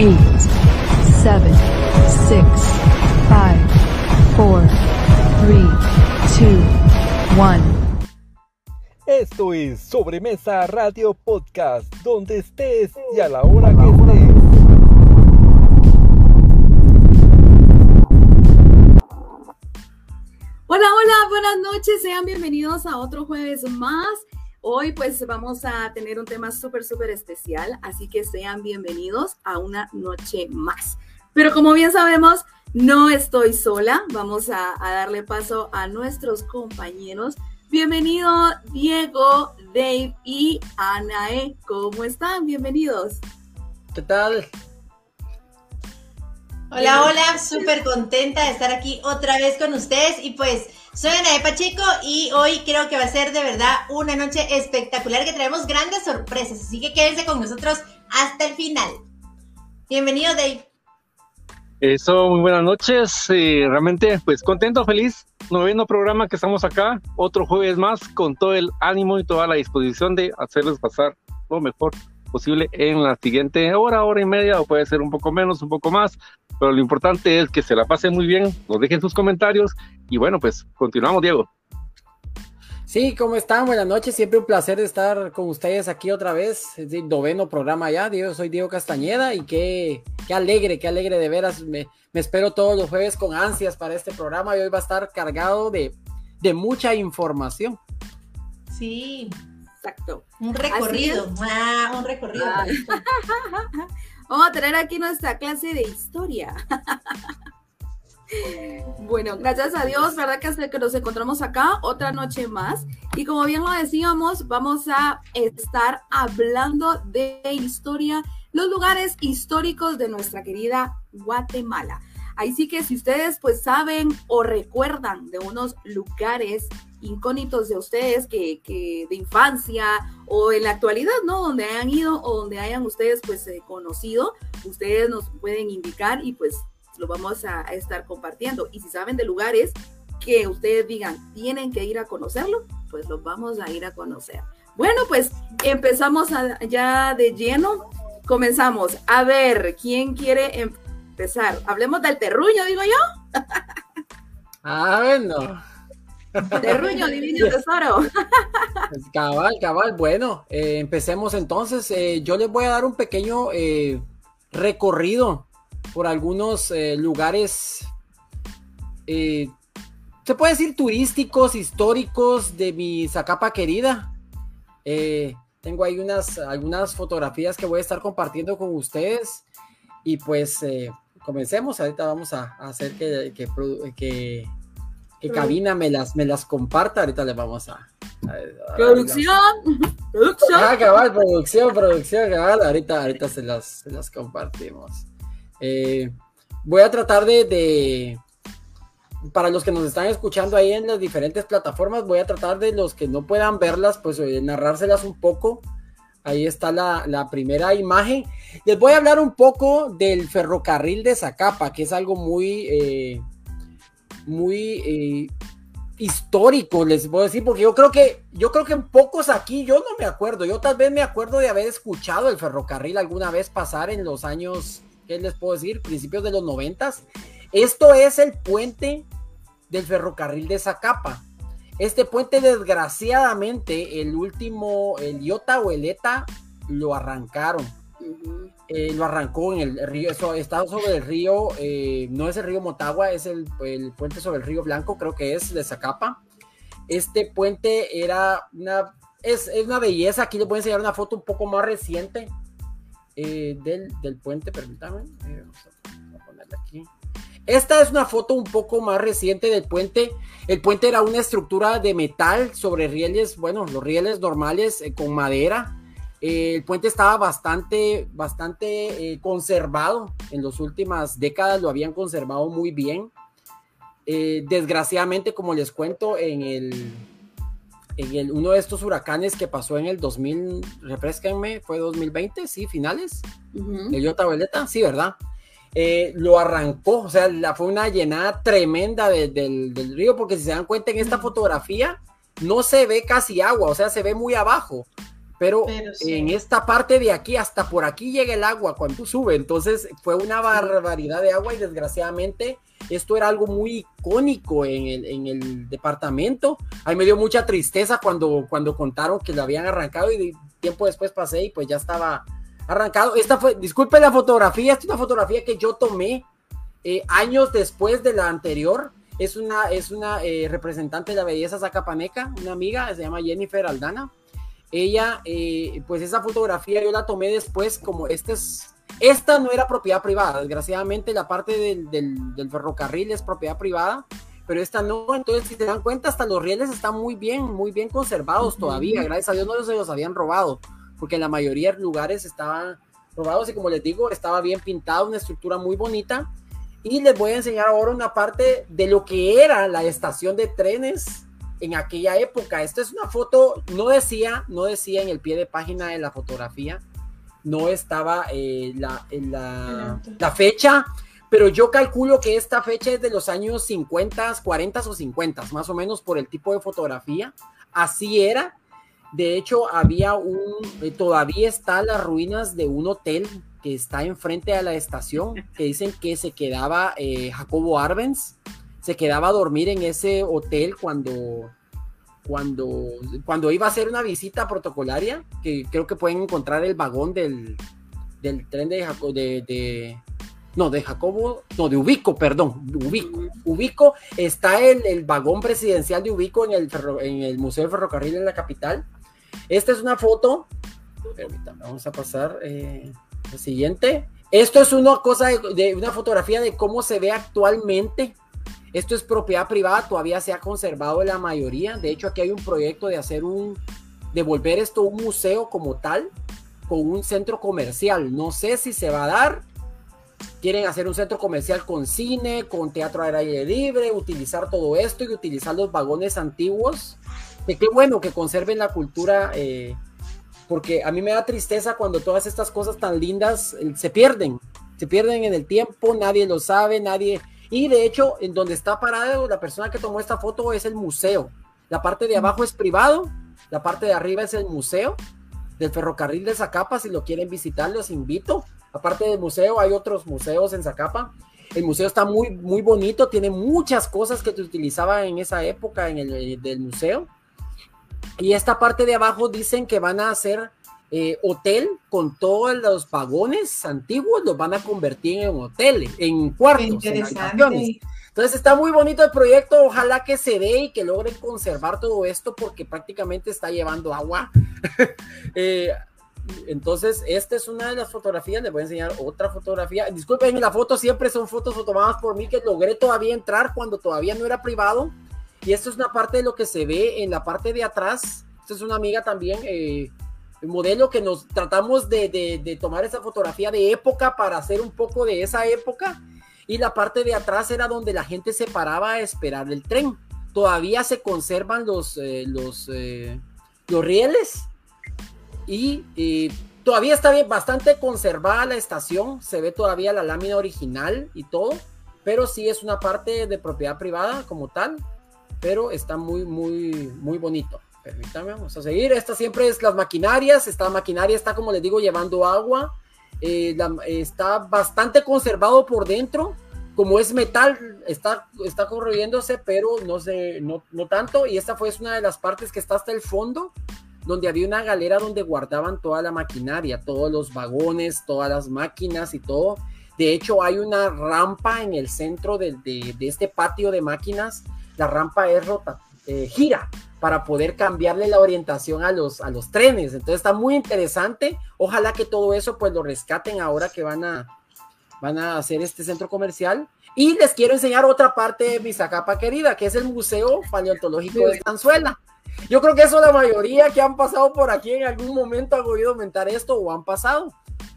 eight, seven, six, five, four, three, two, one. Esto es Sobremesa Radio Podcast, donde estés y a la hora que estés. Hola, hola, buenas noches, sean bienvenidos a otro jueves más. Hoy pues vamos a tener un tema súper, súper especial, así que sean bienvenidos a una noche más. Pero como bien sabemos, no estoy sola, vamos a, darle paso a nuestros compañeros. Bienvenido Diego, Dave y Anae, ¿cómo están? Bienvenidos. ¿Qué tal? Hola, hola, súper contenta de estar aquí otra vez con ustedes y pues soy Anae Pacheco y hoy creo que va a ser de verdad una noche espectacular que traemos grandes sorpresas, así que quédense con nosotros hasta el final. Bienvenido Dave. Eso, muy buenas noches. Eh, realmente, pues contento, feliz. Noveno programa que estamos acá, otro jueves más, con todo el ánimo y toda la disposición de hacerles pasar lo mejor posible en la siguiente hora, hora y media, o puede ser un poco menos, un poco más, pero lo importante es que se la pasen muy bien, nos dejen sus comentarios y bueno, pues continuamos, Diego. Sí, ¿cómo están? Buenas noches, siempre un placer estar con ustedes aquí otra vez, es el noveno programa ya, Diego, soy Diego Castañeda y qué, qué alegre, qué alegre de veras, me, me, espero todos los jueves con ansias para este programa y hoy va a estar cargado de, de mucha información. Sí, Exacto. un recorrido, ah, un recorrido. Ah. Vamos a tener aquí nuestra clase de historia. Bueno, gracias a Dios, ¿verdad? Que hasta que nos encontramos acá otra noche más. Y como bien lo decíamos, vamos a estar hablando de historia, los lugares históricos de nuestra querida Guatemala. Ahí sí que si ustedes pues saben o recuerdan de unos lugares incógnitos de ustedes que, de infancia o en la actualidad, ¿no? Donde hayan ido o donde hayan ustedes pues eh, conocido, ustedes nos pueden indicar y pues lo vamos a, a, estar compartiendo. Y si saben de lugares que ustedes digan, tienen que ir a conocerlo, pues los vamos a ir a conocer. Bueno, pues empezamos a, ya de lleno. Comenzamos. A ver, ¿quién quiere empezar? Hablemos del terruño, digo yo. ah, bueno. Terruño, divino tesoro. cabal, cabal. Bueno, eh, empecemos entonces. Eh, yo les voy a dar un pequeño eh, recorrido por algunos lugares, se puede decir turísticos, históricos de mi Zacapa querida. Tengo ahí unas, algunas fotografías que voy a estar compartiendo con ustedes y pues comencemos. Ahorita vamos a, hacer que, que, que cabina me las, me las comparta. Ahorita les vamos a, a, a producción. producción. Ah, cabal, producción, producción, cabal. Ahorita, ahorita se las, se las compartimos. Eh, voy a tratar de, de, para los que nos están escuchando ahí en las diferentes plataformas, voy a tratar de los que no puedan verlas, pues eh, narrárselas un poco. Ahí está la, la, primera imagen. Les voy a hablar un poco del ferrocarril de Zacapa, que es algo muy, eh, muy eh, histórico, les puedo decir, porque yo creo que, yo creo que en pocos aquí, yo no me acuerdo, yo tal vez me acuerdo de haber escuchado el ferrocarril alguna vez pasar en los años ¿qué les puedo decir? Principios de los noventas. Esto es el puente del ferrocarril de Zacapa. Este puente, desgraciadamente, el último, el Iota o el ETA, lo arrancaron. Eh, lo arrancó en el río, eso está sobre el río, eh, no es el río Motagua, es el, puente sobre el río Blanco, creo que es de Zacapa. Este puente era una, es, es una belleza, aquí les voy a enseñar una foto un poco más reciente, eh, del, del, puente, permítanme. Esta es una foto un poco más reciente del puente. El puente era una estructura de metal sobre rieles, bueno, los rieles normales con madera. El puente estaba bastante, bastante eh, conservado. En las últimas décadas lo habían conservado muy bien. Eh, desgraciadamente, como les cuento, en el, en el, uno de estos huracanes que pasó en el 2000, refresquenme, fue 2020, sí, finales, uh -huh. el Iota Veleta, sí, ¿verdad? Eh, lo arrancó, o sea, la, fue una llenada tremenda de, del, del, río, porque si se dan cuenta en esta fotografía, no se ve casi agua, o sea, se ve muy abajo, pero, en esta parte de aquí, hasta por aquí llega el agua cuando sube, entonces fue una barbaridad de agua y desgraciadamente esto era algo muy icónico en el, en el departamento. Ahí me dio mucha tristeza cuando, cuando contaron que lo habían arrancado y tiempo después pasé y pues ya estaba arrancado. Esta fue, disculpe la fotografía, esta es una fotografía que yo tomé eh, años después de la anterior. Es una, es una eh, representante de la belleza zacapaneca, una amiga, se llama Jennifer Aldana. Ella, eh, pues esa fotografía yo la tomé después como este es, esta no era propiedad privada, desgraciadamente la parte del, del, ferrocarril es propiedad privada, pero esta no, entonces si se dan cuenta hasta los rieles están muy bien, muy bien conservados todavía, gracias a Dios no se los habían robado, porque en la mayoría de lugares estaban robados y como les digo, estaba bien pintado, una estructura muy bonita. Y les voy a enseñar ahora una parte de lo que era la estación de trenes en aquella época. Esta es una foto, no decía, no decía en el pie de página de la fotografía, no estaba eh, la, la, la, fecha, pero yo calculo que esta fecha es de los años 50, 40 o 50, más o menos por el tipo de fotografía. Así era. De hecho, había un, eh, todavía está las ruinas de un hotel que está enfrente a la estación, que dicen que se quedaba eh, Jacobo Arbenz, se quedaba a dormir en ese hotel cuando, cuando, cuando iba a hacer una visita protocolaria, que creo que pueden encontrar el vagón del, del tren de, Jacobo, de, no, de Jacobo, no, de Ubico, perdón, Ubico. Ubico está el, el vagón presidencial de Ubico en el, en el Museo de Ferrocarril en la capital. Esta es una foto, permítame, vamos a pasar. Eh, el siguiente. Esto es una cosa de, una fotografía de cómo se ve actualmente. Esto es propiedad privada, todavía se ha conservado la mayoría. De hecho, aquí hay un proyecto de hacer un, de volver esto un museo como tal, con un centro comercial. No sé si se va a dar. Quieren hacer un centro comercial con cine, con teatro al aire libre, utilizar todo esto y utilizar los vagones antiguos. Qué bueno que conserven la cultura eh, porque a mí me da tristeza cuando todas estas cosas tan lindas eh, se pierden, se pierden en el tiempo, nadie lo sabe, nadie... Y de hecho, en donde está parado la persona que tomó esta foto es el museo. La parte de abajo es privado, la parte de arriba es el museo del ferrocarril de Zacapa. Si lo quieren visitar, los invito. Aparte del museo, hay otros museos en Zacapa. El museo está muy, muy bonito, tiene muchas cosas que se utilizaban en esa época en el del museo. Y esta parte de abajo dicen que van a hacer eh, hotel con todos los vagones antiguos, los van a convertir en hotel, en cuartos, en Entonces está muy bonito el proyecto, ojalá que se dé y que logren conservar todo esto porque prácticamente está llevando agua. Eh, entonces, esta es una de las fotografías, les voy a enseñar otra fotografía. Disculpen, la foto siempre son fotos tomadas por mí que logré todavía entrar cuando todavía no era privado. Y esto es una parte de lo que se ve en la parte de atrás. Esta es una amiga también, eh, modelo que nos tratamos de, tomar esa fotografía de época para hacer un poco de esa época. Y la parte de atrás era donde la gente se paraba a esperar el tren. Todavía se conservan los, eh, los, eh, los rieles y todavía está bien, bastante conservada la estación. Se ve todavía la lámina original y todo, pero sí es una parte de propiedad privada como tal pero está muy, muy, muy bonito. Permítame, vamos a seguir. Esta siempre es las maquinarias. Esta maquinaria está, como les digo, llevando agua. Eh, está bastante conservado por dentro. Como es metal, está, está corroyéndose, pero no, sé, no, no tanto. Y esta fue una de las partes que está hasta el fondo, donde había una galera donde guardaban toda la maquinaria, todos los vagones, todas las máquinas y todo. De hecho, hay una rampa en el centro de, de, de este patio de máquinas la rampa es rota, eh, gira para poder cambiarle la orientación a los, a los trenes. Entonces está muy interesante. Ojalá que todo eso pues lo rescaten ahora que van a, van a hacer este centro comercial. Y les quiero enseñar otra parte de mi Zacapa querida, que es el Museo Paleontológico de Estanzuela. Yo creo que eso la mayoría que han pasado por aquí en algún momento han oído aumentar esto o han pasado.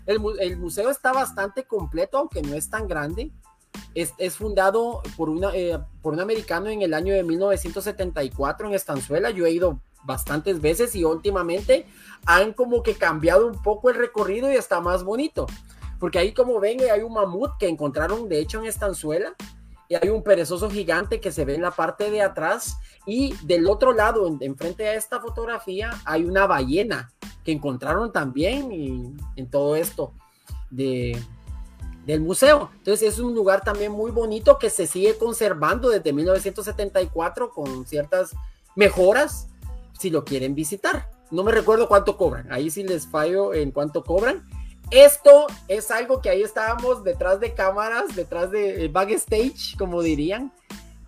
El, el museo está bastante completo, aunque no es tan grande es, fundado por, una, eh, por un americano en el año de 1974 en Estanzuela. Yo he ido bastantes veces y últimamente han como que cambiado un poco el recorrido y está más bonito. Porque ahí como ven hay un mamut que encontraron de hecho en Estanzuela y hay un perezoso gigante que se ve en la parte de atrás y del otro lado, enfrente a esta fotografía, hay una ballena que encontraron también en todo esto de, del museo. Entonces es un lugar también muy bonito que se sigue conservando desde 1974 con ciertas mejoras si lo quieren visitar. No me recuerdo cuánto cobran, ahí sí les fallo en cuánto cobran. Esto es algo que ahí estábamos detrás de cámaras, detrás de backstage, como dirían,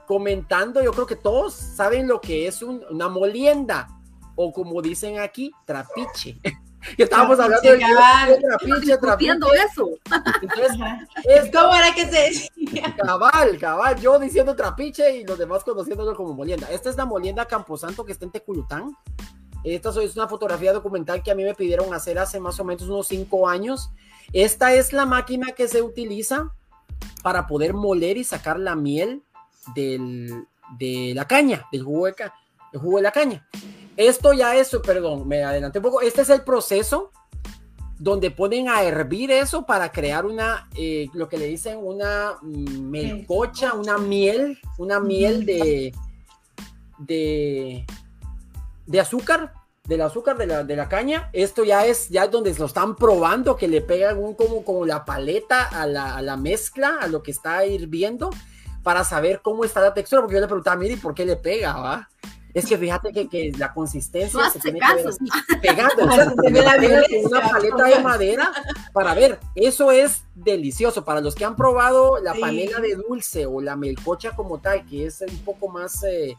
comentando. Yo creo que todos saben lo que es una molienda o como dicen aquí, trapiche. que estábamos hablando de, trapiche, trapiche. eso. es, ¿Cómo era que se decía? Cabal, cabal, yo diciendo trapiche y los demás conociéndolo como molienda. Esta es la molienda Camposanto que está en Teculután. Esta es una fotografía documental que a mí me pidieron hacer hace más o menos unos cinco años. Esta es la máquina que se utiliza para poder moler y sacar la miel del, de la caña, del jugo de, del jugo de la caña. Esto ya es, perdón, me adelanté un poco. Este es el proceso donde ponen a hervir eso para crear una, eh, lo que le dicen una melcocha, una miel, una miel de, de, de azúcar, del azúcar de la, de la caña. Esto ya es, ya donde lo están probando, que le pegan un, como, como la paleta a la, a la mezcla, a lo que está hirviendo, para saber cómo está la textura, porque yo le preguntaba, mire, ¿por qué le pega? Va? Es que fíjate que, que la consistencia se tiene que ver así, pegando, o sea, una paleta de madera para ver, eso es delicioso. Para los que han probado la panela de dulce o la melcocha como tal, que es un poco más eh,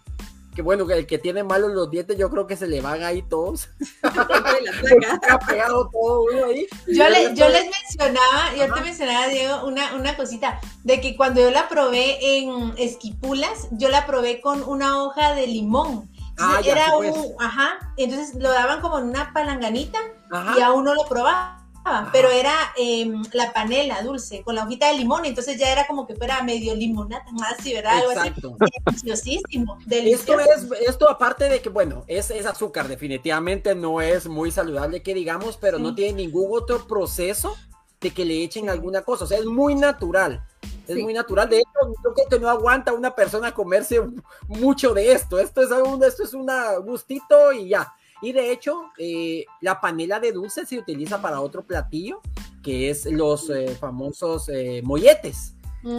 que bueno, el que tiene malos los dientes, yo creo que se le van ahí todos. ha pegado todo ahí. Yo, le, yo les mencionaba, yo te mencionaba, Diego, una, una cosita, de que cuando yo la probé en Esquipulas, yo la probé con una hoja de limón. Ah, era un, pues. ajá, entonces lo daban como en una palanganita y a uno lo probaba pero era em, la panela dulce con la hojita de limón, entonces ya era como que fuera medio limonata, así, ¿verdad? Algo Exacto. así. Deliciosísimo, Esto, es, esto aparte de que, bueno, es, es, azúcar, definitivamente no es muy saludable que digamos, pero no tiene ningún otro proceso de que le echen alguna cosa, o sea, es muy natural. Es muy natural. De hecho, yo creo que no aguanta una persona comerse mucho de esto. Esto es un, esto es un gustito y ya. Y de hecho, eh, la panela de dulce se utiliza para otro platillo, que es los eh, famosos eh, molletes.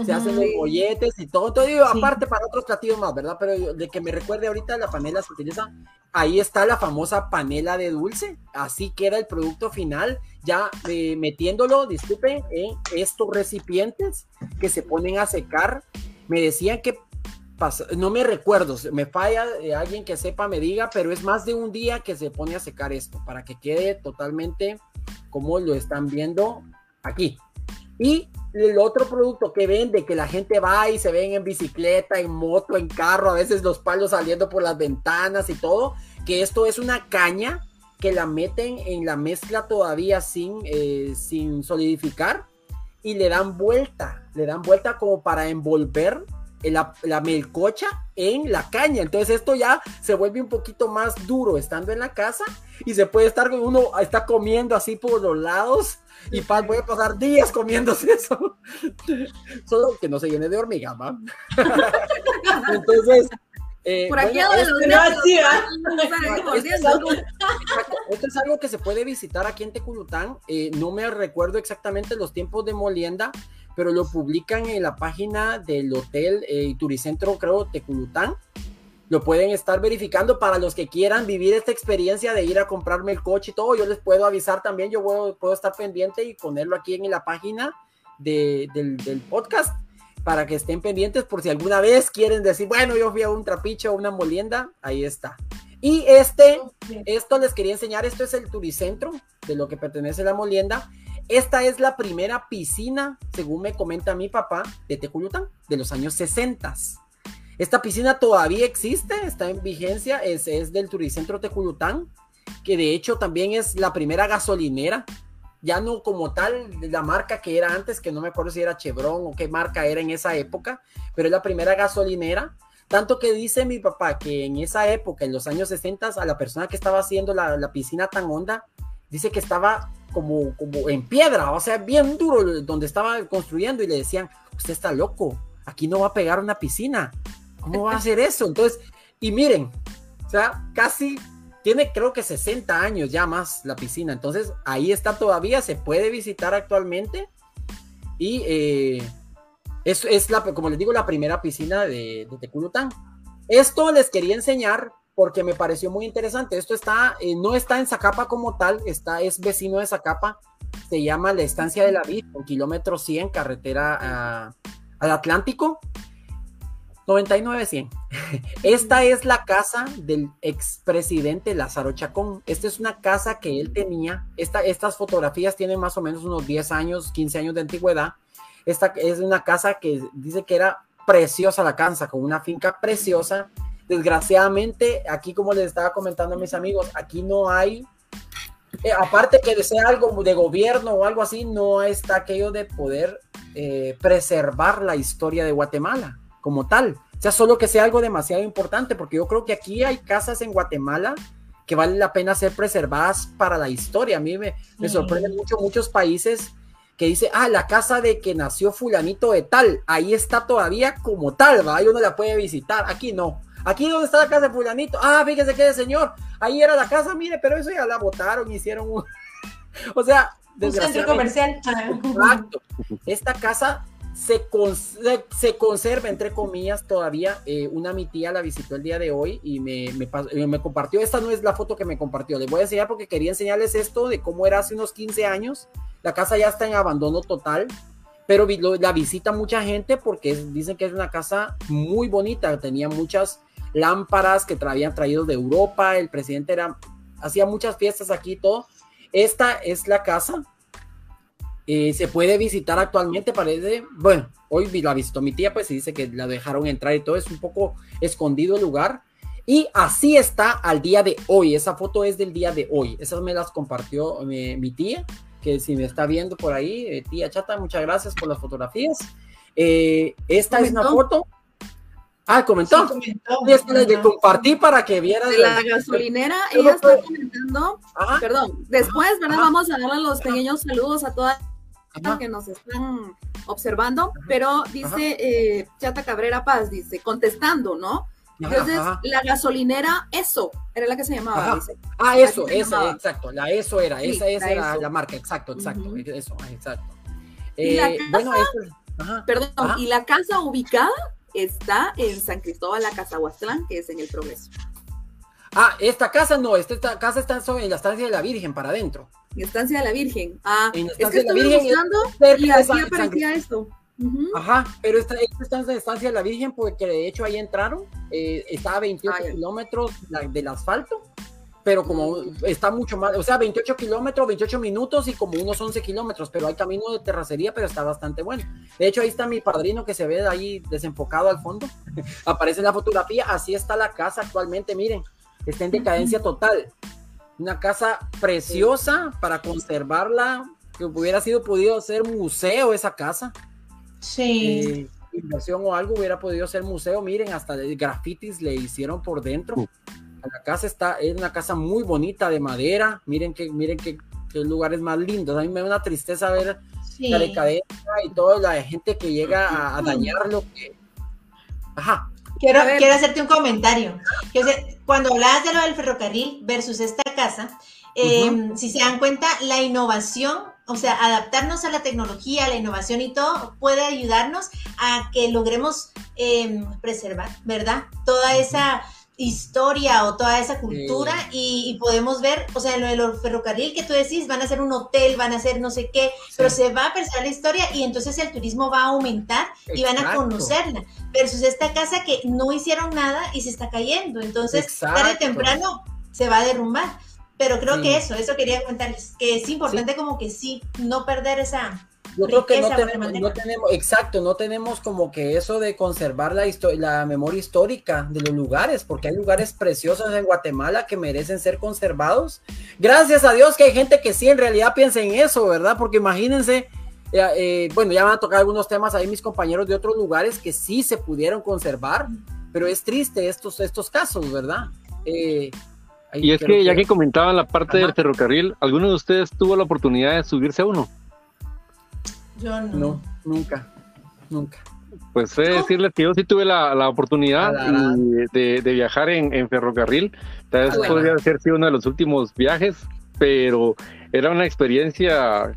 Se hacen los molletes y todo, todo aparte para otros platillos más, ¿verdad? Pero de que me recuerde ahorita la panela se utiliza, ahí está la famosa panela de dulce, así queda el producto final, ya metiéndolo, disculpen, en estos recipientes que se ponen a secar. Me decían que no me recuerdo, me falla eh, alguien que sepa, me diga, pero es más de un día que se pone a secar esto para que quede totalmente como lo están viendo aquí. Y el otro producto que vende, que la gente va y se ven en bicicleta, en moto, en carro, a veces los palos saliendo por las ventanas y todo, que esto es una caña que la meten en la mezcla todavía sin, eh, sin solidificar y le dan vuelta, le dan vuelta como para envolver la, la, melcocha en la caña. Entonces esto ya se vuelve un poquito más duro estando en la casa y se puede estar con uno, está comiendo así por los lados y voy a pasar días comiéndose eso. Solo que no se llene de hormiga, ¿va? Entonces... Eh, por aquí esto, esto, es algo, que se puede visitar aquí en Teculután. Eh, no me recuerdo exactamente los tiempos de molienda, pero lo publican en la página del hotel eh, Turicentro, creo, Teculután. Lo pueden estar verificando para los que quieran vivir esta experiencia de ir a comprarme el coche y todo. Yo les puedo avisar también, yo puedo, estar pendiente y ponerlo aquí en la página del, del, podcast para que estén pendientes por si alguna vez quieren decir, bueno, yo fui a un trapicho o una molienda, ahí está. Y este, esto les quería enseñar, esto es el Turicentro, de lo que pertenece la molienda. Esta es la primera piscina, según me comenta mi papá, de Teculután, de los años 60. Esta piscina todavía existe, está en vigencia, es, es del Turicentro Teculután, que de hecho también es la primera gasolinera, ya no como tal la marca que era antes, que no me acuerdo si era Chevron o qué marca era en esa época, pero es la primera gasolinera. Tanto que dice mi papá que en esa época, en los años 60, a la persona que estaba haciendo la piscina tan honda, dice que estaba como, como en piedra, o sea, bien duro donde estaba construyendo y le decían, usted está loco, aquí no va a pegar una piscina, ¿cómo va a hacer eso? Entonces, y miren, o sea, casi tiene creo que 60 años ya más la piscina, entonces ahí está todavía, se puede visitar actualmente y eh, es, es la, como les digo, la primera piscina de, de Teculután. Esto les quería enseñar porque me pareció muy interesante. Esto está, eh, no está en Zacapa como tal, está, es vecino de Zacapa, se llama la Estancia de la Vid, en kilómetro 100, carretera al Atlántico. 99-100. Esta es la casa del expresidente Lázaro Chacón. Esta es una casa que él tenía. Esta, estas fotografías tienen más o menos unos 10 años, 15 años de antigüedad. Esta es una casa que dice que era preciosa la casa, con una finca preciosa. Desgraciadamente, aquí como les estaba comentando a mis amigos, aquí no hay, eh, aparte que sea algo de gobierno o algo así, no está aquello de poder eh, preservar la historia de Guatemala como tal. O sea, solo que sea algo demasiado importante, porque yo creo que aquí hay casas en Guatemala que vale la pena ser preservadas para la historia. A mí me, me sorprende mucho muchos países que dice, ah, la casa de que nació fulanito de tal, ahí está todavía como tal, va, ahí uno la puede visitar, aquí no. Aquí donde está la casa de fulanito, ah, fíjese que señor, ahí era la casa, mire, pero eso ya la botaron, hicieron un... o sea, un centro comercial. Exacto. Esta casa se, se, conserva, entre comillas, todavía. Eh, una mi tía la visitó el día de hoy y me, me, me, compartió. Esta no es la foto que me compartió. Les voy a enseñar porque quería enseñarles esto de cómo era hace unos 15 años. La casa ya está en abandono total, pero la visita mucha gente porque dicen que es una casa muy bonita. Tenía muchas lámparas que habían traído de Europa. El presidente era, hacía muchas fiestas aquí y todo. Esta es la casa eh, se puede visitar actualmente, parece, bueno, hoy la visitó mi tía, pues y dice que la dejaron entrar y todo, es un poco escondido el lugar. Y así está al día de hoy, esa foto es del día de hoy, esas me las compartió eh, mi tía, que si me está viendo por ahí, eh, tía chata, muchas gracias por las fotografías. esta es una foto. Ah, comentó. Sí, comentó. compartí para que vieran. De la gasolinera, ella está comentando. Perdón, después, ¿verdad? Vamos a darle los pequeños saludos a todas que nos están observando, pero dice eh, Chata Cabrera Paz, dice, contestando, ¿no? Entonces, la gasolinera ESO era la que se llamaba, dice. Ah, eso, esa, exacto, la ESO era, esa, esa era la marca, exacto, exacto, eso, exacto. Eh, bueno, perdón, y la casa ubicada está en San Cristóbal, la Casa Huastlán, que es en el Progreso. Ah, esta casa no, esta, esta casa está en la estancia de la Virgen para adentro. En Estancia de la Virgen. Ah, es que estuve buscando y así aparecía esto. Ajá, pero esta, esta es Estancia de la Virgen porque de hecho ahí entraron, eh, está a 28 ah, kilómetros del asfalto, pero como está mucho más, o sea, 28 kilómetros, 28 minutos y como unos 11 kilómetros, pero hay camino de terracería, pero está bastante bueno. De hecho, ahí está mi padrino que se ve ahí desenfocado al fondo, aparece en la fotografía, así está la casa actualmente, miren, está en decadencia total una casa preciosa para conservarla, que hubiera sido podido ser museo esa casa. Sí. Eh, inversión o algo hubiera podido ser museo. Miren, hasta grafitis le hicieron por dentro. Uh. La casa está, es una casa muy bonita de madera. Miren que, miren que, lugares más lindos. A mí me da una tristeza ver la decadencia y toda la gente que llega a, a dañar lo que. Ajá. Quiero, quiero hacerte un comentario. Cuando hablabas de lo del ferrocarril versus esta casa, em, si se dan cuenta, la innovación, o sea, adaptarnos a la tecnología, a la innovación y todo, puede ayudarnos a que logremos em, preservar, ¿verdad? Toda esa historia o toda esa cultura y, podemos ver, o sea, lo de los ferrocarril que tú decís, van a ser un hotel, van a ser no sé qué, pero se va a pensar la historia y entonces el turismo va a aumentar y van a conocerla, versus esta casa que no hicieron nada y se está cayendo, entonces tarde o temprano se va a derrumbar. Pero creo que eso, eso quería contarles, que es importante como que sí, no perder esa, yo creo que no tenemos, exacto, no tenemos como que eso de conservar la, la memoria histórica de los lugares, porque hay lugares preciosos en Guatemala que merecen ser conservados. Gracias a Dios que hay gente que sí en realidad piensa en eso, ¿verdad? Porque imagínense, eh, bueno, ya van a tocar algunos temas ahí mis compañeros de otros lugares que sí se pudieron conservar, pero es triste estos, estos casos, ¿verdad? Eh, y es que, ya que comentaban la parte del ferrocarril, ¿alguno de ustedes tuvo la oportunidad de subirse a uno? Yo no. No, nunca, nunca. Pues he decirles que yo sí tuve la, la oportunidad de, de, viajar en, en ferrocarril. Tal vez podría ser sido uno de los últimos viajes, pero era una experiencia,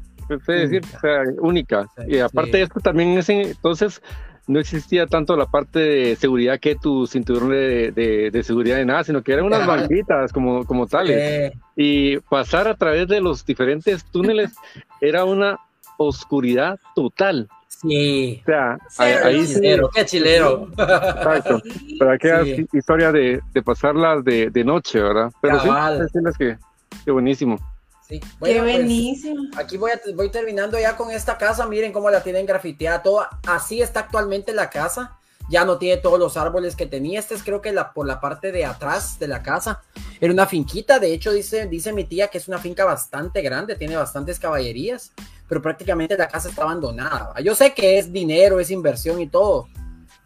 sé decir, o sea, única. y aparte de esto, también ese, entonces no existía tanto la parte de seguridad que tu cinturón de, de, seguridad de nada, sino que eran unas banquitas como, como tales. Y pasar a través de los diferentes túneles era una oscuridad total. Sí. O sea, ahí, chilero, qué chilero. Exacto. Pero hay historia de, de pasarlas de, de, noche, ¿verdad? Pero sí, decirles que, qué buenísimo. Sí. Qué pues, buenísimo. aquí voy, a, voy terminando ya con esta casa. Miren cómo la tienen grafiteada. Todo, así está actualmente la casa. Ya no tiene todos los árboles que tenía. Este es creo que la, por la parte de atrás de la casa. Era una finquita. De hecho, dice, dice mi tía que es una finca bastante grande. Tiene bastantes caballerías pero prácticamente la casa está abandonada. Yo sé que es dinero, es inversión y todo,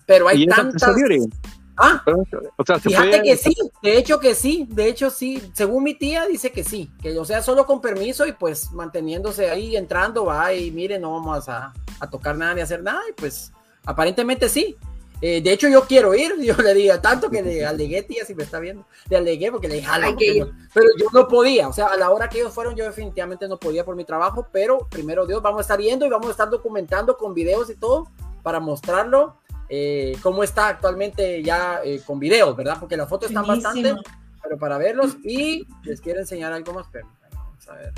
pero hay tantas... Ah, o sea, fíjate que sí, de hecho que sí, de hecho sí, según mi tía dice que sí, que o sea, solo con permiso y pues manteniéndose ahí, entrando, va y mire, no vamos a, a tocar nada ni hacer nada, y pues aparentemente sí, eh, de hecho, yo quiero ir, yo le digo tanto que le alegué, tía, si me está viendo, le alegué porque le dije, pero yo no podía, o sea, a la hora que ellos fueron, yo definitivamente no podía por mi trabajo, pero primero Dios, vamos a estar yendo y vamos a estar documentando con videos y todo para mostrarlo eh, cómo está actualmente ya eh, con videos, ¿verdad? Porque las fotos están bastante, pero para verlos y les quiero enseñar algo más, pero vamos a ver.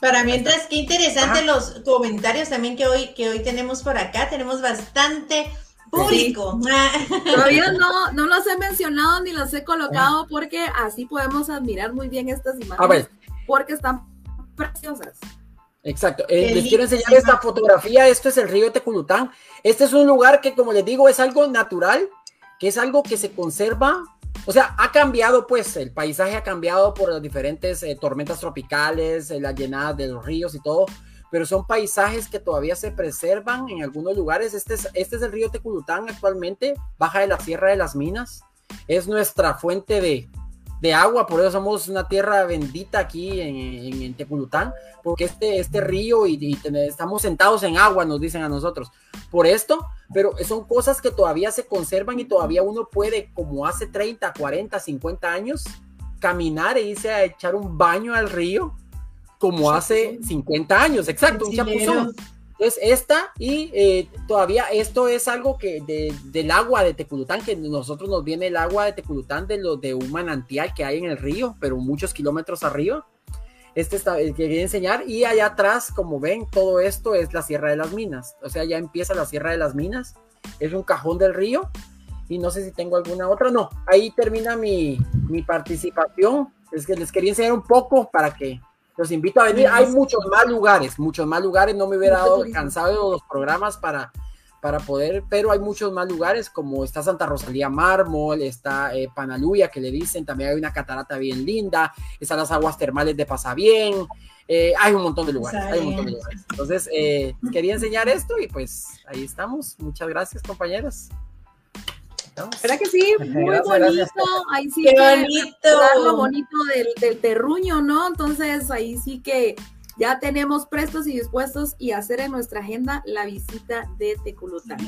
Para mientras, qué interesante los comentarios también que hoy, que hoy tenemos por acá. Tenemos bastante público. Todavía no, no los he mencionado ni los he colocado porque así podemos admirar muy bien estas imágenes. Porque están preciosas. Exacto. Eh, les quiero enseñar esta fotografía. Esto es el río de Teculután. Este es un lugar que, como les digo, es algo natural, que es algo que se conserva o sea, ha cambiado, pues, el paisaje ha cambiado por las diferentes eh, tormentas tropicales, eh, las llenadas de los ríos y todo, pero son paisajes que todavía se preservan en algunos lugares. Este es, este es el río Teculután actualmente, baja de la Sierra de las Minas. Es nuestra fuente de, de agua, por eso somos una tierra bendita aquí en, en, Teculután, porque este, este río y, estamos sentados en agua, nos dicen a nosotros. Por esto, pero son cosas que todavía se conservan y todavía uno puede, como hace 30, 40, 50 años, caminar e irse a echar un baño al río, como hace 50 años, exacto, un chapuzón. Entonces, esta y eh, todavía esto es algo que del agua de Teculután, que nosotros nos viene el agua de Teculután de, lo, de un manantial que hay en el río, pero muchos kilómetros arriba. Este está el que quería enseñar. Y allá atrás, como ven, todo esto es la Sierra de las Minas. O sea, ya empieza la Sierra de las Minas. Es un cajón del río. Y no sé si tengo alguna otra. No, ahí termina mi, mi participación. Es que les quería enseñar un poco para que los invito a venir. Hay muchos más lugares, muchos más lugares. No me hubiera dado cansado de los programas para, para poder, pero hay muchos más lugares, como está Santa Rosalía Mármol, está eh, Panaluya, que le dicen, también hay una catarata bien linda, están las aguas termales de Pasabien. Eh, hay un montón de lugares, hay un montón de lugares. Entonces, eh, quería enseñar esto y pues ahí estamos. Muchas gracias, compañeros. ¿Verdad que sí? Muy bonito. Ahí sí Qué bonito. lo bonito del, terruño, ¿no? Entonces ahí sí que ya tenemos prestos y dispuestos y hacer en nuestra agenda la visita de Teculután.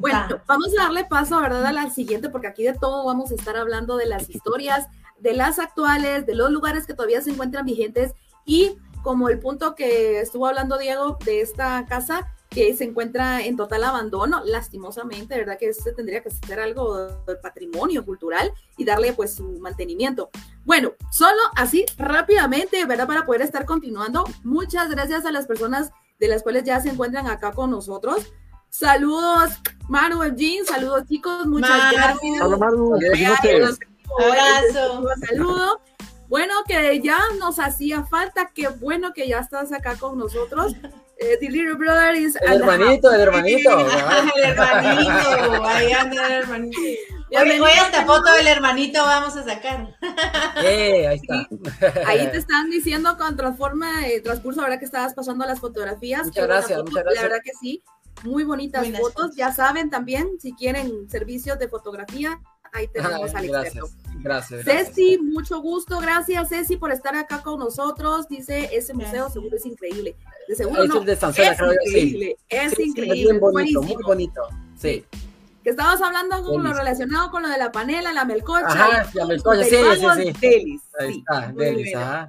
Bueno, vamos a darle paso, ¿verdad? A la siguiente, porque aquí de todo vamos a estar hablando de las historias, de las actuales, de los lugares que todavía se encuentran vigentes y como el punto que estuvo hablando Diego de esta casa, que se encuentra en total abandono, lastimosamente, ¿verdad? Que se tendría que ser algo del patrimonio cultural y darle pues su mantenimiento. Bueno, solo así rápidamente, ¿verdad? Para poder estar continuando, muchas gracias a las personas de las cuales ya se encuentran acá con nosotros. Saludos, Maru Jean, saludos chicos, muchas gracias. Hola Maru, abrazo. Saludo. Bueno, que ya nos hacía falta, qué bueno que ya estás acá con nosotros. Eh, the little brother is el hermanito, el hermanito. el hermanito, ahí anda el hermanito. Hoy, hasta foto del hermanito vamos a sacar. Eh, ahí está. Ahí te están diciendo con transforma de transcurso, ahora que estabas pasando las fotografías. Muchas gracias, muchas gracias. La verdad que sí, muy bonitas fotos. Ya saben también, si quieren servicios de fotografía, ahí tenemos al experto. Gracias. Ceci, mucho gusto. Gracias, Ceci, por estar acá con nosotros. Dice, ese museo seguro es increíble. No. de Sanzuela, es creo yo, sí. increíble, es Sí, sí, increíble, bien bonito, buenísimo. muy bonito. Sí. Que estabas hablando con lo relacionado con lo de la panela, la melcocha. Ajá, la melcocha, sí, sí, sí. Delis, Ahí sí, está, Delis, ajá.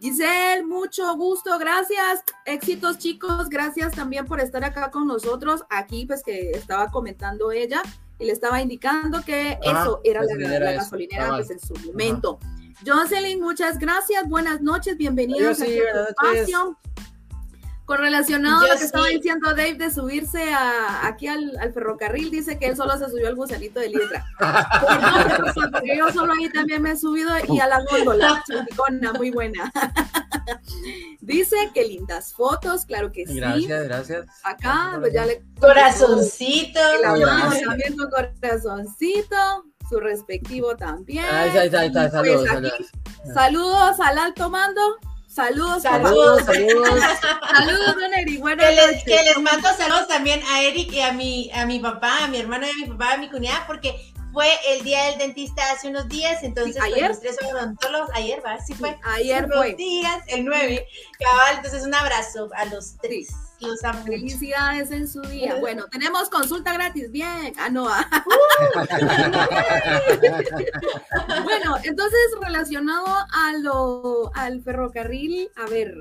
Giselle, mucho gusto, gracias. Éxitos, chicos. Gracias también por estar acá con nosotros. Aquí, pues que estaba comentando ella y le estaba indicando que Ajá, eso era la, gasolinera la pues, en su momento. Jocelyn, muchas gracias. Buenas noches, bienvenidos Adiós, sí, a buenas noches. espacio. Con relacionado a lo Yo que estaba diciendo Dave de subirse a, aquí al, al ferrocarril, dice que él solo se subió al gusanito de Liedra. Porque yo solo ahí también me he subido y a la góndola, chimpicona, muy buena. Dice que lindas fotos, claro que sí. Gracias, gracias. Acá, pues ya le Corazoncito. también con corazoncito, su respectivo también. Ahí está, ahí está, ahí está. Y, pues, Saludos, aquí, saludos. saludos al alto mando. Saludos, Saludos. Saludos, saludos. Saludos, don Eri. Buenas Que les, noches. que les mando saludos también a Eric y a mi, a mi papá, a mi hermano y a mi papá, a mi cuñada, porque fue el día del dentista hace unos días, entonces Sí, pues, ayer. los tres odontólogos, ayer, ¿va? Sí fue. Ayer fue. días, el 9, cabal, entonces un abrazo a los tres. Los amo mucho. Felicidades en su día. Bueno, tenemos consulta gratis. Bien. Ah, no. Bueno, entonces relacionado a lo, al ferrocarril, a ver,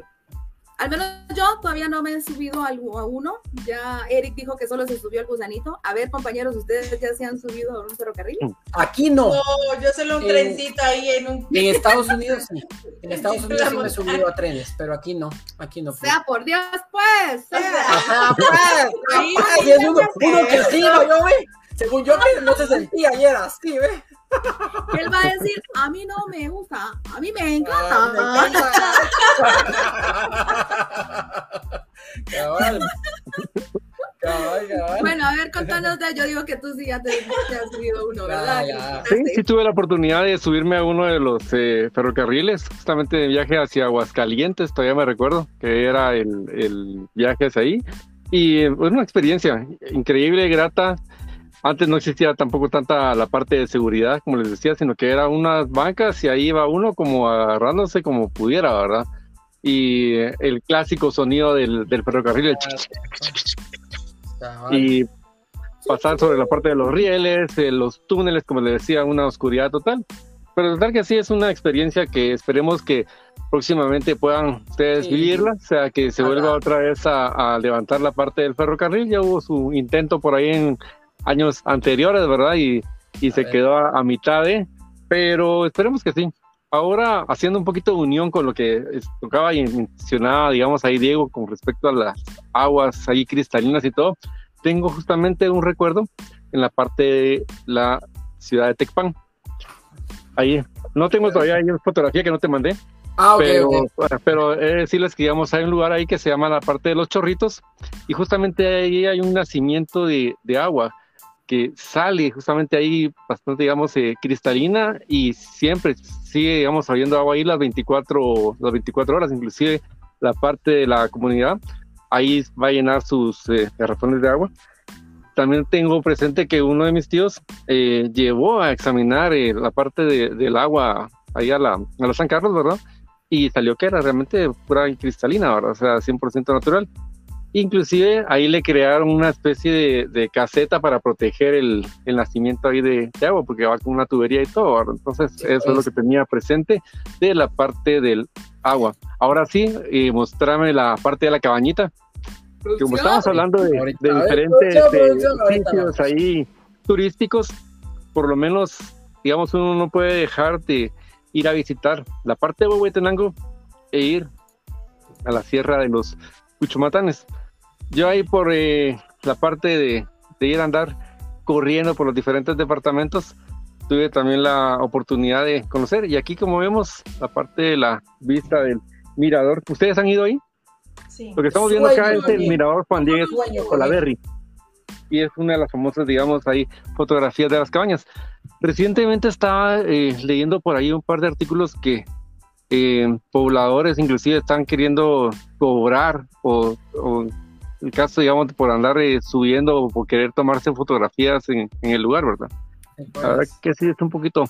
al menos yo todavía no me he subido a uno. Ya Eric dijo que solo se subió al gusanito. A ver, compañeros, ¿ustedes ya se han subido a un ferrocarril? Aquí no. No, yo solo un Eh, trencito ahí en un. En Estados Unidos sí. En Estados Unidos sí me he subido a trenes, pero aquí no. Aquí no. pues. Sea por Dios, pues. sea. Ajá, pues. Ahí, es uno, que sí, ¿no? yo, ve. Según yo que no se sentía y era así, ve. Él va a decir, a mí no me gusta, a mí me Ah, encanta. me encanta. Cabal. Cabal, cabal. Bueno, a ver, contanos de, yo digo que tú sí ya te, te has subido uno, ¿verdad? Ya, ya. Sí, sí tuve la oportunidad de subirme a uno de los eh, ferrocarriles, justamente de viaje hacia Aguascalientes, todavía me recuerdo que era el, el viaje hacia ahí. Y eh, fue una experiencia increíble, grata. Antes no existía tampoco tanta la parte de seguridad, como les decía, sino que eran unas bancas y ahí iba uno como agarrándose como pudiera, ¿verdad? Y eh, el clásico sonido del, del ferrocarril, el y pasar sobre la parte de los rieles, de los túneles, como les decía, una oscuridad total. Pero total que sí es una experiencia que esperemos que próximamente puedan ustedes Sí. vivirla, o sea, que se vuelva otra vez a, a levantar la parte del ferrocarril. Ya hubo su intento por ahí en años anteriores, ¿verdad? Y, y se ver. quedó a, a mitad de, pero esperemos que sí. Ahora, haciendo un poquito de unión con lo que tocaba y mencionaba, digamos, ahí Diego, con respecto a las aguas ahí cristalinas y todo, tengo justamente un recuerdo en la parte de la ciudad de Tecpan. Ahí, no tengo todavía ahí una fotografía que no te mandé, Ah, pero, ok. pero he de decirles que digamos, hay un lugar ahí que se llama la parte de los chorritos y justamente ahí hay un nacimiento de, de agua que sale justamente ahí bastante, digamos, eh, cristalina y siempre sigue, digamos, habiendo agua ahí las 24, las 24 horas, inclusive la parte de la comunidad, ahí va a llenar sus eh, garrafones de agua. También tengo presente que uno de mis tíos eh, llevó a examinar eh, la parte de- del agua ahí a la, a la San Carlos, ¿verdad? Y salió que era realmente pura y cristalina, ¿verdad? O sea, 100% natural. Inclusive ahí le crearon una especie de, de caseta para proteger el, el nacimiento ahí de, de agua, porque va con una tubería y todo, ¿verdad? Entonces, Sí, eso es lo que tenía presente de la parte del agua. Ahora sí, eh, mostrame la parte de la cabañita. Como estamos hablando de, Ahorita, de ahorita, diferentes producción, eh, sitios vamos. ahí turísticos, por lo menos, digamos, uno no puede dejar de ir a visitar la parte de Huehuetenango e ir a la Sierra de los Cuchumatanes. Yo ahí por eh, la parte de, de ir a andar corriendo por los diferentes departamentos, tuve también la oportunidad de conocer. Y aquí, como vemos, la parte de la vista del mirador. ¿Ustedes han ido ahí? Sí. Lo que estamos viendo acá es el sueño. mirador Juan Diego Colaberry. Y es una de las famosas, digamos, ahí fotografías de las cabañas. Recientemente estaba eh, leyendo por ahí un par de artículos que eh, pobladores inclusive están queriendo cobrar o, o el caso, digamos, por andar eh, subiendo o por querer tomarse fotografías en, en el lugar, ¿verdad? La verdad que sí es un poquito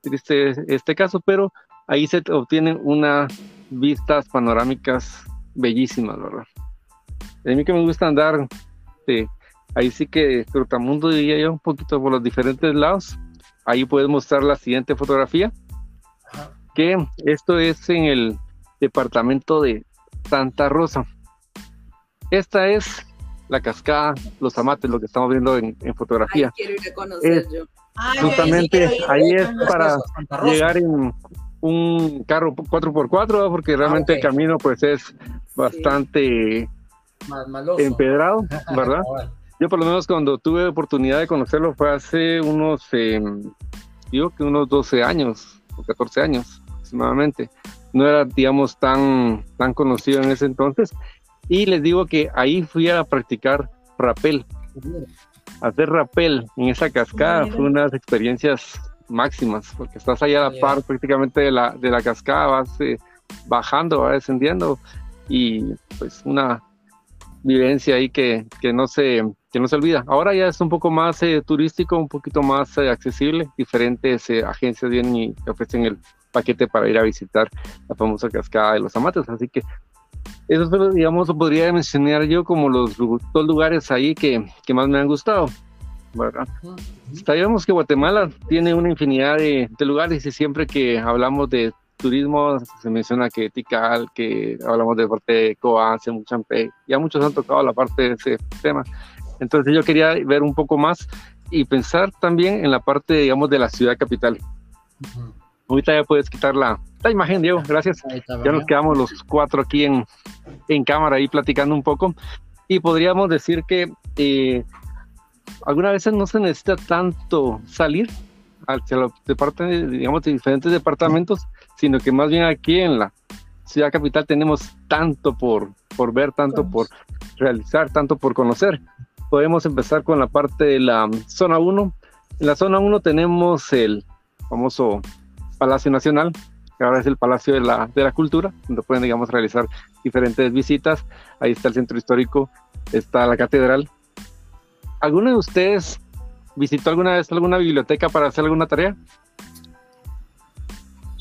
triste este caso, pero ahí se obtienen unas vistas panorámicas bellísimas, ¿verdad? A mí que me gusta andar, de, ahí sí que trotamundo diría yo, un poquito por los diferentes lados. Ahí puedes mostrar la siguiente fotografía, que esto es en el departamento de Santa Rosa. Esta es la cascada, los amates, lo que estamos viendo en, fotografía. quiero ir a conocer yo. justamente ahí, es para llegar en un carro 4x4, porque realmente el camino pues es bastante empedrado, ¿verdad? Yo por lo menos cuando tuve oportunidad de conocerlo fue hace unos, em, digo que unos 12 años o 14 años aproximadamente. No era, digamos, tan, tan conocido en ese entonces. Y les digo que ahí fui a practicar rapel. Hacer rapel en esa cascada fue unas experiencias máximas, porque estás allá a la par prácticamente de la, de la cascada, vas eh, bajando, vas descendiendo y pues una vivencia ahí que, que, no se, que no se olvida. Ahora ya es un poco más eh, turístico, un poquito más eh, accesible, diferentes agencias vienen y te ofrecen el paquete para ir a visitar la famosa cascada de los amates, así que eso digamos, podría mencionar yo como los dos lugares ahí que, que más me han gustado. ¿verdad? Sabemos que Guatemala tiene una infinidad de, lugares y siempre que hablamos de turismo se menciona que Tikal, que hablamos de parte de Coance, Muchampe, ya muchos han tocado la parte de ese tema. Entonces yo quería ver un poco más y pensar también en la parte, digamos, de la ciudad capital. Ahorita ya puedes quitar la, la imagen, Diego, gracias. Ya nos quedamos los cuatro aquí en, en cámara ahí platicando un poco. Y podríamos decir que eh, algunas veces no se necesita tanto salir hacia parte, digamos, de diferentes departamentos, sino que más bien aquí en la ciudad capital tenemos tanto por, por ver, tanto por realizar, tanto por conocer. Podemos empezar con la parte de la zona 1. En la zona 1 tenemos el famoso Palacio Nacional, que ahora es el Palacio de la, de la Cultura, donde pueden, digamos, realizar diferentes visitas. Ahí está el centro histórico, está la catedral, ¿Alguno de ustedes visitó alguna vez alguna biblioteca para hacer alguna tarea?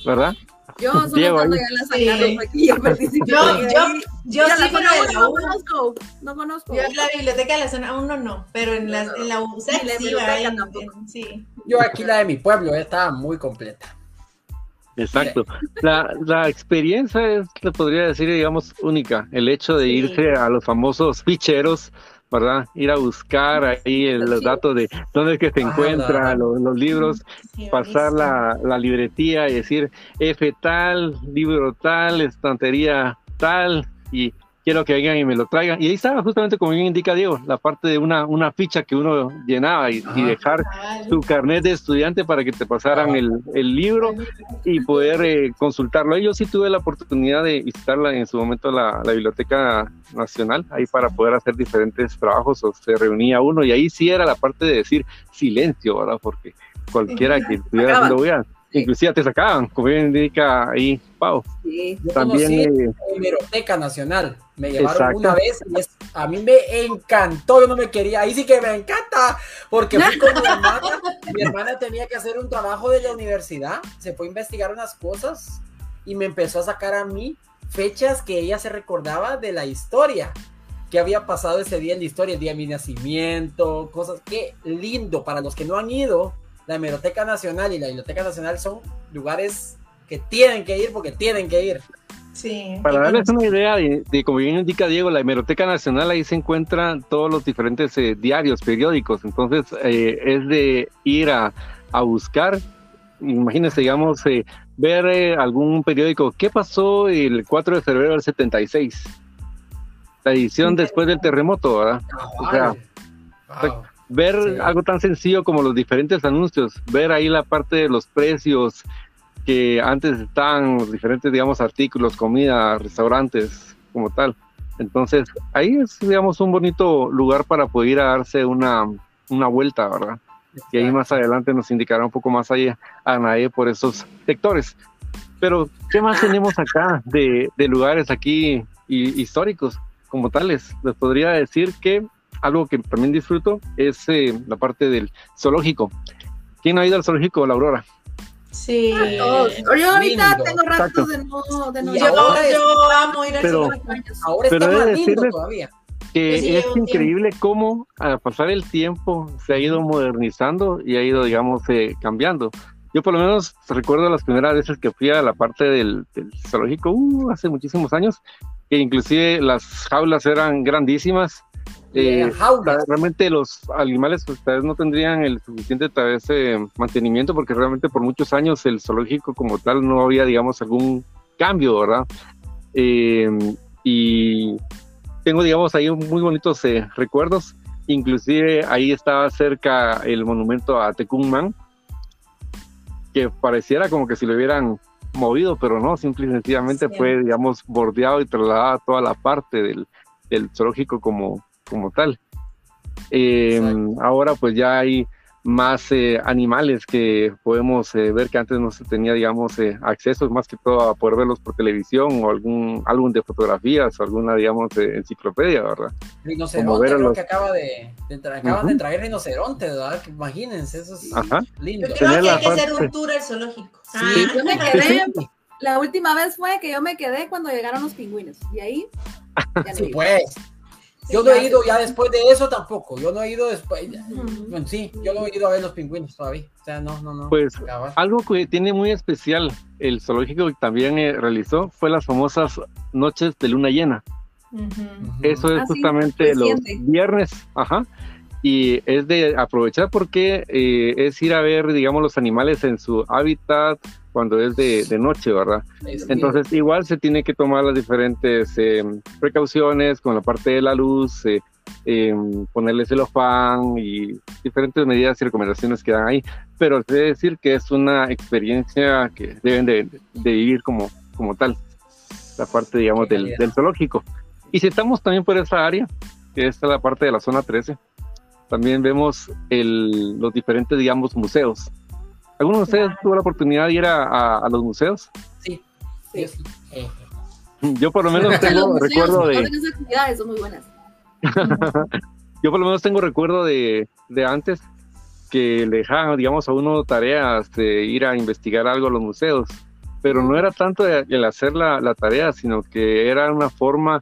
¿Verdad? Yo solo Diego, en las sí. aquí, yo participé. Yo, yo, yo sí, pero en la no conozco, no conozco. Yo en la biblioteca de la zona 1 no, pero en la, en la UCEC sí, biblioteca tampoco. sí. Yo aquí la de mi pueblo estaba muy completa. Exacto. La, la experiencia es, le podría decir, digamos, única. El hecho de irse a los famosos ficheros ¿verdad? Ir a buscar ahí el, los datos de dónde es que se ah, encuentran los, los, libros, pasar la, la, libretía y decir F tal, libro tal, estantería tal, y quiero que vengan y me lo traigan. Y ahí estaba justamente como bien indica Diego, la parte de una, una ficha que uno llenaba y, dejar su carnet de estudiante para que te pasaran el, el libro y poder eh, consultarlo. Yo sí tuve la oportunidad de visitarla en su momento la, la, Biblioteca Nacional, ahí para poder hacer diferentes trabajos, o se reunía uno y ahí sí era la parte de decir silencio, ¿verdad? Porque cualquiera que estuviera haciendo inclusive te sacaban, como bien indica ahí Pau. Sí, también eh, Biblioteca Nacional, me llevaron una vez y a mí me encantó, yo no me quería, ahí sí que me encanta, porque fui con mi hermana, mi hermana tenía que hacer un trabajo de la universidad, se fue a investigar unas cosas y me empezó a sacar a mí fechas que ella se recordaba de la historia que había pasado ese día en la historia, el día de mi nacimiento, cosas, qué lindo para los que no han ido, la Hemeroteca Nacional y la Biblioteca Nacional son lugares que tienen que ir porque tienen que ir. Sí. Para darles una idea de, como bien indica Diego, la Hemeroteca Nacional ahí se encuentran todos los diferentes eh, diarios, periódicos, entonces eh, es de ir a, buscar, imagínense, digamos, eh, ver algún periódico, ¿qué pasó el 4 de febrero del 76? La edición después del terremoto, ¿verdad? O sea, ver algo tan sencillo como los diferentes anuncios, ver ahí la parte de los precios que antes estaban los diferentes, digamos, artículos, comida, restaurantes, como tal. Entonces, ahí es, digamos, un bonito lugar para poder ir a darse una, una vuelta, ¿verdad? Y ahí más adelante nos indicará un poco más allá a nadie por esos sectores. Pero, ¿qué más tenemos acá de, de lugares aquí históricos como tales? Les podría decir que algo que también disfruto es eh, la parte del zoológico. ¿Quién ha ido al zoológico, la Aurora? Sí. Todos. Yo ahorita Lindo. tengo rato Exacto. de no, de no. Yo, ahora es- yo amo ir al Pero- zoológico. Ahora está Pero más lindo decirles- todavía. que sí es increíble cómo al pasar el tiempo se ha ido modernizando y ha ido, digamos, eh, cambiando. Yo por lo menos recuerdo las primeras veces que fui a la parte del, del zoológico, uh, hace muchísimos años, que inclusive las jaulas eran grandísimas. Eh, jaulas. realmente los animales pues, tal vez no tendrían el suficiente tal vez, eh, mantenimiento porque realmente por muchos años el zoológico como tal no había digamos algún cambio, ¿verdad? Eh, y tengo digamos ahí muy bonitos eh, recuerdos, inclusive ahí estaba cerca el monumento a Tecumán, que pareciera como que si lo hubieran movido, pero no, simple y sencillamente Sí. fue digamos bordeado y trasladado a toda la parte del, del zoológico como, como tal. Eh, ahora pues ya hay más eh, animales que podemos eh, ver que antes no se tenía, digamos, eh, acceso más que todo a poder verlos por televisión o algún álbum de fotografías o alguna, digamos, eh, enciclopedia, ¿verdad? Rinoceronte, creo los- que acaba de, de tra- acaban Ujú. de traer rinoceronte, ¿verdad? Que imagínense, eso es Ajá. lindo. Yo creo que la hay que hacer un tour al zoológico. Sí, Ah. Yo me quedé, sí. la última vez fue que yo me quedé cuando llegaron los pingüinos. Y ahí, ya no Sí, pues. Yo no he ido ya después de eso tampoco. Yo no he ido después. Bueno, sí, yo no he ido a ver los pingüinos todavía. O sea, no, no, no. Pues algo que tiene muy especial el zoológico que también eh, realizó fue las famosas noches de luna llena. Eso es Ah, sí, justamente los viernes, ajá. Y es de aprovechar porque eh, es ir a ver, digamos, los animales en su hábitat cuando es de, de noche, ¿verdad? Es- Entonces, igual se tiene que tomar las diferentes eh, precauciones con la parte de la luz, eh, eh, ponerle celofán y diferentes medidas y recomendaciones que dan ahí. Pero debe decir que es una experiencia que deben de, de vivir como, como tal, la parte, digamos, del, del zoológico. Y si estamos también por esa área, que es la parte de la zona 13, también vemos el, los diferentes, digamos, museos. ¿Alguno de ustedes tuvo la oportunidad de ir a, a- a los museos? Sí. Sí. yo sí. Yo por lo menos Los tengo museos recuerdo que de, esas actividades son muy buenas. yo por lo menos tengo recuerdo de, de antes que le dejaban, digamos, a uno tareas de ir a investigar algo a los museos, pero no era tanto el el hacer la, la tarea, sino que era una forma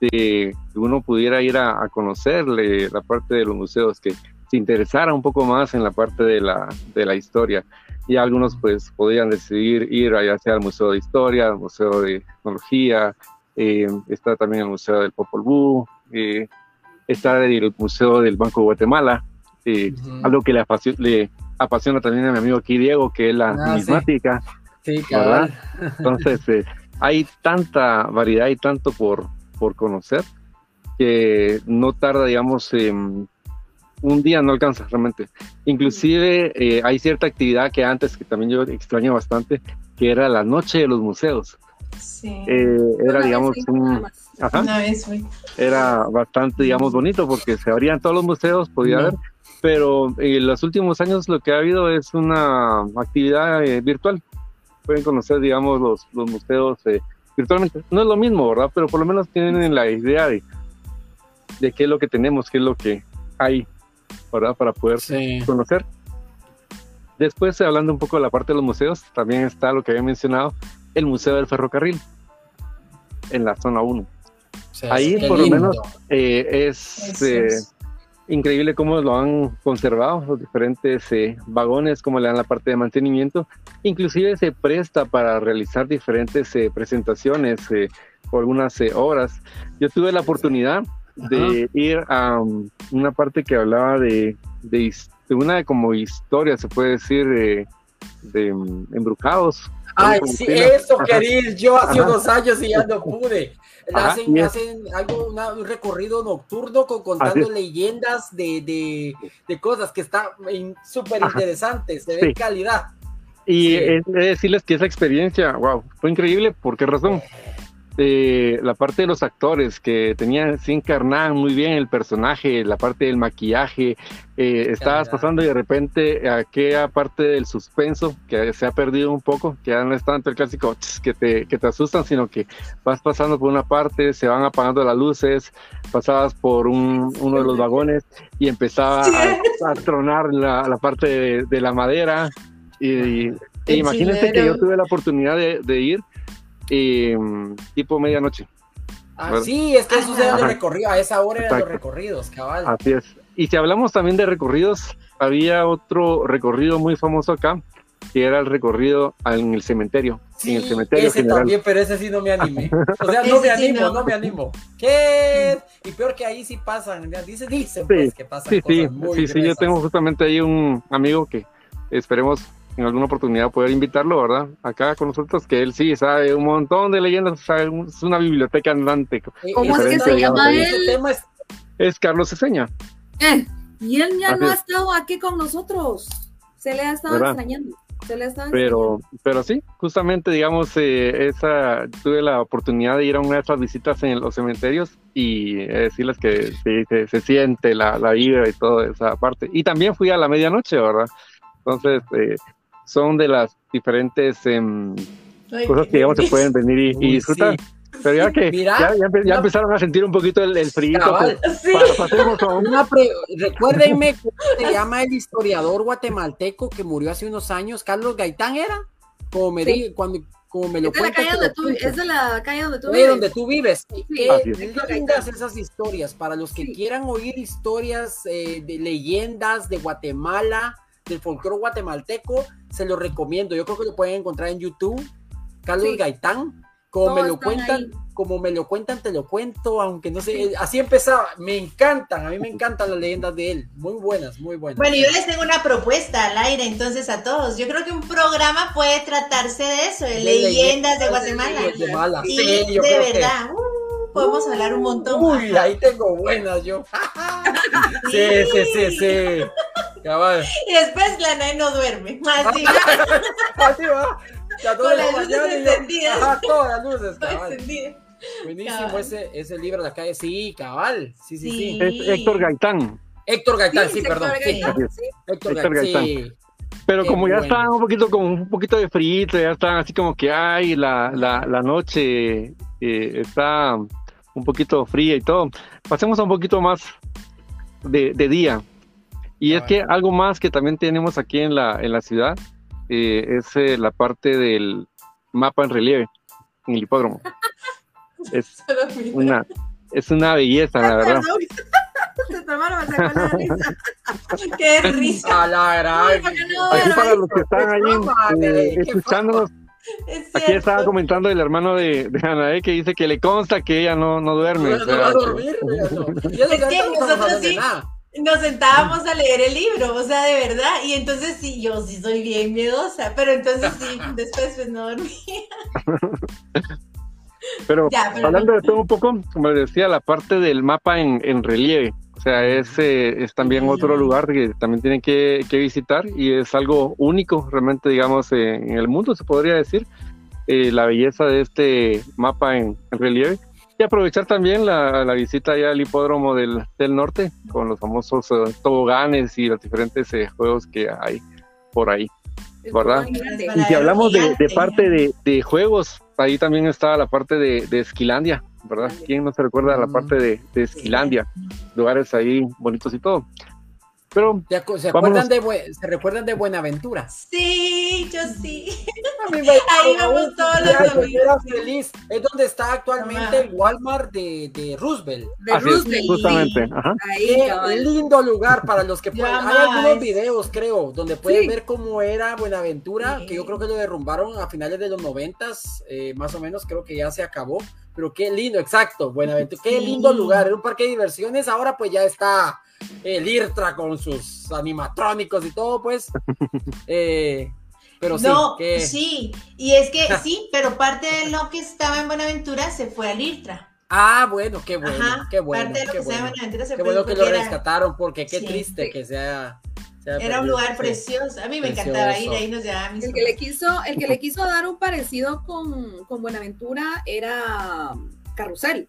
de que uno pudiera ir a, a conocerle la parte de los museos, que se interesara un poco más en la parte de la, de la historia. Y algunos pues podían decidir ir ya sea al Museo de Historia, al Museo de Tecnología, eh, está también el Museo del Popol Vuh, eh, está el Museo del Banco de Guatemala, eh, Ujú. algo que le, apasion- le apasiona también a mi amigo aquí Diego, que es la Ah, sí. numismática. Sí, cabal. Entonces, eh, hay tanta variedad y tanto por, por conocer que no tarda, digamos, em, un día no alcanza realmente. Inclusive eh, hay cierta actividad que antes, que también yo extraño bastante, que era la noche de los museos. Sí. Eh, era, digamos, un, ajá, Una vez fui. era bastante, digamos, bonito porque se abrían todos los museos, podía No. haber, pero en los últimos años lo que ha habido es una actividad eh, virtual. Pueden conocer, digamos, los, los museos eh, virtualmente. No es lo mismo, ¿verdad? Pero por lo menos tienen la idea de, de qué es lo que tenemos, qué es lo que hay, ¿verdad? Para poder Sí. conocer. Después, hablando un poco de la parte de los museos, también está lo que había mencionado, el Museo del Ferrocarril, en la zona 1. O sea, Ahí, por lo menos, Eh, es eh, increíble cómo lo han conservado, los diferentes eh, vagones, cómo le dan la parte de mantenimiento. Inclusive se presta para realizar diferentes eh, presentaciones eh, o algunas eh, obras. Yo tuve la oportunidad de ir a um, una parte que hablaba de, de, de una como historia, se puede decir, de, de um, embrujados. Ay, sí, eso quería ir yo hace Ajá. unos años y ya no pude. Hacen, hacen algo, una- un recorrido nocturno con, contando leyendas de, de, de cosas que están súper interesantes, de Sí. calidad. Y Sí. es de decirles que esa experiencia, wow, fue increíble. ¿Por qué razón? Eh, la parte de los actores que tenían, se encarnaban muy bien el personaje, la parte del maquillaje, eh, estabas pasando y de repente aquella parte del suspenso que se ha perdido un poco, que ya no es tanto el clásico que te, que te asustan, sino que vas pasando por una parte, se van apagando las luces, pasabas por un, uno de los vagones y empezaba a, a tronar la, la parte de, de la madera. Y, e imagínense que yo tuve la oportunidad de, de ir eh, tipo medianoche. Ah, sí, es que eso era de recorrido, a esa hora eran los recorridos, cabal. Así es. Y si hablamos también de recorridos, había otro recorrido muy famoso acá, que era el recorrido en el cementerio. en el cementerio ese también, pero ese sí no me animé. O sea, no me animo, no. me animo. ¿Qué? Y peor que ahí sí pasan, dice, dice pues que pasan sí, cosas sí, muy sí, sí, yo tengo justamente ahí un amigo que esperemos en alguna oportunidad poder invitarlo, ¿verdad? Acá con nosotros, que él sí sabe un montón de leyendas, sabe, es una biblioteca andante. ¿Cómo es que se llama él? Es Carlos Ceseña. Eh, y él ya no ha estado aquí con nosotros. Se le ha estado extrañando. Se le ha estado pero, pero sí, justamente, digamos, eh, esa, tuve la oportunidad de ir a una de esas visitas en los cementerios y decirles que sí, se, siente la, la vida y toda esa parte. Y también fui a la medianoche, ¿verdad? Entonces, eh, son de las diferentes em, cosas que digamos se pueden venir y, disfrutar. Pero ya que ya, ya, empezaron a sentir un poquito el, el frío. Sí. Recuérdenme cómo se llama el historiador guatemalteco que murió hace unos años, Carlos Gaitán era, como me, di, cuando, como me lo es cuenta. Tú, es de la calle donde tú vives. donde tú vives. Qué lindas esas historias para los que quieran oír historias eh, de leyendas de Guatemala del folclore guatemalteco, se lo recomiendo. Yo creo que lo pueden encontrar en YouTube. Carlos Gaitán, como me lo cuentan, como me lo cuentan, te lo cuento, aunque no sé, así empezaba. Me encantan, a mí me encantan las leyendas de él. Muy buenas, muy buenas. Bueno, yo les tengo una propuesta al aire entonces a todos. Yo creo que un programa puede tratarse de eso, de, leyendas, de Guatemala. De Guatemala. Sí, de verdad. Uh, podemos hablar un montón. Uy, ahí tengo buenas yo. sí, sí, sí, sí. Y después la NAE no duerme. Así, Así va. Con las luces encendidas. Ajá, todas las luces, cabal. Buenísimo ese, ese libro de la calle. Sí, cabal. Sí, sí, sí. Es Héctor Gaitán. Héctor Gaitán, sí, perdón. Héctor, Gaitán. Pero como ya está un poquito, como un poquito de frío, ya está así como que ay, la, la, la noche eh, está un poquito fría y todo. Pasemos a un poquito más de, de día. Y es que algo más que también tenemos aquí en la, en la ciudad eh, es eh, la parte del mapa en relieve en el hipódromo. Es una, es una belleza, la verdad. Qué risa. Aquí para los que están ahí eh, escuchándonos, Aquí estaba comentando el hermano de, de Anae que dice que le consta que ella no, no duerme. No, no va a dormir. Es que nosotros sí, nos sentábamos a leer el libro, o sea, de verdad, y entonces sí, yo sí soy bien miedosa, pero entonces sí, después pues no dormía. Pero, hablando de todo un poco, como les decía, la parte del mapa en, en relieve, sea, es, eh, es también otro lugar que también tienen que, que, visitar y es algo único realmente, digamos, en el mundo, se podría decir, eh, la belleza de este mapa en, en relieve. Y aprovechar también la, la visita ya al hipódromo del, del, norte con los famosos uh, toboganes y los diferentes uh, juegos que hay por ahí, ¿verdad? Y si hablamos de, de parte de, de, juegos, ahí también está la parte de, de Esquilandia, ¿verdad? ¿Quién no se recuerda la parte de, de Esquilandia? Lugares ahí bonitos y todo. Pero, ¿Se, acuerdan de, ¿Se recuerdan de Buenaventura? Sí, yo sí. Ahí vamos todos los domingos. feliz. Es donde está actualmente el Walmart de, de Roosevelt. De Así Roosevelt. Es, justamente. Ajá. Ahí, Qué lindo lugar para los que pueden. Hay algunos videos, creo, donde pueden sí. ver cómo era Buenaventura, sí. que yo creo que lo derrumbaron a finales de los noventas, eh, más o menos, creo que ya se acabó. Pero qué lindo, exacto, Buenaventura. Qué lindo lugar. Era un parque de diversiones. Ahora pues ya está el IRTRA con sus animatrónicos y todo, pues. Eh, pero sí, no, que... sí, y es que sí, pero parte de lo que estaba en Buenaventura se fue al IRTRA. Ah, bueno, qué bueno, Ajá, qué bueno. Parte de lo qué que bueno. estaba en Buenaventura se qué fue bueno que lo era... rescataron, porque qué sí, triste que sea. sea era un lugar precioso. A mí me precioso. encantaba ir ahí, nos llevaba mis el que le quiso, el que le quiso dar un parecido con, con Buenaventura era Carrusel.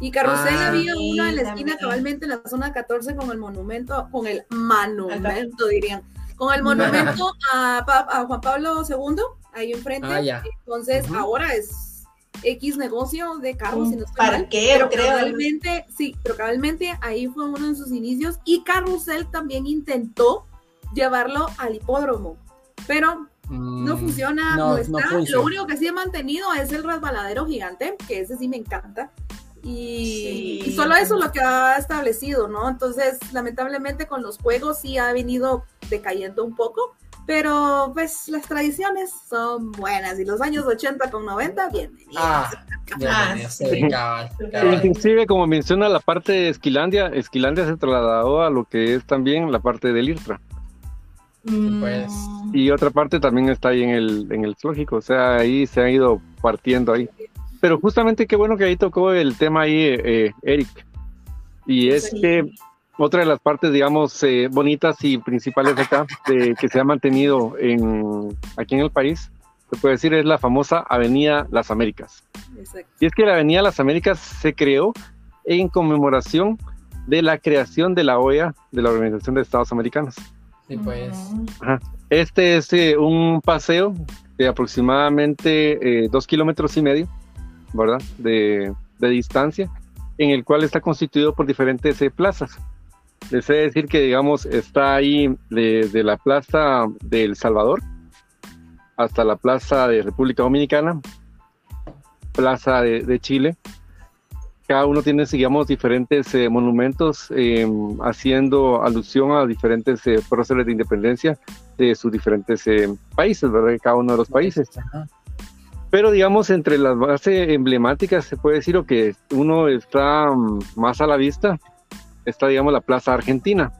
Y Carrusel ah, había uno en la esquina, cabalmente en la zona 14, con el monumento, con el monumento, dirían, con el monumento a, a, Juan Pablo II, ahí enfrente. Ah, ya. Entonces, uh -huh. ahora es X negocio de carros, si no estoy mal. Pero creo. cabalmente, sí, pero cabalmente ahí fue uno de sus inicios. Y Carrusel también intentó llevarlo al hipódromo. pero no Mm, funciona, no, no, no está. funciona. Lo único que sí he mantenido es el resbaladero gigante, que ese sí me encanta. Y, Sí. y solo eso es lo que ha establecido, ¿no? Entonces, lamentablemente con los juegos sí ha venido decayendo un poco, pero pues las tradiciones son buenas y los años 80 con 90, bienvenidos. Ah, Ah, sí, cabal, cabal. Inclusive, como menciona la parte de Esquilandia, Esquilandia se trasladó a lo que es también la parte del IRTRA. Mm, pues. Y otra parte también está ahí en el, en el zoológico, o sea, ahí se ha ido partiendo ahí. Pero justamente qué bueno que ahí tocó el tema ahí, eh, Eric. Y es Sí. que otra de las partes, digamos, eh, bonitas y principales acá, de, que se ha mantenido en, aquí en el país, se puede decir, es la famosa Avenida Las Américas. Exacto. Y es que la Avenida Las Américas se creó en conmemoración de la creación de la OEA, de la Organización de Estados Americanos. Sí, pues. mm, Este es eh, un paseo de aproximadamente eh, dos kilómetros y medio, ¿verdad? De, de distancia, en el cual está constituido por diferentes eh, plazas. Les he de decir que, digamos, está ahí de, de la plaza de El Salvador hasta la plaza de República Dominicana, plaza de, de Chile. Cada uno tiene, digamos, diferentes eh, monumentos eh, haciendo alusión a diferentes eh, próceres de independencia de sus diferentes eh, países, ¿verdad? Cada uno de los países. Pero digamos, entre las bases emblemáticas se puede decir o que uno está mm, más a la vista, está, digamos, la Plaza Argentina.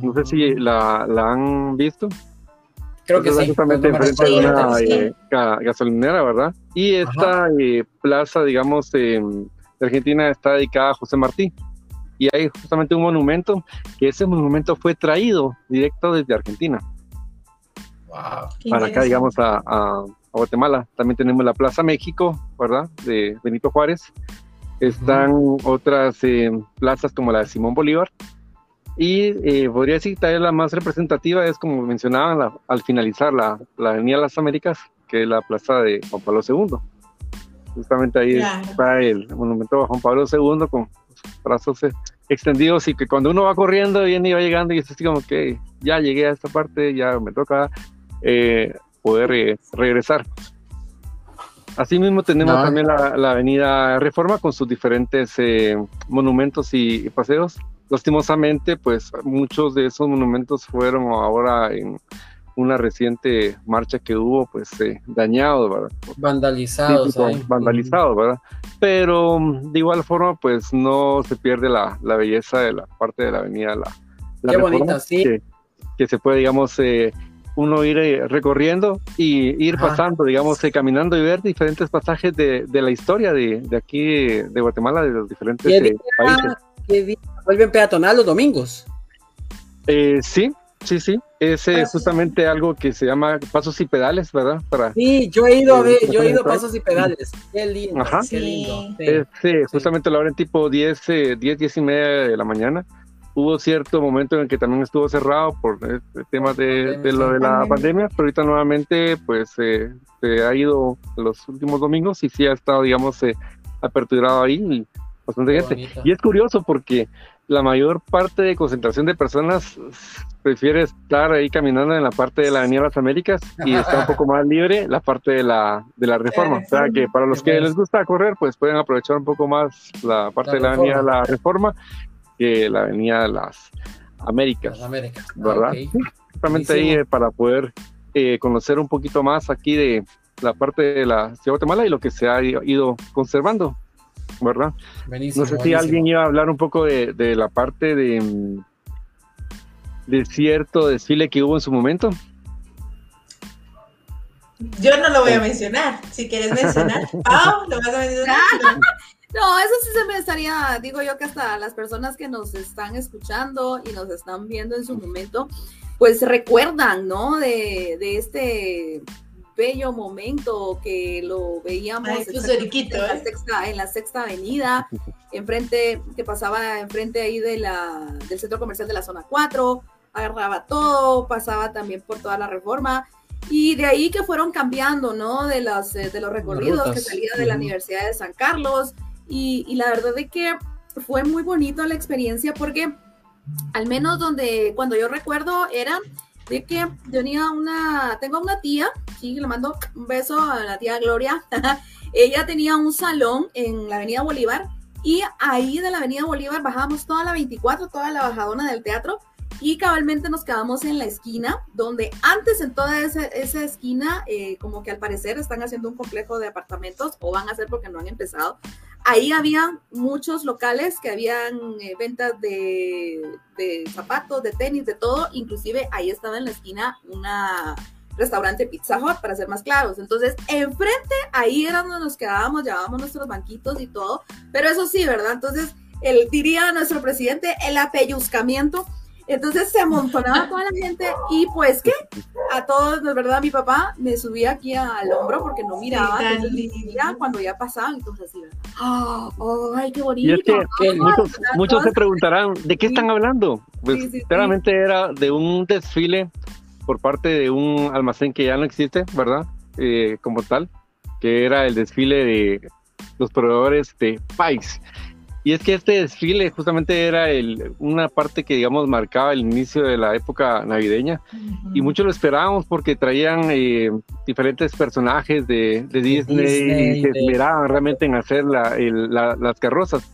No sé si la, la han visto. Creo que Está sí. Justamente enfrente de una eh, ga- gasolinera, ¿verdad? Y esta eh, plaza, digamos, eh, de Argentina está dedicada a José Martí. Y hay justamente un monumento, que ese monumento fue traído directo desde Argentina Wow. para acá, digamos, a, a- a Guatemala. También tenemos la Plaza México, ¿verdad? De Benito Juárez. Están otras eh, plazas como la de Simón Bolívar. Y eh, podría decir que la más representativa es, como mencionaban, la- al finalizar la, la Avenida Las Américas, que es la plaza de Juan Pablo II. Justamente ahí Claro. está el monumento a Juan Pablo II con sus brazos eh, extendidos y que cuando uno va corriendo, viene y va llegando y es así como que ya llegué a esta parte, ya me toca eh, poder eh, regresar. Asimismo tenemos No. también la, la avenida Reforma con sus diferentes eh, monumentos y, y paseos. Lastimosamente, pues muchos de esos monumentos fueron ahora en una reciente marcha que hubo, pues eh, dañados, ¿verdad? Vandalizados. Sí, tipo, ahí. vandalizado, ¿verdad? Pero de igual forma, pues no se pierde la, la belleza de la parte de la avenida, la, la Qué Reforma, bonita, sí. que, que se puede, digamos, eh, uno ir eh, recorriendo y ir Ajá. pasando, digamos, eh, caminando y ver diferentes pasajes de, de la historia de, de aquí, de Guatemala, de los diferentes ¿Qué eh, día? países. ¿Qué día? Vuelven peatonal los domingos. Eh, sí, sí, sí, es eh, Ah, justamente algo que se llama pasos y pedales, ¿verdad? Para Sí, yo he ido a ver, yo he ido a pasos y pedales. Qué lindo, Ajá. qué lindo. Sí. Es, sí, justamente la hora en tipo 10, eh, 10, 10 y media de la mañana. Hubo cierto momento en que también estuvo cerrado por eh, temas de, de lo de la Pandemia. pero ahorita nuevamente pues eh, se ha ido los últimos domingos y sí ha estado, digamos, eh, aperturado ahí y bastante Qué gente. bonito. Y es curioso porque la mayor parte de concentración de personas prefiere estar ahí caminando en la parte de la Avenida Las Américas y está un poco más libre la parte de la, de la reforma. O sea que para los que les gusta correr, pues pueden aprovechar un poco más la parte La de la Avenida Reforma. La Reforma que la Avenida Las Américas. Las Américas. Ah, ¿Verdad? ok. Justamente ahí eh, para poder eh, conocer un poquito más aquí de la parte de la ciudad de Guatemala y lo que se ha ido conservando, ¿verdad? Buenísimo, No sé si buenísimo. alguien iba a hablar un poco de, de la parte de, mm, de cierto desfile que hubo en su momento. Yo no lo voy a mencionar. Si quieres mencionar, Pau, ¿lo vas a mencionar? No, eso sí se me estaría, digo yo que hasta las personas que nos están escuchando y nos están viendo en su momento, pues recuerdan, ¿no? De, de este bello momento que lo veíamos Ay, riquito, en, la ¿eh? sexta, en la sexta avenida, enfrente, que pasaba enfrente ahí de la, del centro comercial de la zona 4, agarraba todo, pasaba también por toda la reforma. Y de ahí que fueron cambiando, ¿no? De los, eh, de los recorridos que salía de la. Universidad de San Carlos. Y, la verdad es que fue muy bonito la experiencia porque al menos donde cuando yo recuerdo era de que tenía una, tengo una tía, sí, le mando un beso a la tía Gloria. Ella tenía un salón en la Avenida Bolívar y ahí de la Avenida Bolívar bajábamos toda la 24, toda la bajadona del teatro y cabalmente nos quedamos en la esquina, donde antes en toda esa, esquina, eh, como que al parecer están haciendo un complejo de apartamentos o van a hacer porque no han empezado. Ahí había muchos locales que habían eh, ventas de, de zapatos, de tenis, de todo. Inclusive ahí estaba en la esquina una restaurante Pizza Hut, para ser más claros. Entonces, enfrente, ahí era donde nos quedábamos, llevábamos nuestros banquitos y todo. Pero eso sí, ¿verdad? Entonces, él diría nuestro presidente, el apelluzcamiento entonces se amontonaba toda la gente y pues qué, a todos, de verdad, mi papá me subía aquí al hombro porque no miraba, entonces cuando ya pasaban, entonces así, ¡Ah! ¡ay, qué bonito! Y es que, muchos, muchos se preguntarán, ¿de qué están hablando? Pues claramente era de un desfile por parte de un almacén que ya no existe, ¿verdad? Eh, como tal, que era el desfile de los proveedores de Pais. Y es que este desfile justamente era el, una parte que, digamos, marcaba el inicio de la época navideña. Y muchos lo esperábamos porque traían eh, diferentes personajes de, Disney, y se esmeraban realmente en hacer las carrozas.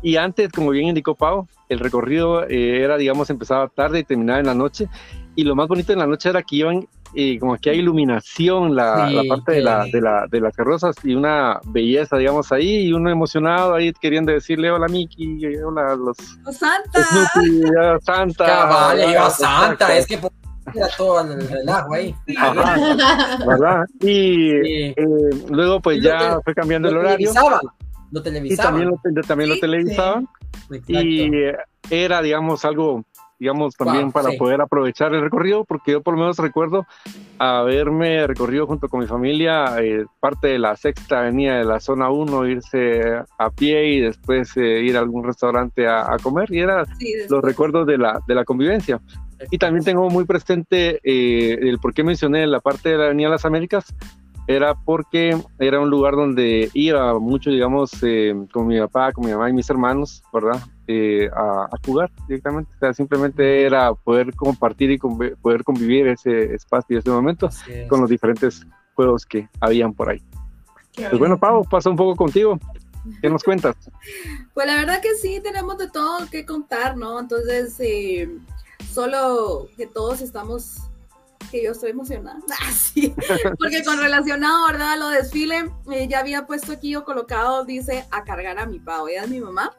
Y antes, como bien indicó Pau, el recorrido eh, era, digamos, empezaba tarde y terminaba en la noche. Y lo más bonito en la noche era que iban y como que hay iluminación, la, la parte de, la, de, la, de las carrozas y una belleza, digamos, ahí, y uno emocionado ahí queriendo decirle hola Miki, hola los... Santa! Snoopy, Santa. Cabal, iba Santa, es que era todo el relajo ahí. ¿Verdad? Y eh, luego pues ya fue cambiando el horario. Lo televisaban. Y también lo, también lo televisaban. Y era, digamos, algo digamos, también para poder aprovechar el recorrido, porque yo por lo menos recuerdo haberme recorrido junto con mi familia eh, parte de la sexta avenida de la zona 1, irse a pie y después eh, ir a algún restaurante a, comer, y era los recuerdos de la, de la convivencia. Y también tengo muy presente eh, el por qué mencioné la parte de la Avenida Las Américas, era porque era un lugar donde iba mucho, digamos, eh, con mi papá, con mi mamá y mis hermanos, ¿verdad? Eh, a, jugar directamente. O sea, simplemente era poder compartir y poder convivir ese espacio y ese momento con los diferentes juegos que habían por ahí. pues bueno, Pau, pasa un poco contigo. ¿Qué nos cuentas? Pues la verdad que sí, tenemos de todo que contar, ¿no? Entonces, eh, solo que todos estamos que yo estoy emocionada. Así, porque con relacionado, ¿verdad? A lo desfile, eh, ya había puesto aquí o colocado, dice, a cargar a mi pavo, ella es mi mamá.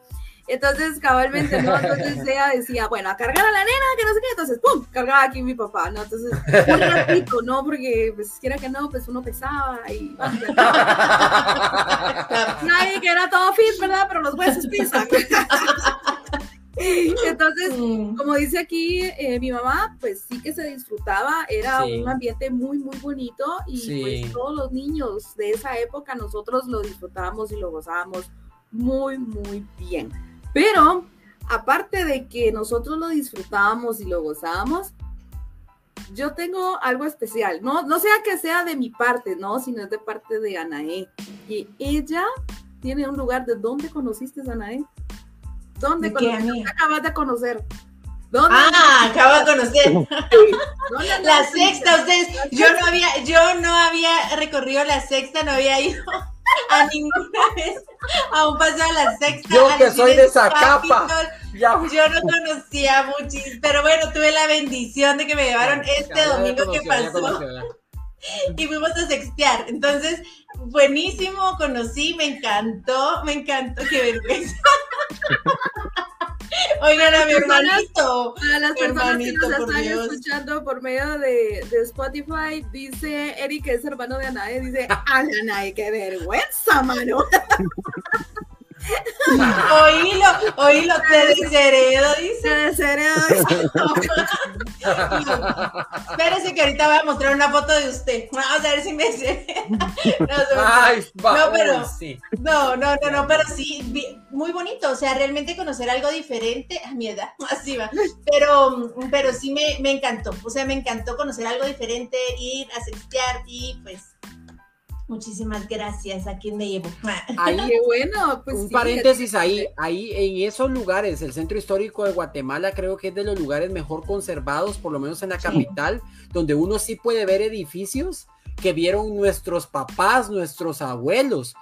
Entonces, cabalmente, ¿no? Entonces ella decía, bueno, a cargar a la nena, que no sé qué, entonces, ¡pum! Cargaba aquí mi papá, ¿no? Entonces, un ratito, ¿no? Porque, pues, quiera que no, pues uno pesaba y... Nadie que era todo fit, ¿verdad? Pero los huesos pisan. Entonces, como dice aquí eh, mi mamá, pues sí que se disfrutaba, era un ambiente muy, muy bonito y pues todos los niños de esa época nosotros lo disfrutábamos y lo gozábamos muy, muy bien. Pero, aparte de que nosotros lo disfrutábamos y lo gozábamos, yo tengo algo especial, no, no sea que sea de mi parte, no, sino es de parte de Anaé. Y ella tiene un lugar de dónde conociste a Anaé. ¿Dónde acabas de conocer? ¿Dónde? Ah, acabo de conocer. la sexta, ustedes, yo no había, yo no había recorrido la sexta, no había ido a ninguna vez a un paseo a la sexta. Yo que soy de esa capa. Yo no conocía muchísimo, pero bueno, tuve la bendición de que me llevaron este domingo que pasó. Y fuimos a sextear. Entonces, buenísimo, conocí, me encantó, me encantó, qué vergüenza. Oigan a mi hermanito. Para las personas que nos están escuchando por medio de, de, Spotify, dice Eric, que es hermano de Anae, dice, ¡Ah, Anae, qué vergüenza, mano! oílo, oílo, te desheredo, dice. Te desheredo, Espérese que ahorita voy a mostrar una foto de usted. Vamos a ver si me se No, no, pero no, no, no, no, pero sí, muy bonito. O sea, realmente conocer algo diferente a mi edad, así va. Pero, pero sí me, me encantó. O sea, me encantó conocer algo diferente, ir a sextear y pues Muchísimas gracias. ¿A quién me llevo? Ahí, Qué bueno. Pues un sí, paréntesis ahí, ahí en esos lugares, el centro histórico de Guatemala creo que es de los lugares mejor conservados, por lo menos en la capital, donde uno sí puede ver edificios que vieron nuestros papás, nuestros abuelos.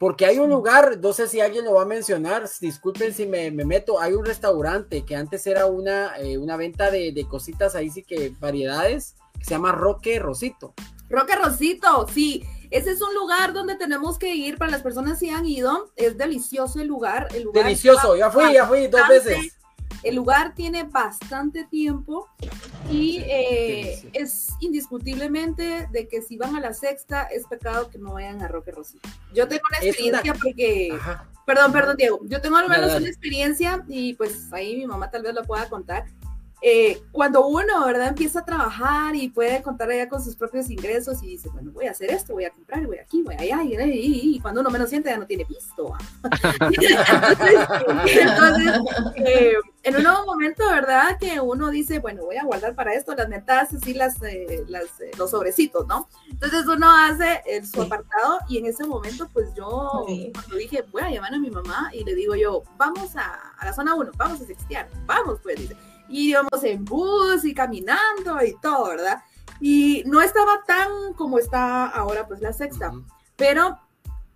Porque hay un lugar, no sé si alguien lo va a mencionar, disculpen si me, me meto, hay un restaurante que antes era una, eh, una venta de, de cositas ahí sí que variedades, que se llama Roque Rosito. Roque Rosito, sí. Ese es un lugar donde tenemos que ir para las personas que han ido. Es delicioso el lugar. El lugar Delicioso, ya fui, ya fui dos veces. El lugar tiene bastante tiempo y eh, es indiscutiblemente de que si van a la sexta es pecado que no vayan a Roque Rosito. Yo tengo una experiencia porque, Ajá. perdón, perdón Diego, yo tengo al menos una experiencia y pues ahí mi mamá tal vez lo pueda contar. Eh, cuando uno, ¿verdad? Empieza a trabajar y puede contar allá con sus propios ingresos y dice, bueno, voy a hacer esto, voy a comprar, voy aquí, voy allá, y, y- y- y cuando uno menos siente ya no tiene pisto. Entonces, eh, en un nuevo momento, ¿verdad? Que uno dice, bueno, voy a guardar para esto las metadas, así las, eh, las, eh, los sobrecitos, ¿no? Entonces uno hace el, su apartado y en ese momento, pues yo, Sí. cuando dije, voy a llamar a mi mamá y le digo yo, vamos a, a la zona 1, vamos a sextear, vamos, pues, dice. Íbamos en bus y caminando y todo, ¿verdad? Y no estaba tan como está ahora, pues, la sexta. Ujú. Pero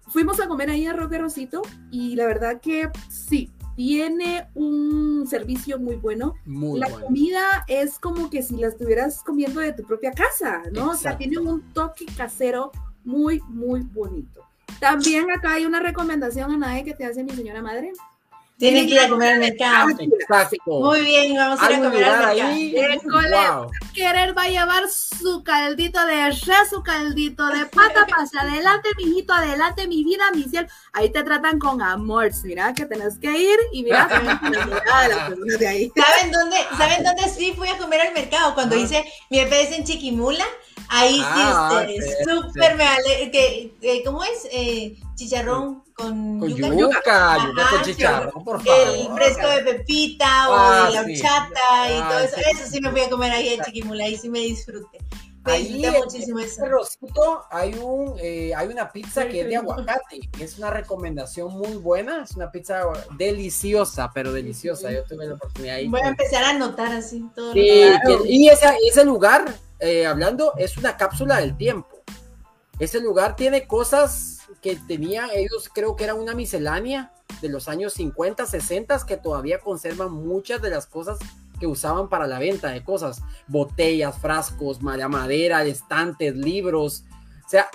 fuimos a comer ahí a Roque Rosito y la verdad que sí, tiene un servicio muy bueno. Muy la bueno. comida es como que si la estuvieras comiendo de tu propia casa, ¿no? O sea, Exacto. tiene un toque casero muy, muy bonito. También acá hay una recomendación, Anae, que te hace mi señora madre. Tienen que ir a comer al mercado. Muy bien, vamos a ir a comer al mercado. Querer va a llevar su caldito de res, su caldito de pata, pase adelante, mijito, adelante, mi vida, mi cielo. Ahí te tratan con amor, mira que tenés que ir y mira de de ahí. ¿Saben dónde, ¿Saben dónde sí fui a comer al mercado? Cuando Ah. hice mi EPS en Chiquimula. Ahí sí, Ah, ustedes, sí, súper me que, eh, ¿Cómo es? Eh, chicharrón con, Con yuca. yuca, yuca Ajá, con chicharrón, por El favor. fresco de pepita o Ah, de la horchata y Ah, todo eso. sí. Eso sí me fui a comer ahí en Chiquimula, ahí sí me disfruté. Me Ahí en muchísimo eso. este Rosito hay un eh, hay una pizza que es de aguacate, es una recomendación muy buena, es una pizza deliciosa, pero deliciosa. Yo tuve la oportunidad ahí. Voy a empezar a anotar así todo. Sí, que- y ese, ese lugar, eh, hablando, es una cápsula del tiempo. Ese lugar tiene cosas que tenían, ellos creo que era una miscelánea de los años 50, 60, que todavía conservan muchas de las cosas que usaban para la venta de cosas, botellas, frascos, ma- madera, estantes, libros. O sea,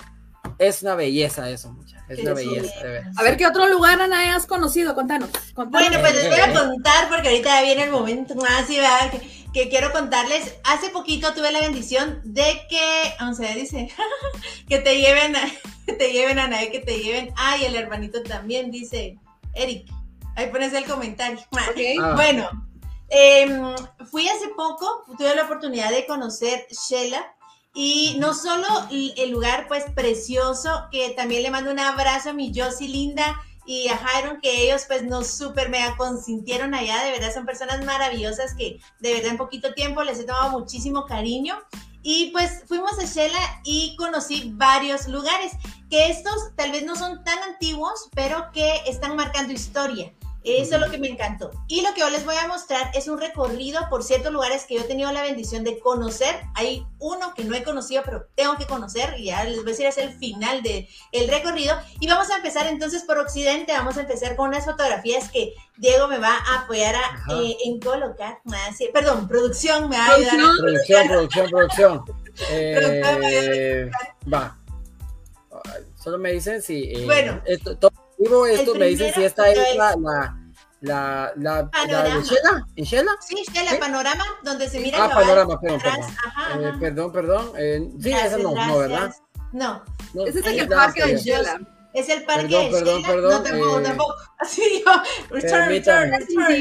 es una belleza eso. Es una belleza. A ver, ¿qué otro lugar, Anae, has conocido? Contanos. contanos. Bueno, pues les voy a eh. contar porque ahorita ya viene el momento más y. Que, que quiero contarles. Hace poquito tuve la bendición de que, o sea, dice, que te lleven, a, que te lleven a nadie, que te lleven. Ay, el hermanito también dice, Eric. Ahí pones el comentario. Ok. Ah. Bueno, em, fui hace poco, tuve la oportunidad de conocer Shela y no solo el lugar pues precioso, que también le mando un abrazo a mi Josie linda y a Jairon, que ellos pues nos súper mega consintieron allá, de verdad son personas maravillosas que de verdad en poquito tiempo les he tomado muchísimo cariño. Y pues fuimos a Shela y conocí varios lugares, que estos tal vez no son tan antiguos, pero que están marcando historia. Eso es lo que me encantó. Y lo que yo les voy a mostrar es un recorrido por ciertos lugares que yo he tenido la bendición de conocer. Hay uno que no he conocido, pero tengo que conocer y ya les voy a decir, es el final del el recorrido. Y vamos a empezar entonces por Occidente. Vamos a empezar con unas fotografías que Diego me va a apoyar a, eh, en colocar. Ah, perdón, producción me va a ayudar. a- Producción, producción, producción. Eh, va. Ay, Solo me dicen si. eh, Bueno. esto, vivo, esto El me dicen si primero esta es la. la la, la, la Panorama. de Shela, ¿en Shela? Sí, Shela, ¿Sí? panorama, donde se mira Ah, panorama, perdón, atrás. perdón. Ajá, Eh, ajá. perdón, perdón. eh, sí, Gracias, esa no, no, ¿verdad? No, No, Ese es el parque de. Shela. Es el parque Perdón, de perdón, no, tampoco, eh, tampoco. Así yo, return, return, return. Ahí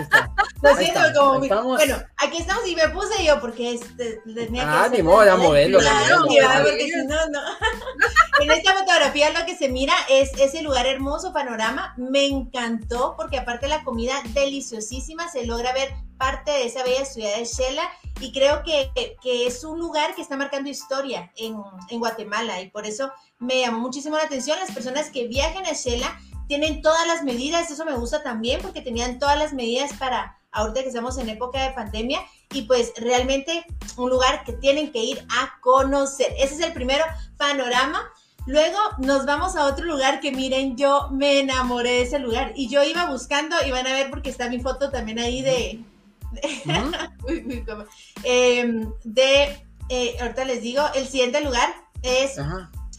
está. Lo siento, como estamos. Bueno, aquí estamos y me puse yo porque este, tenía que Ah, ni modo, la modelo, Claro, porque si no, no. en esta fotografía lo que se mira es ese lugar hermoso, panorama. Me encantó porque aparte la comida deliciosísima, se logra ver parte de esa bella ciudad de Shela y creo que, que es un lugar que está marcando historia en, en, Guatemala y por eso me llamó muchísimo la atención. Las personas que viajan a Shela tienen todas las medidas, eso me gusta también porque tenían todas las medidas para ahorita que estamos en época de pandemia y pues realmente un lugar que tienen que ir a conocer. Ese es el primero panorama. Luego nos vamos a otro lugar que miren, yo me enamoré de ese lugar y yo iba buscando y van a ver porque está mi foto también ahí de... Em, de, eh, ahorita les digo, el siguiente lugar es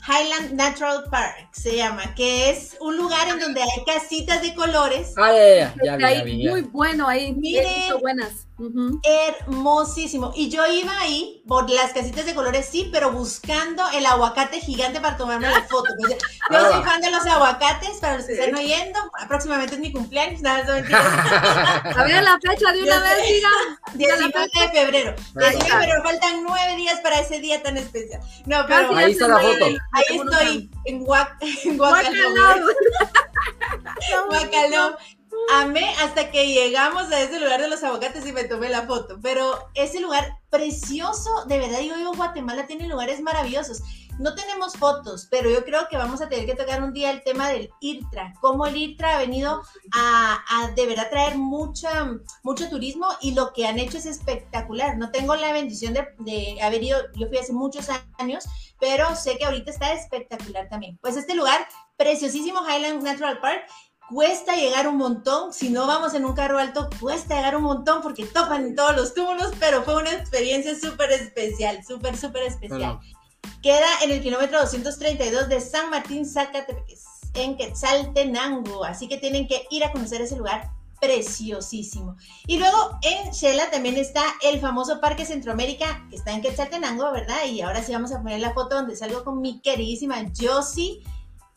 Highland Natural Park se llama, que es un lugar en donde hay casitas de colores. Ah, ya, ya, ya, Muy bueno ahí, miren, buenas. Hermosísimo. Y yo iba ahí por las casitas de colores, sí, pero buscando el aguacate gigante para tomarme la foto. Yo soy fan de los aguacates, para los que están oyendo. Próximamente es mi cumpleaños. Nada, A ver la fecha de una vez, diga. 19 de febrero. 19 de febrero, faltan nueve días para ese día tan especial. No, pero ahí está la foto. Ahí estoy en, Guac en Guacalón. Guacalón amé hasta que llegamos a ese lugar de los aguacates y me tomé la foto. Pero ese lugar precioso, de verdad, yo digo, Guatemala tiene lugares maravillosos. No tenemos fotos, pero yo creo que vamos a tener que tocar un día el tema del IRTRA, cómo el IRTRA ha venido a, a de verdad traer mucha, mucho turismo y lo que han hecho es espectacular. No tengo la bendición de, de haber ido, yo fui hace muchos años, pero sé que ahorita está espectacular también. Pues este lugar, preciosísimo Highland Natural Park, cuesta llegar un montón, si no vamos en un carro alto, cuesta llegar un montón porque topan en todos los túmulos, pero fue una experiencia súper especial, súper, súper especial. Queda en el kilómetro 232 de San Martín, Zacatepec, en Quetzaltenango, así que tienen que ir a conocer ese lugar preciosísimo. Y luego en Shela también está el famoso Parque Centroamérica, que está en Quetzaltenango, ¿verdad? Y ahora sí vamos a poner la foto donde salgo con mi queridísima Josie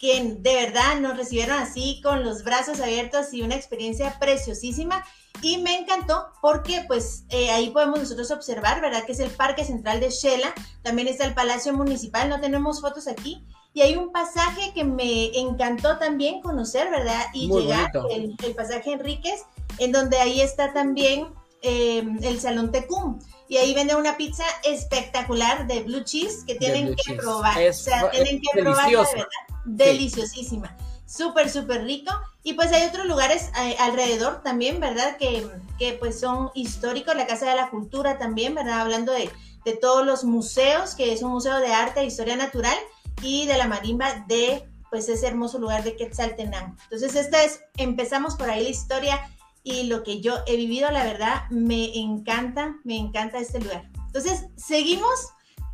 que de verdad nos recibieron así con los brazos abiertos y una experiencia preciosísima. Y me encantó porque pues eh, ahí podemos nosotros observar, ¿verdad? Que es el Parque Central de Shela, también está el Palacio Municipal, no tenemos fotos aquí. Y hay un pasaje que me encantó también conocer, ¿verdad? Y llegar, el, pasaje Enríquez, en donde ahí está también em, el Salón Tecum. Y ahí vende una pizza espectacular de blue cheese que tienen que probar. o sea, tienen que probar, verdad deliciosísima. Súper, súper rico. Y pues hay otros lugares eh, alrededor también, ¿verdad? Que, que, pues son históricos, la Casa de la Cultura también, ¿verdad? Hablando de, de todos los museos, que es un museo de arte e historia natural, y de la marimba de pues ese hermoso lugar de Quetzaltenango. Entonces, esta es, empezamos por ahí la historia y lo que yo he vivido, la verdad, me encanta, me encanta este lugar. Entonces, seguimos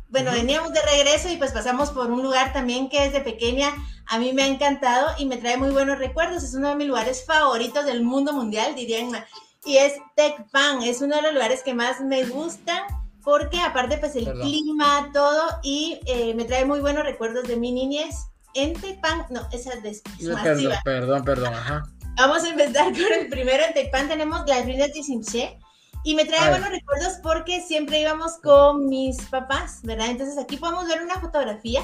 bueno, veníamos de regreso y pues pasamos por un lugar también que desde pequeña a mí me ha encantado y me trae muy buenos recuerdos. Es uno de mis lugares favoritos del mundo mundial, dirían. Y es Tecpan, es uno de los lugares que más me gustan porque aparte pues el clima, todo y eh, me trae muy buenos recuerdos de mi niñez. En Tecpan, no, esa es después. Perdón, perdón, perdón, ajá. Vamos a empezar con el primero. En Tecpan tenemos las ruinas de Simché y me trae buenos recuerdos porque siempre íbamos con mis papás, ¿verdad? Entonces aquí podemos ver una fotografía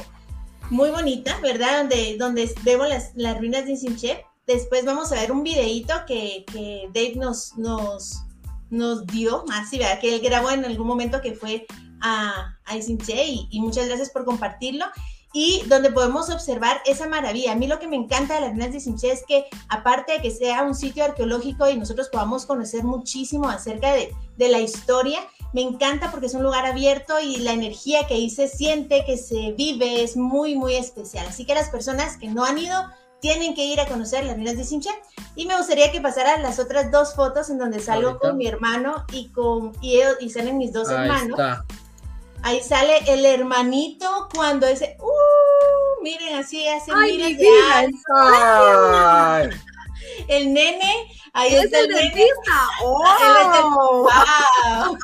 muy bonita, ¿verdad? Donde, donde vemos las, las ruinas de Sinche. Después vamos a ver un videito que, que Dave nos, nos, nos dio, así, ¿verdad? Que él grabó en algún momento que fue a, a Isinche y, y muchas gracias por compartirlo y donde podemos observar esa maravilla. A mí lo que me encanta de las ruinas de Simché es que aparte de que sea un sitio arqueológico y nosotros podamos conocer muchísimo acerca de, de la historia, me encanta porque es un lugar abierto y la energía que ahí se siente, que se vive, es muy, muy especial. Así que las personas que no han ido tienen que ir a conocer las ruinas de Simché. Y me gustaría que pasaran las otras dos fotos en donde salgo con mi hermano y con y, y salen mis dos hermanos. Ahí sale el hermanito cuando dice, ¡uh! Miren, así hace Ay, miles de años. El nene, ahí es está el, el nene. dentista. ¡Oh! Él es el, wow.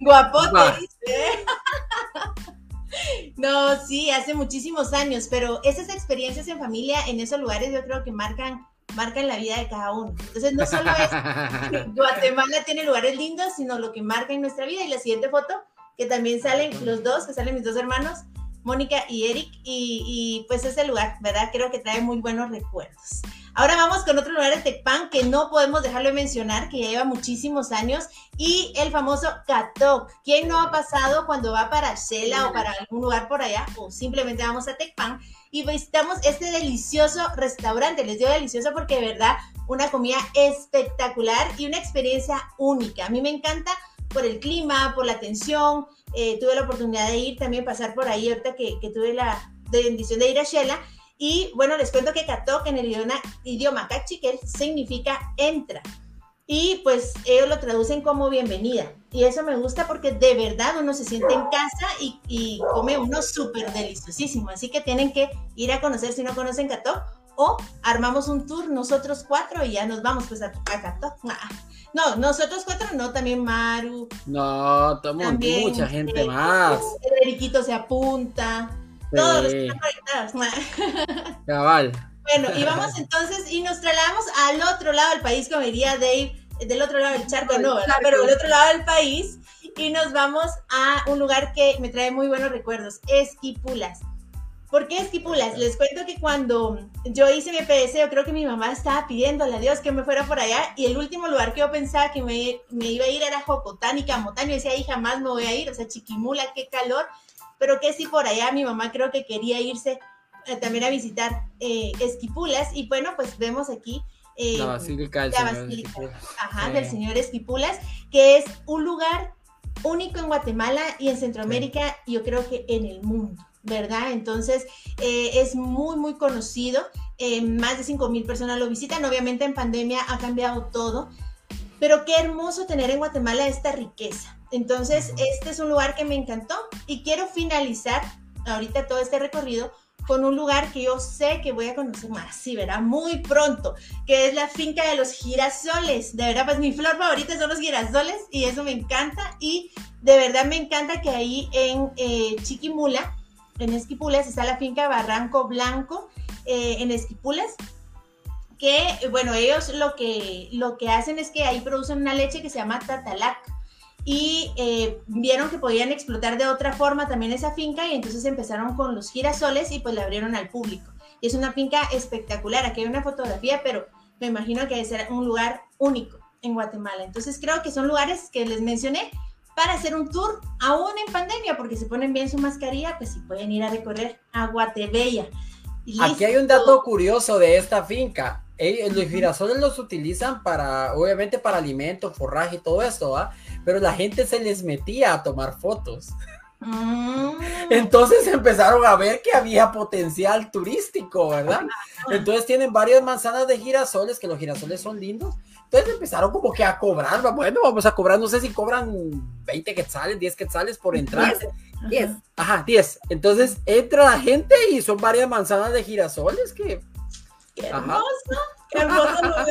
Guapote, dice. No, sí, hace muchísimos años, pero esas experiencias en familia en esos lugares yo creo que marcan marcan la vida de cada uno. Entonces, no solo es Guatemala tiene lugares lindos, sino lo que marca en nuestra vida. Y la siguiente foto, que también salen los dos, que salen mis dos hermanos, Mónica y Eric, y, y pues ese lugar, ¿verdad? Creo que trae muy buenos recuerdos. Ahora vamos con otro lugar de Tecpan que no podemos dejarlo de mencionar, que ya lleva muchísimos años, y el famoso Katok. ¿Quién no ha pasado cuando va para Shela o para algún lugar por allá? O simplemente vamos a Tecpan y visitamos este delicioso restaurante. Les digo delicioso porque de verdad una comida espectacular y una experiencia única. A mí me encanta por el clima, por la atención. Eh, tuve la oportunidad de ir también, pasar por ahí ahorita que, tuve la bendición de ir a Shela y bueno, les cuento que Katok en el idioma, idioma cachiquel significa entra. Y pues ellos lo traducen como bienvenida. Y eso me gusta porque de verdad uno se siente en casa y, come uno súper deliciosísimo. Así que tienen que ir a conocer si no conocen Katok o armamos un tour nosotros cuatro y ya nos vamos pues a, a Katok. Ah, no, nosotros cuatro no, también Maru. No, también, mucha gente más. El Eriquito se apunta. Todos están conectados. Cabal. Bueno, y vamos entonces y nos trasladamos al otro lado del país, como diría Dave, del otro lado del charco, no, pero del otro lado del país, y nos vamos a un lugar que me trae muy buenos recuerdos, Esquipulas. ¿Por qué Esquipulas? Les cuento que cuando yo hice mi EPS, yo creo que mi mamá estaba pidiéndole a Dios que me fuera por allá, y el último lugar que yo pensaba que me, me iba a ir era Jocotán y Camotán, y decía, ahí jamás me voy a ir, o sea, Chiquimula, qué calor, pero que sí por allá mi mamá creo que quería irse eh, también a visitar eh, Esquipulas y bueno, pues vemos aquí eh, la Basílica, del, señor Ajá, del señor Esquipulas, que es un lugar único en Guatemala y en Centroamérica, y yo creo que en el mundo, ¿verdad? Entonces es muy, muy conocido. más de 5 mil personas lo visitan. Obviamente en pandemia ha cambiado todo, pero qué hermoso tener en Guatemala esta riqueza. Entonces, este es un lugar que me encantó y quiero finalizar ahorita todo este recorrido con un lugar que yo sé que voy a conocer más, sí, verá, muy pronto, que es la finca de los girasoles. De verdad, pues mi flor favorita son los girasoles y eso me encanta. Y de verdad me encanta que ahí en eh, Chiquimula, en Esquipulas, está la finca Barranco Blanco, eh, en Esquipulas, que, bueno, ellos lo que, lo que hacen es que ahí producen una leche que se llama Tatalac y eh, vieron que podían explotar de otra forma también esa finca y entonces empezaron con los girasoles y pues la abrieron al público. Y es una finca espectacular, aquí hay una fotografía, pero me imagino que debe ser un lugar único en Guatemala. Entonces creo que son lugares que les mencioné para hacer un tour aún en pandemia, porque se ponen bien su mascarilla, pues si pueden ir a recorrer a Guatebella. Aquí hay un dato curioso de esta finca. Los girasoles los utilizan para, obviamente, para alimento, forraje y todo esto, ¿ah? pero la gente se les metía a tomar fotos. Mm. Entonces empezaron a ver que había potencial turístico, ¿verdad? Entonces tienen varias manzanas de girasoles, que los girasoles son lindos. Entonces empezaron como que a cobrar, bueno, vamos a cobrar, no sé si cobran 20 quetzales, 10 quetzales por entrar. 10. Ajá, 10. Entonces entra la gente y son varias manzanas de girasoles que... Qué hermoso, qué hermoso lugar.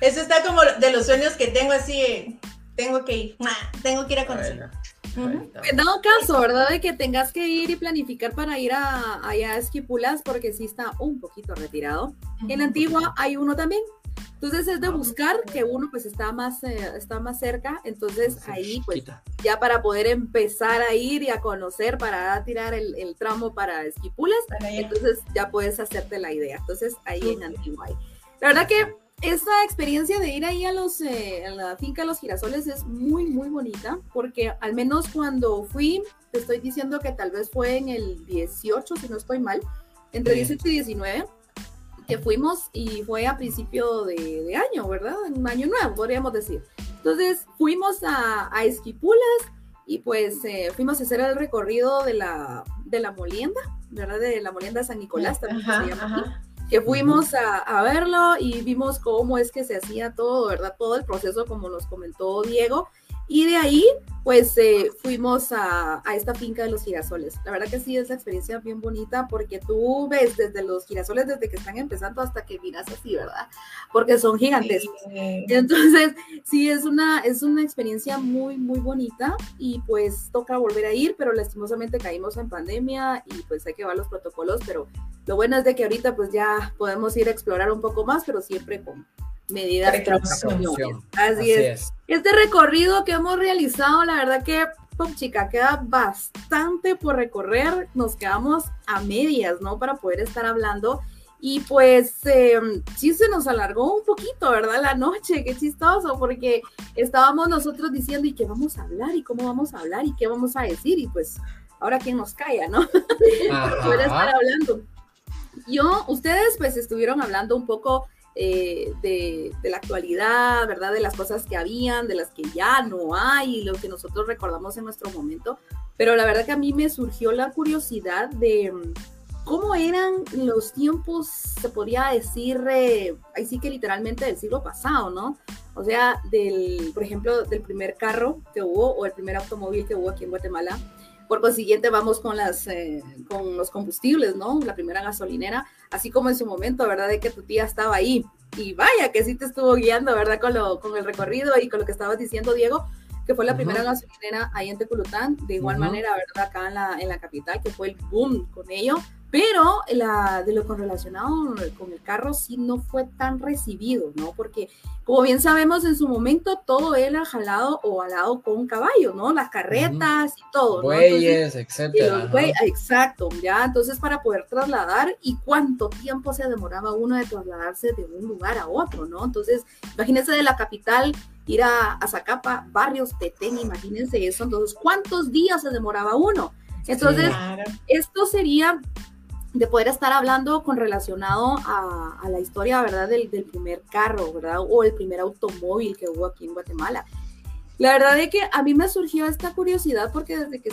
Eso está como de los sueños que tengo así tengo que ir, tengo que ir a conocer. En dado caso, ¿verdad? De que tengas que ir y planificar para ir a, allá a Esquipulas, porque sí está un poquito retirado. En Antigua hay uno también. Entonces es de buscar que uno pues está más, eh, está más cerca. Entonces ahí pues ya para poder empezar a ir y a conocer, para tirar el, el tramo para Esquipulas, entonces ya puedes hacerte la idea. Entonces ahí en Antigua. La verdad que esta experiencia de ir ahí a, los, eh, a la finca de los girasoles es muy, muy bonita, porque al menos cuando fui, te estoy diciendo que tal vez fue en el 18, si no estoy mal, entre 18 y 19, que fuimos y fue a principio de, año, ¿verdad? Un año nuevo, podríamos decir. Entonces fuimos a, Esquipulas y pues eh, fuimos a hacer el recorrido de la, de la molienda, ¿verdad? De la molienda San Nicolás, también se llama que fuimos a, verlo y vimos cómo es que se hacía todo, ¿verdad? Todo el proceso, como nos comentó Diego. Y de ahí, pues eh, fuimos a, esta finca de los girasoles. La verdad que sí es una experiencia bien bonita porque tú ves desde los girasoles, desde que están empezando hasta que miras así, ¿verdad? Porque son gigantes. Entonces, sí, es una, es una experiencia muy, muy bonita y pues toca volver a ir, pero lastimosamente caímos en pandemia y pues hay que ver los protocolos, pero lo bueno es de que ahorita pues ya podemos ir a explorar un poco más, pero siempre con medidas de Así, Así es. Este recorrido que hemos realizado, la verdad que, chica, queda bastante por recorrer. Nos quedamos a medias, ¿no? Para poder estar hablando. Y pues em, sí se nos alargó un poquito, ¿verdad? La noche, qué chistoso, porque estábamos nosotros diciendo, ¿y qué vamos a hablar? ¿Y cómo vamos a hablar? ¿Y qué vamos a decir? Y pues ahora quién nos calla, ¿no? Poder estar hablando. Yo, ustedes pues estuvieron hablando un poco eh, de, de, la actualidad, ¿verdad? De las cosas que habían, de las que ya no hay, lo que nosotros recordamos en nuestro momento. Pero la verdad que a mí me surgió la curiosidad de ¿Cómo eran los tiempos, se podría decir, eh, ahí sí que literalmente del siglo pasado, ¿no? O sea, del, por ejemplo, del primer carro que hubo o el primer automóvil que hubo aquí en Guatemala. Por consiguiente, vamos con, las, eh, con los combustibles, ¿no? La primera gasolinera, así como en su momento, ¿verdad? De que tu tía estaba ahí. Y vaya, que sí te estuvo guiando, ¿verdad? Con, lo, con el recorrido y con lo que estabas diciendo, Diego, que fue la primera gasolinera ahí en Teculután. De igual manera, ¿verdad? Acá en la, en la capital, que fue el boom con ello. Pero la, de lo relacionado con el carro sí no fue tan recibido, ¿no? Porque como bien sabemos, en su momento todo era jalado o alado con caballo, ¿no? Las carretas y todo. Bueyes, etcétera. Exacto, ya. Entonces, para poder trasladar y cuánto tiempo se demoraba uno de trasladarse de un lugar a otro, ¿no? Entonces, imagínense de la capital ir a, a Zacapa, barrios Petén, imagínense eso. Entonces, ¿cuántos días se demoraba uno? Entonces, esto sería de poder estar hablando con relacionado a, la historia, ¿verdad? Del, primer carro, ¿verdad? O el primer automóvil que hubo aquí en Guatemala. La verdad es que a mí me surgió esta curiosidad porque desde que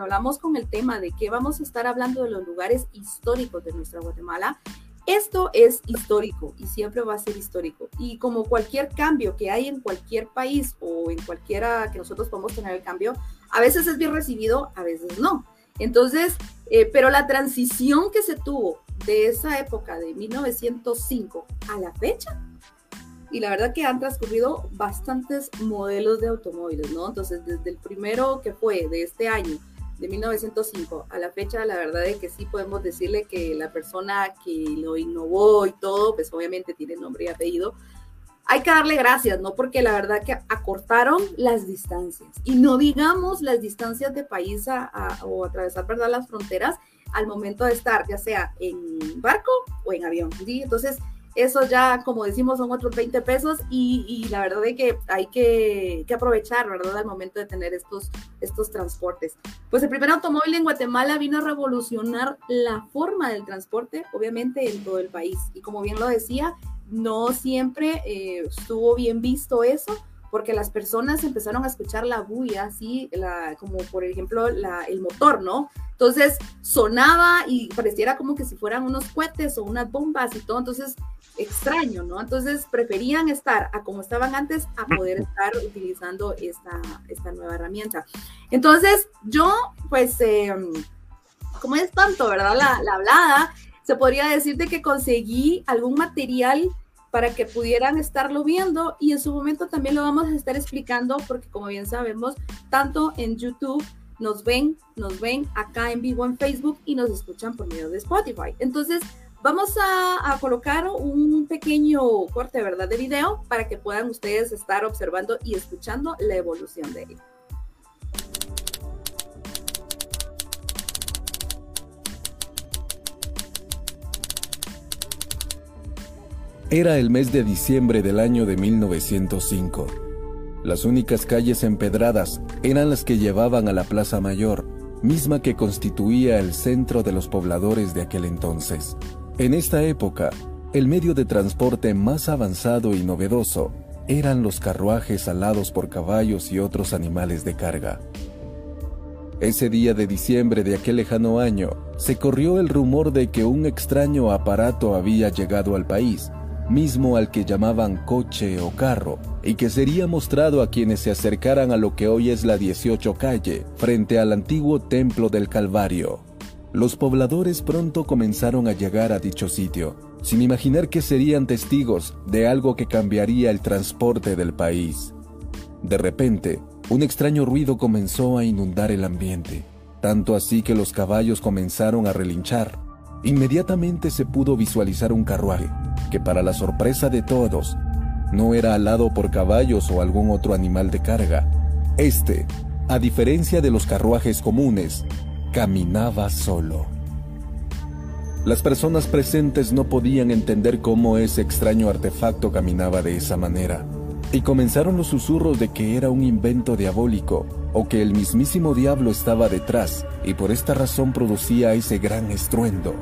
hablamos con el tema de que vamos a estar hablando de los lugares históricos de nuestra Guatemala, esto es histórico y siempre va a ser histórico. Y como cualquier cambio que hay en cualquier país o en cualquiera que nosotros podamos tener el cambio, a veces es bien recibido, a veces no. Entonces, eh, pero la transición que se tuvo de esa época de 1905 a la fecha, y la verdad que han transcurrido bastantes modelos de automóviles, ¿no? Entonces, desde el primero que fue de este año, de 1905 a la fecha, la verdad es que sí podemos decirle que la persona que lo innovó y todo, pues obviamente tiene nombre y apellido, hay que darle gracias, ¿no? Porque la verdad que acortaron las distancias y no digamos las distancias de país o atravesar, ¿verdad? Las fronteras al momento de estar, ya sea en barco o en avión, ¿sí? Entonces, eso ya, como decimos, son otros 20 pesos y, la verdad es que hay que, aprovechar, ¿verdad? Al momento de tener estos, estos transportes. Pues el primer automóvil en Guatemala vino a revolucionar la forma del transporte, obviamente, en todo el país. Y como bien lo decía, no siempre eh, estuvo bien visto eso, porque las personas empezaron a escuchar la bulla, así, la, como por ejemplo la, el motor, ¿no? Entonces sonaba y pareciera como que si fueran unos cohetes o unas bombas y todo, entonces extraño, ¿no? Entonces preferían estar a como estaban antes a poder estar utilizando esta, esta nueva herramienta. Entonces yo, pues, em, como es tanto, ¿verdad? La, la hablada, se podría decir de que conseguí algún material para que pudieran estarlo viendo y en su momento también lo vamos a estar explicando porque como bien sabemos, tanto en YouTube nos ven, nos ven acá en vivo en Facebook y nos escuchan por medio de Spotify. Entonces, vamos a, a colocar un pequeño corte, ¿verdad?, de video para que puedan ustedes estar observando y escuchando la evolución de él. Era el mes de diciembre del año de 1905. Las únicas calles empedradas eran las que llevaban a la Plaza Mayor, misma que constituía el centro de los pobladores de aquel entonces. En esta época, el medio de transporte más avanzado y novedoso eran los carruajes alados por caballos y otros animales de carga. Ese día de diciembre de aquel lejano año, se corrió el rumor de que un extraño aparato había llegado al país, mismo al que llamaban coche o carro, y que sería mostrado a quienes se acercaran a lo que hoy es la 18 calle, frente al antiguo templo del Calvario. Los pobladores pronto comenzaron a llegar a dicho sitio, sin imaginar que serían testigos de algo que cambiaría el transporte del país. De repente, un extraño ruido comenzó a inundar el ambiente, tanto así que los caballos comenzaron a relinchar. Inmediatamente se pudo visualizar un carruaje, que para la sorpresa de todos, no era alado por caballos o algún otro animal de carga. Este, a diferencia de los carruajes comunes, caminaba solo. Las personas presentes no podían entender cómo ese extraño artefacto caminaba de esa manera, y comenzaron los susurros de que era un invento diabólico o que el mismísimo diablo estaba detrás y por esta razón producía ese gran estruendo.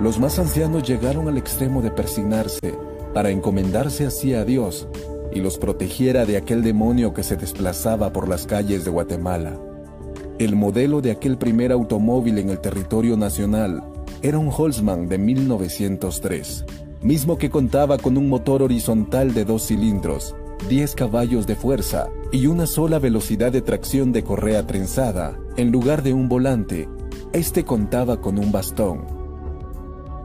Los más ancianos llegaron al extremo de persignarse para encomendarse así a Dios y los protegiera de aquel demonio que se desplazaba por las calles de Guatemala. El modelo de aquel primer automóvil en el territorio nacional era un Holzman de 1903, mismo que contaba con un motor horizontal de dos cilindros, 10 caballos de fuerza y una sola velocidad de tracción de correa trenzada. En lugar de un volante, este contaba con un bastón.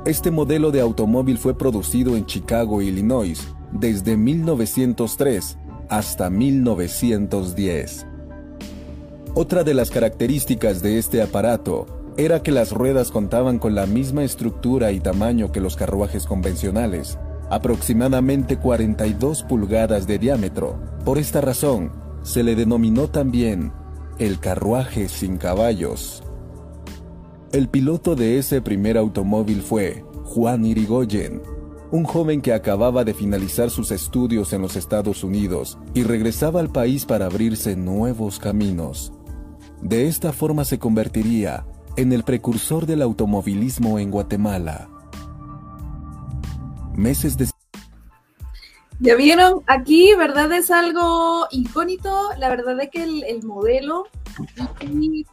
Este modelo de automóvil fue producido en Chicago, Illinois, desde 1903 hasta 1910. Otra de las características de este aparato era que las ruedas contaban con la misma estructura y tamaño que los carruajes convencionales, aproximadamente 42 pulgadas de diámetro. Por esta razón, se le denominó también el carruaje sin caballos. El piloto de ese primer automóvil fue Juan Irigoyen, un joven que acababa de finalizar sus estudios en los Estados Unidos y regresaba al país para abrirse nuevos caminos. De esta forma se convertiría en el precursor del automovilismo en Guatemala. Meses después. Ya vieron, aquí, ¿verdad? Es algo icónico. La verdad es que el, modelo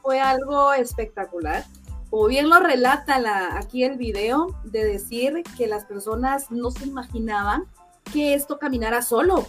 fue algo espectacular. Como bien lo relata la, aquí el video, de decir que las personas no se imaginaban que esto caminara solo.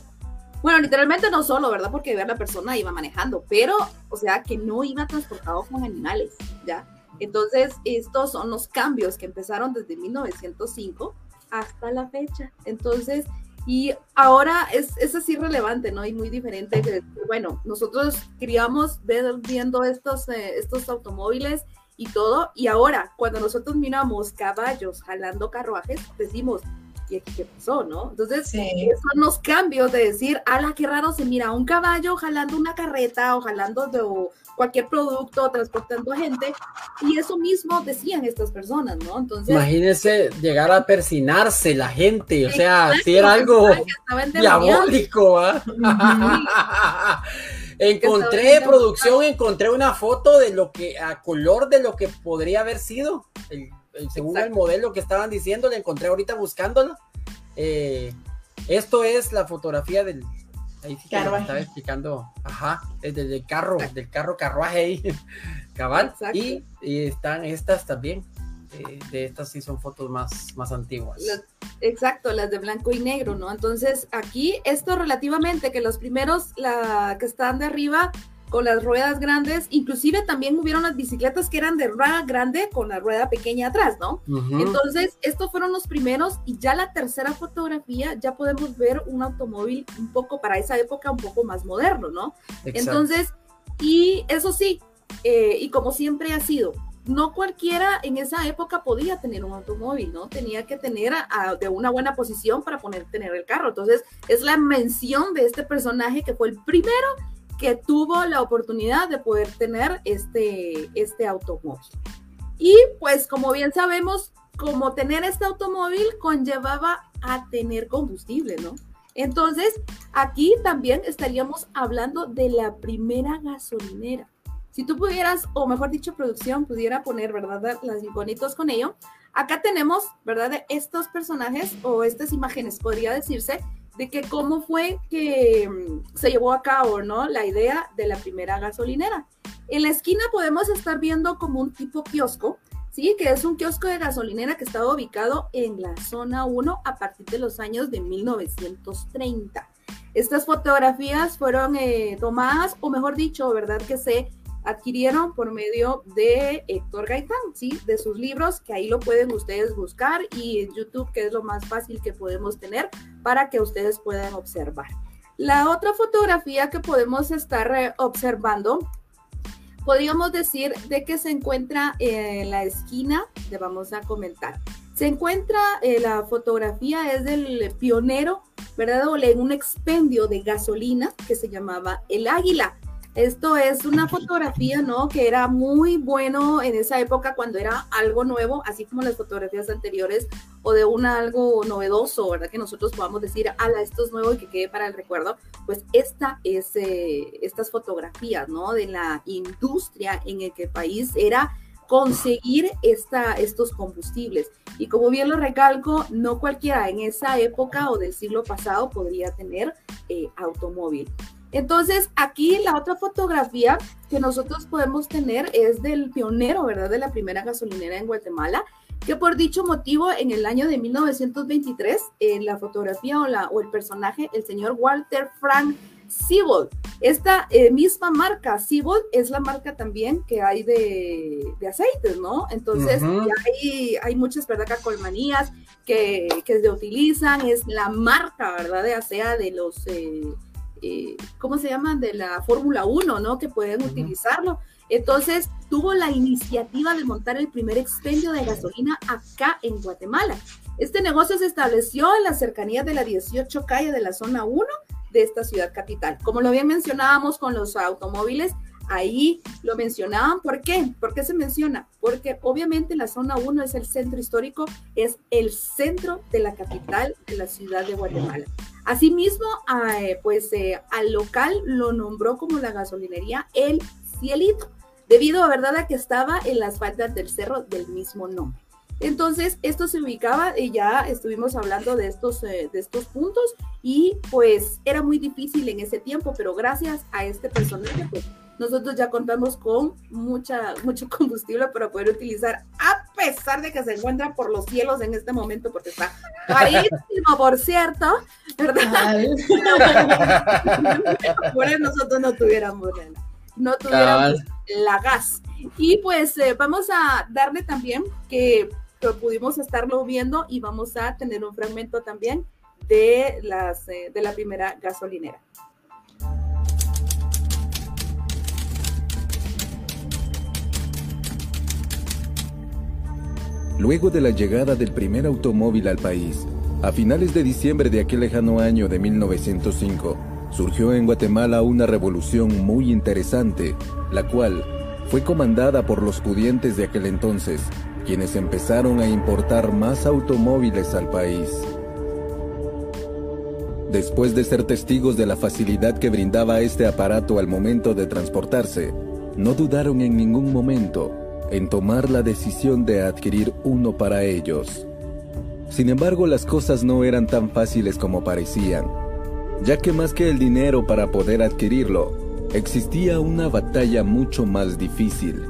Bueno, literalmente no solo, ¿verdad? Porque la persona iba manejando, pero, o sea, que no iba transportado con animales, ¿ya? Entonces, estos son los cambios que empezaron desde 1905 hasta la fecha. Entonces, y ahora es, es así relevante, ¿no? Y muy diferente. bueno, nosotros queríamos ver viendo estos, eh, estos automóviles y todo, y ahora cuando nosotros miramos caballos jalando carruajes, decimos, ¿y aquí qué pasó, no? Entonces, son los cambios de decir, ala, qué raro se mira un caballo jalando una carreta o jalando de, cualquier producto, transportando gente, y eso mismo decían estas personas, ¿no? Entonces... Imagínense llegar a persinarse la gente, o sea, si era algo diabólico, ¿ah? encontré producción, encontré una foto de lo que, a color de lo que podría haber sido, el, según el modelo que estaban diciendo, le encontré ahorita buscándolo. Eh, esto es la fotografía del, Ahí sí que estaba explicando, ajá, desde el carro, del carro carruaje ahí, cabal. Y, están estas también. Eh, de estas sí son fotos más, más antiguas. exacto, las de blanco y negro, ¿no? Entonces, aquí esto relativamente, que los primeros, la que están de arriba, con las ruedas grandes, inclusive también hubieron las bicicletas que eran de rueda grande con la rueda pequeña atrás, ¿no? Entonces, estos fueron los primeros y ya la tercera fotografía ya podemos ver un automóvil un poco para esa época un poco más moderno, ¿no? Entonces, y eso sí, eh, y como siempre ha sido, no cualquiera en esa época podía tener un automóvil, ¿no? Tenía que tener de una buena posición para poder tener el carro. Entonces, es la mención de este personaje que fue el primero que tuvo la oportunidad de poder tener este, este automóvil. Y pues como bien sabemos, como tener este automóvil conllevaba a tener combustible, ¿no? Entonces, aquí también estaríamos hablando de la primera gasolinera. Si tú pudieras, o mejor dicho, producción, pudiera poner, ¿verdad? Las iconitos con ello. Acá tenemos, ¿verdad? Estos personajes o estas imágenes, podría decirse, de que cómo fue que mm, se llevó a cabo, ¿no? La idea de la primera gasolinera. En la esquina podemos estar viendo como un tipo kiosco, ¿sí? Que es un kiosco de gasolinera que estaba ubicado en la zona 1 a partir de los años de 1930. Estas fotografías fueron eh, tomadas, o mejor dicho, ¿verdad? Que se adquirieron por medio de Héctor Gaitán, ¿sí? De sus libros, que ahí lo pueden ustedes buscar y en YouTube, que es lo más fácil que podemos tener para que ustedes puedan observar. La otra fotografía que podemos estar eh, observando, podríamos decir de que se encuentra en la esquina, le vamos a comentar. Se encuentra, eh, la fotografía es del pionero, ¿verdad? O en un expendio de gasolina que se llamaba El Águila Esto es una fotografía, ¿no? Que era muy bueno en esa época cuando era algo nuevo, así como las fotografías anteriores o de un algo novedoso, ¿verdad? Que nosotros podamos decir, ala, esto es nuevo y que quede para el recuerdo. Pues esta es, eh, estas fotografías, ¿no? De la industria en el que el país era conseguir esta, estos combustibles. Y como bien lo recalco, no cualquiera en esa época o del siglo pasado podría tener eh, automóvil. Entonces, aquí la otra fotografía que nosotros podemos tener es del pionero, ¿verdad? De la primera gasolinera en Guatemala, que por dicho motivo, en el año de 1923, en la fotografía o, la, o el personaje, el señor Walter Frank Seabold. Esta eh, misma marca, Seabold, es la marca también que hay de, de aceites, ¿no? Entonces, hay, hay, muchas, ¿verdad? Cacolmanías que, que se utilizan, es la marca, ¿verdad? De ASEA de los... Eh, eh, ¿cómo se llaman? De la Fórmula 1, ¿no? Que pueden utilizarlo. Entonces, tuvo la iniciativa de montar el primer expendio de gasolina acá en Guatemala. Este negocio se estableció en las cercanías de la 18 calle de la zona 1 de esta ciudad capital. Como lo bien mencionábamos con los automóviles, ahí lo mencionaban. ¿Por qué? ¿Por qué se menciona? Porque obviamente la zona 1 es el centro histórico, es el centro de la capital de la ciudad de Guatemala. Asimismo, eh, pues eh, al local lo nombró como la gasolinería El Cielito, debido a verdad a que estaba en las faldas del cerro del mismo nombre. Entonces, esto se ubicaba y ya estuvimos hablando de estos, eh, de estos puntos y pues era muy difícil en ese tiempo, pero gracias a este personaje, pues nosotros ya contamos con mucha, mucho combustible para poder utilizar, a pesar de que se encuentra por los cielos en este momento, porque está carísimo, por cierto, ¿verdad? por eso nosotros no tuviéramos, no tuviéramos la gas. Y pues eh, vamos a darle también que pudimos estarlo viendo y vamos a tener un fragmento también de, las, eh, de la primera gasolinera. Luego de la llegada del primer automóvil al país, a finales de diciembre de aquel lejano año de 1905, surgió en Guatemala una revolución muy interesante, la cual fue comandada por los pudientes de aquel entonces, quienes empezaron a importar más automóviles al país. Después de ser testigos de la facilidad que brindaba este aparato al momento de transportarse, no dudaron en ningún momento en tomar la decisión de adquirir uno para ellos. Sin embargo, las cosas no eran tan fáciles como parecían, ya que más que el dinero para poder adquirirlo, existía una batalla mucho más difícil,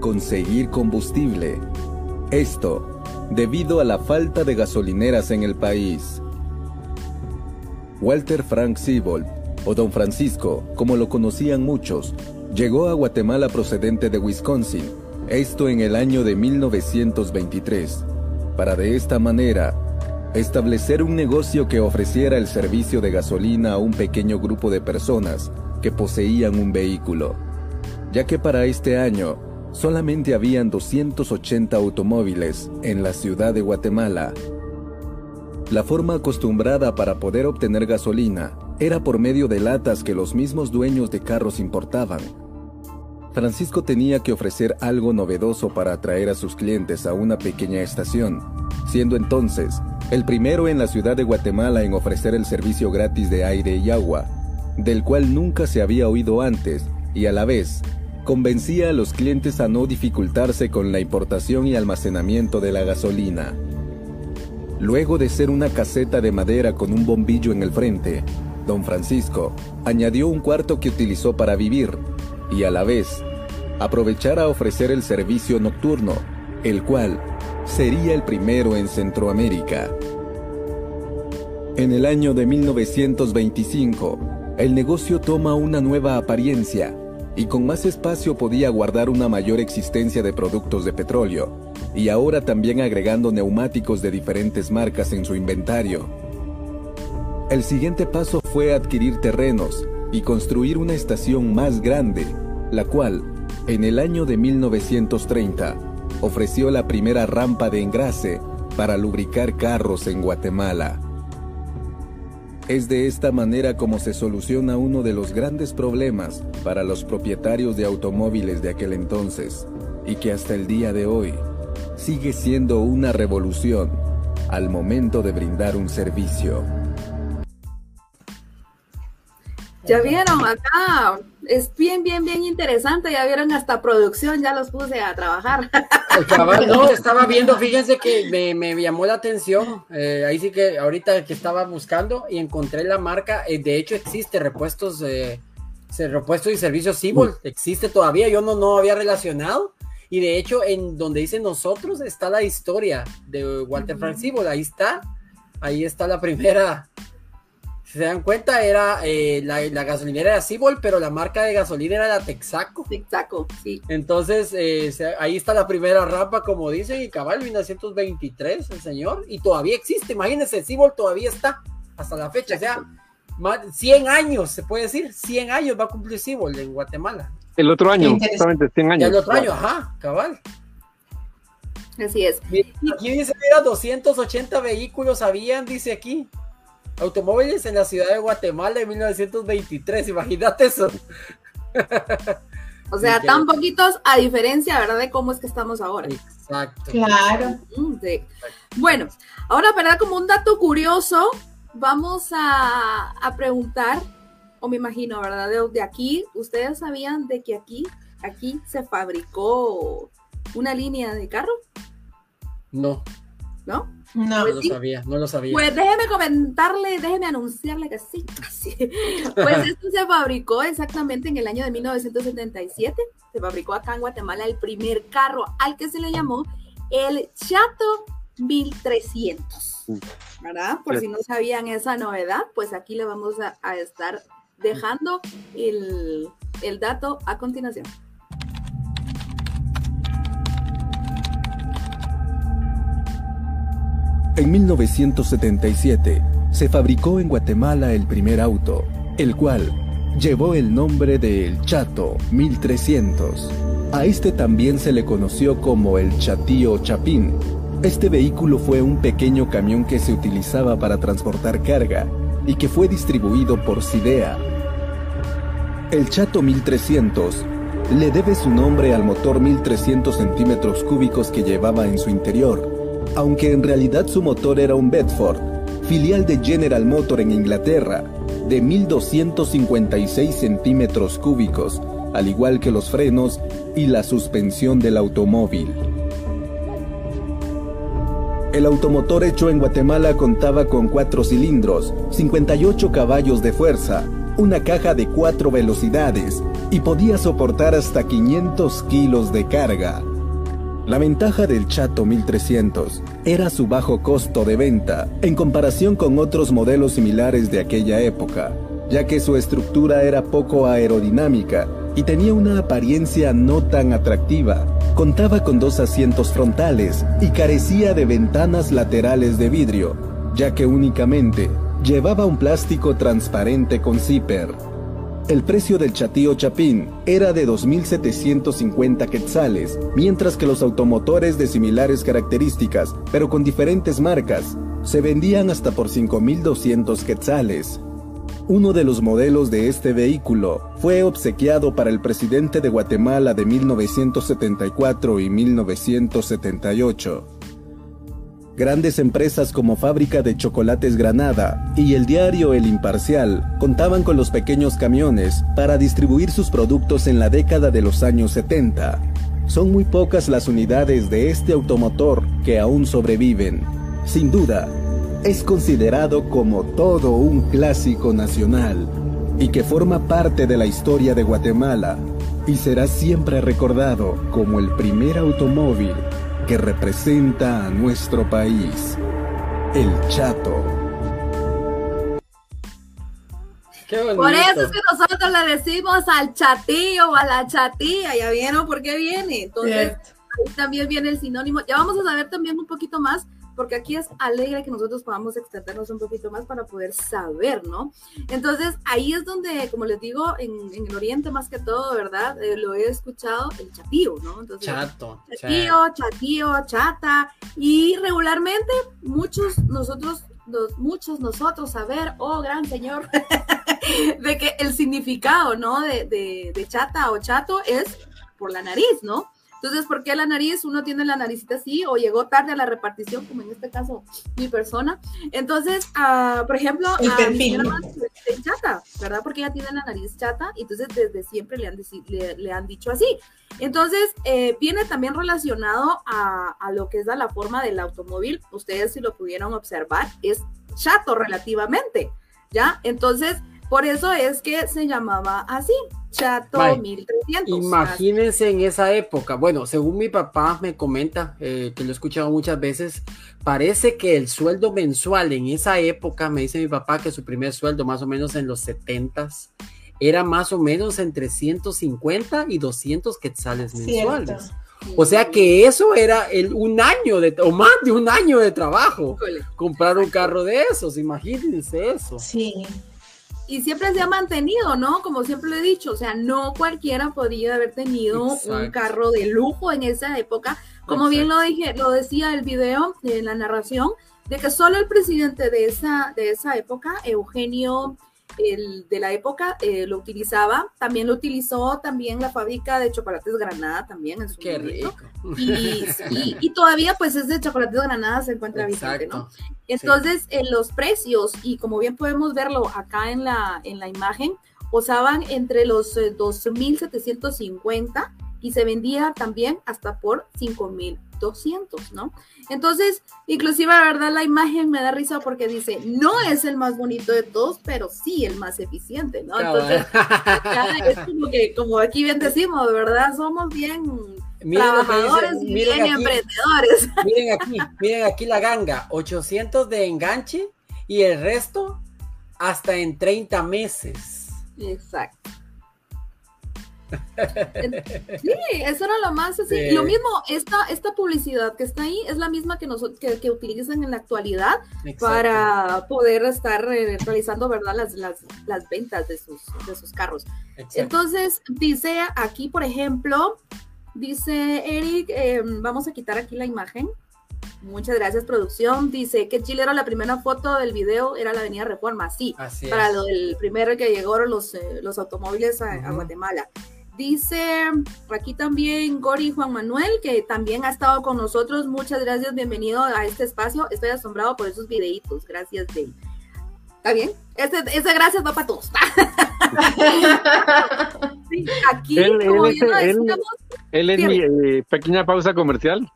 conseguir combustible esto debido a la falta de gasolineras en el país. Walter Frank Siebold, o Don Francisco, como lo conocían muchos, llegó a Guatemala procedente de Wisconsin, esto en el año de 1923, para de esta manera establecer un negocio que ofreciera el servicio de gasolina a un pequeño grupo de personas que poseían un vehículo, ya que para este año solamente habían 280 automóviles en la ciudad de Guatemala. La forma acostumbrada para poder obtener gasolina era por medio de latas que los mismos dueños de carros importaban. Francisco tenía que ofrecer algo novedoso para atraer a sus clientes a una pequeña estación, siendo entonces el primero en la ciudad de Guatemala en ofrecer el servicio gratis de aire y agua, del cual nunca se había oído antes y a la vez convencía a los clientes a no dificultarse con la importación y almacenamiento de la gasolina. Luego de ser una caseta de madera con un bombillo en el frente, don Francisco añadió un cuarto que utilizó para vivir y a la vez aprovechar a ofrecer el servicio nocturno, el cual sería el primero en Centroamérica. En el año de 1925, el negocio toma una nueva apariencia y con más espacio podía guardar una mayor existencia de productos de petróleo, y ahora también agregando neumáticos de diferentes marcas en su inventario. El siguiente paso fue adquirir terrenos y construir una estación más grande, la cual, en el año de 1930, ofreció la primera rampa de engrase para lubricar carros en Guatemala. Es de esta manera como se soluciona uno de los grandes problemas para los propietarios de automóviles de aquel entonces y que hasta el día de hoy sigue siendo una revolución al momento de brindar un servicio. Ya vieron acá, es bien, bien, bien interesante. Ya vieron hasta producción, ya los puse a trabajar. El no, estaba viendo, fíjense que me, llamó la atención. Eh, ahí sí que ahorita que estaba buscando y encontré la marca. Eh, de hecho, existe repuestos, eh, repuestos y servicios Cibol. Existe todavía. Yo no, no había relacionado. Y de hecho, en donde dice nosotros está la historia de Walter Frank Cibol. Ahí está. Ahí está la primera si se dan cuenta, era eh, la, gasolinera era Cibol, pero la marca de gasolina era la Texaco. Texaco, sí. Entonces, eh, ahí está la primera rampa, como dicen, y cabal, 1923, el señor, y todavía existe, imagínense, Cibol todavía está hasta la fecha, o sea, más, 100 años, se puede decir, 100 años va a cumplir Cibol en Guatemala. El otro año, exactamente, 100 años. El otro año, ajá, cabal. Así es. Aquí dice, mira, 280 vehículos habían, dice aquí. Automóviles en la ciudad de Guatemala en 1923, imagínate eso. O sea, tan poquitos a diferencia, ¿verdad? De cómo es que estamos ahora. Exacto. Claro. Mm, bueno, ahora, ¿verdad? Como un dato curioso, vamos a, preguntar, o me imagino, ¿verdad? De, aquí, ¿ustedes sabían de que aquí, aquí se fabricó una línea de carro? No. ¿No? No, pues lo sabía, no lo sabía. Pues déjeme comentarle, déjeme anunciarle que sí. Pues esto se fabricó exactamente en el año de 1977. Se fabricó acá en Guatemala el primer carro al que se le llamó el Chato 1300. ¿Verdad? Por si no sabían esa novedad, pues aquí le vamos a, estar dejando el, el dato a continuación. En 1977 se fabricó en Guatemala el primer auto, el cual llevó el nombre de El Chato 1300. A este también se le conoció como el Chatío Chapín. Este vehículo fue un pequeño camión que se utilizaba para transportar carga y que fue distribuido por Sidea. El Chato 1300 le debe su nombre al motor 1300 centímetros cúbicos que llevaba en su interior aunque en realidad su motor era un Bedford, filial de General Motor en Inglaterra, de 1256 centímetros cúbicos, al igual que los frenos y la suspensión del automóvil. El automotor hecho en Guatemala contaba con cuatro cilindros, 58 caballos de fuerza, una caja de cuatro velocidades y podía soportar hasta 500 kilos de carga. La ventaja del Chato 1300 era su bajo costo de venta en comparación con otros modelos similares de aquella época, ya que su estructura era poco aerodinámica y tenía una apariencia no tan atractiva. Contaba con dos asientos frontales y carecía de ventanas laterales de vidrio, ya que únicamente llevaba un plástico transparente con zipper. El precio del chatío Chapín era de 2.750 quetzales, mientras que los automotores de similares características, pero con diferentes marcas, se vendían hasta por 5.200 quetzales. Uno de los modelos de este vehículo fue obsequiado para el presidente de Guatemala de 1974 y 1978. Grandes empresas como Fábrica de Chocolates Granada y el diario El Imparcial contaban con los pequeños camiones para distribuir sus productos en la década de los años 70. Son muy pocas las unidades de este automotor que aún sobreviven. Sin duda, es considerado como todo un clásico nacional y que forma parte de la historia de Guatemala y será siempre recordado como el primer automóvil que representa a nuestro país, el Chato. Por eso es que nosotros le decimos al chatillo o a la chatilla, ya vieron por qué viene. Entonces, ahí también viene el sinónimo. Ya vamos a saber también un poquito más porque aquí es alegre que nosotros podamos extendernos un poquito más para poder saber, ¿no? Entonces, ahí es donde, como les digo, en, el oriente más que todo, ¿verdad? Eh, lo he escuchado el chatío, ¿no? Entonces, Chato. Chatío, chatío, chata. Y regularmente muchos nosotros muchos nosotros saber, oh gran señor, de que el significado, ¿no? De, de, chata o chato es por la nariz, ¿no? Entonces, ¿por qué la nariz? Uno tiene la naricita así o llegó tarde a la repartición, como en este caso mi persona. Entonces, uh, por ejemplo, el a. Mi chata, ¿verdad? Porque ella tiene la nariz chata y entonces desde siempre le han, le, le han dicho así. Entonces, eh, viene también relacionado a, a, lo que es la forma del automóvil. Ustedes si lo pudieron observar, es chato relativamente, ¿ya? Entonces, por eso es que se llamaba así, Chato 1300. Imagínense en esa época, bueno, según mi papá me comenta, eh, que lo he escuchado muchas veces, parece que el sueldo mensual en esa época, me dice mi papá que su primer sueldo más o menos en los 70s, era más o menos entre 150 y 200 quetzales mensuales. O sea que eso era el, un año de, o más de un año de trabajo. Comprar un carro de esos, imagínense eso. Sí. Y siempre se ha mantenido, ¿no? Como siempre lo he dicho, o sea, no cualquiera podía haber tenido un carro de lujo en esa época. Como bien lo dije, lo decía el video, en la narración, de que solo el presidente de esa, de esa época, Eugenio el, de la época eh, lo utilizaba. También lo utilizó también la fábrica de chocolates Granada también en su Qué rico. Y, todavía pues ese chocolates Granada se encuentra vigente, ¿no? Entonces, en los precios, y como bien podemos verlo acá en la, en la imagen, usaban entre los 2.750 eh, y se vendía también hasta por 5.200, ¿no? Entonces, inclusive, la verdad, la imagen me da risa porque dice, no es el más bonito de todos, pero sí el más eficiente, ¿no? Entonces, es como que, como aquí bien decimos, ¿verdad? Somos bien trabajadores y bien emprendedores. Miren aquí, miren aquí la ganga, 800 de enganche y el resto hasta en 30 meses. Exacto. Sí, eso era lo más así. Lo mismo, esta, esta publicidad que está ahí es la misma que, nosotros, que, utilizan en la actualidad para poder estar eh, realizando ¿verdad? Las, las, ventas de sus, de sus carros. Entonces, dice aquí, por ejemplo, dice Eric, em, vamos a quitar aquí la imagen. Muchas gracias, producción. Dice que Chile era la primera foto del video, era la Avenida Reforma. Sí, para lo del primero que llegaron los, eh, los automóviles a Guatemala. Dice aquí también Gori Juan Manuel, que también ha estado con nosotros. Muchas gracias, bienvenido a este espacio. Estoy asombrado por esos videitos. Gracias, Dave. ¿Está bien? Ese, ese gracias va para todos. aquí, él, es, mi eh, pequeña pausa comercial.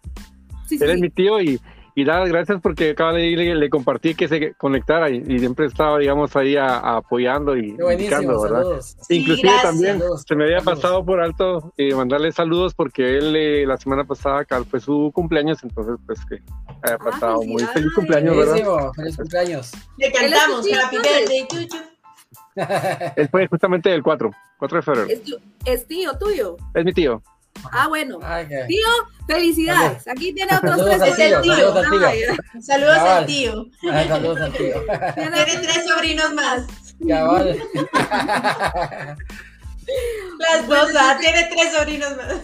él es mi tío y y dar las gracias porque acaba de ir, le, compartí que se conectara y, siempre estaba, digamos, ahí apoyando y indicando, ¿verdad? Inclusive también se me había pasado por alto eh, mandarle saludos porque él eh, la semana pasada acá fue su cumpleaños, entonces pues que haya ah, pasado muy feliz cumpleaños, ¿verdad? Feliz cumpleaños. Le cantamos Happy Birthday Chuchu. Él fue justamente el 4, 4 de febrero. ¿Es tío tuyo? Es mi tío. Ah, bueno. Tío, felicidades. Aquí tiene otros tres. Es el tío. Saludos al tío. Saludos al tío. Tiene tres sobrinos más. Cabal. La esposa tiene tres sobrinos más.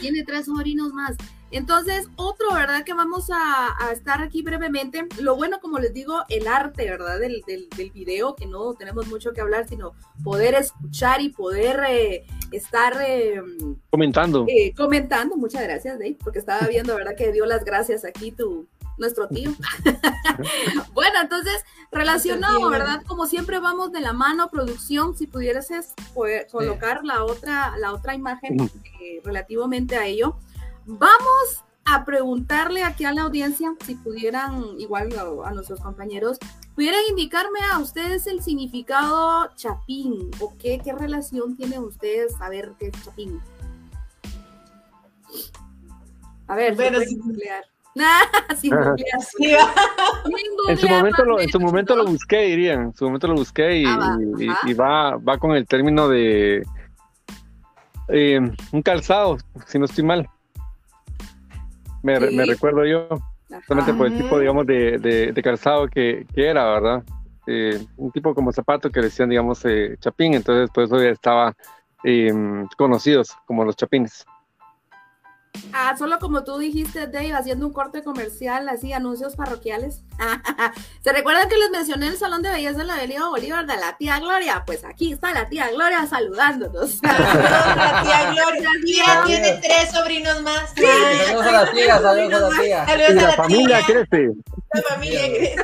Tiene tres sobrinos más. Entonces, otro, ¿verdad? Que vamos a, estar aquí brevemente. Lo bueno, como les digo, el arte, ¿verdad? Del, del, video, que no tenemos mucho que hablar, sino poder escuchar y poder eh, estar... Eh, comentando. Eh, comentando, muchas gracias, Dave, porque estaba viendo, ¿verdad? Que dio las gracias aquí tu, nuestro tío. bueno, entonces, relacionado, ¿verdad? Como siempre vamos de la mano, producción, si pudieras colocar la otra, la otra imagen relativamente a ello. Vamos a preguntarle aquí a la audiencia, si pudieran, igual a, nuestros compañeros, pudieran indicarme a ustedes el significado chapín o qué, qué relación tienen ustedes a ver qué es chapín. A ver, bueno, sin nuclear. sin nuclear. en su momento lo, en su momento lo busqué, dirían. En su momento lo busqué y, ah, va, va, con el término de eh, un calzado, si no estoy mal me, recuerdo yo, solamente por el tipo, digamos, de, calzado que, era, ¿verdad? Eh, un tipo como zapato que decían, digamos, eh, chapín, entonces por eso ya estaba em, conocidos como los chapines. Ah, solo como tú dijiste, Dave, haciendo un corte comercial, así, anuncios parroquiales. ¿Se recuerdan que les mencioné el Salón de Belleza de la Avenida Bolívar de la tía Gloria? Pues aquí está la tía Gloria saludándonos. la tía Gloria. Tía tiene tres sobrinos más. saludos a la tía, saludos a la tía. Saludos a la, familia crece. La familia crece.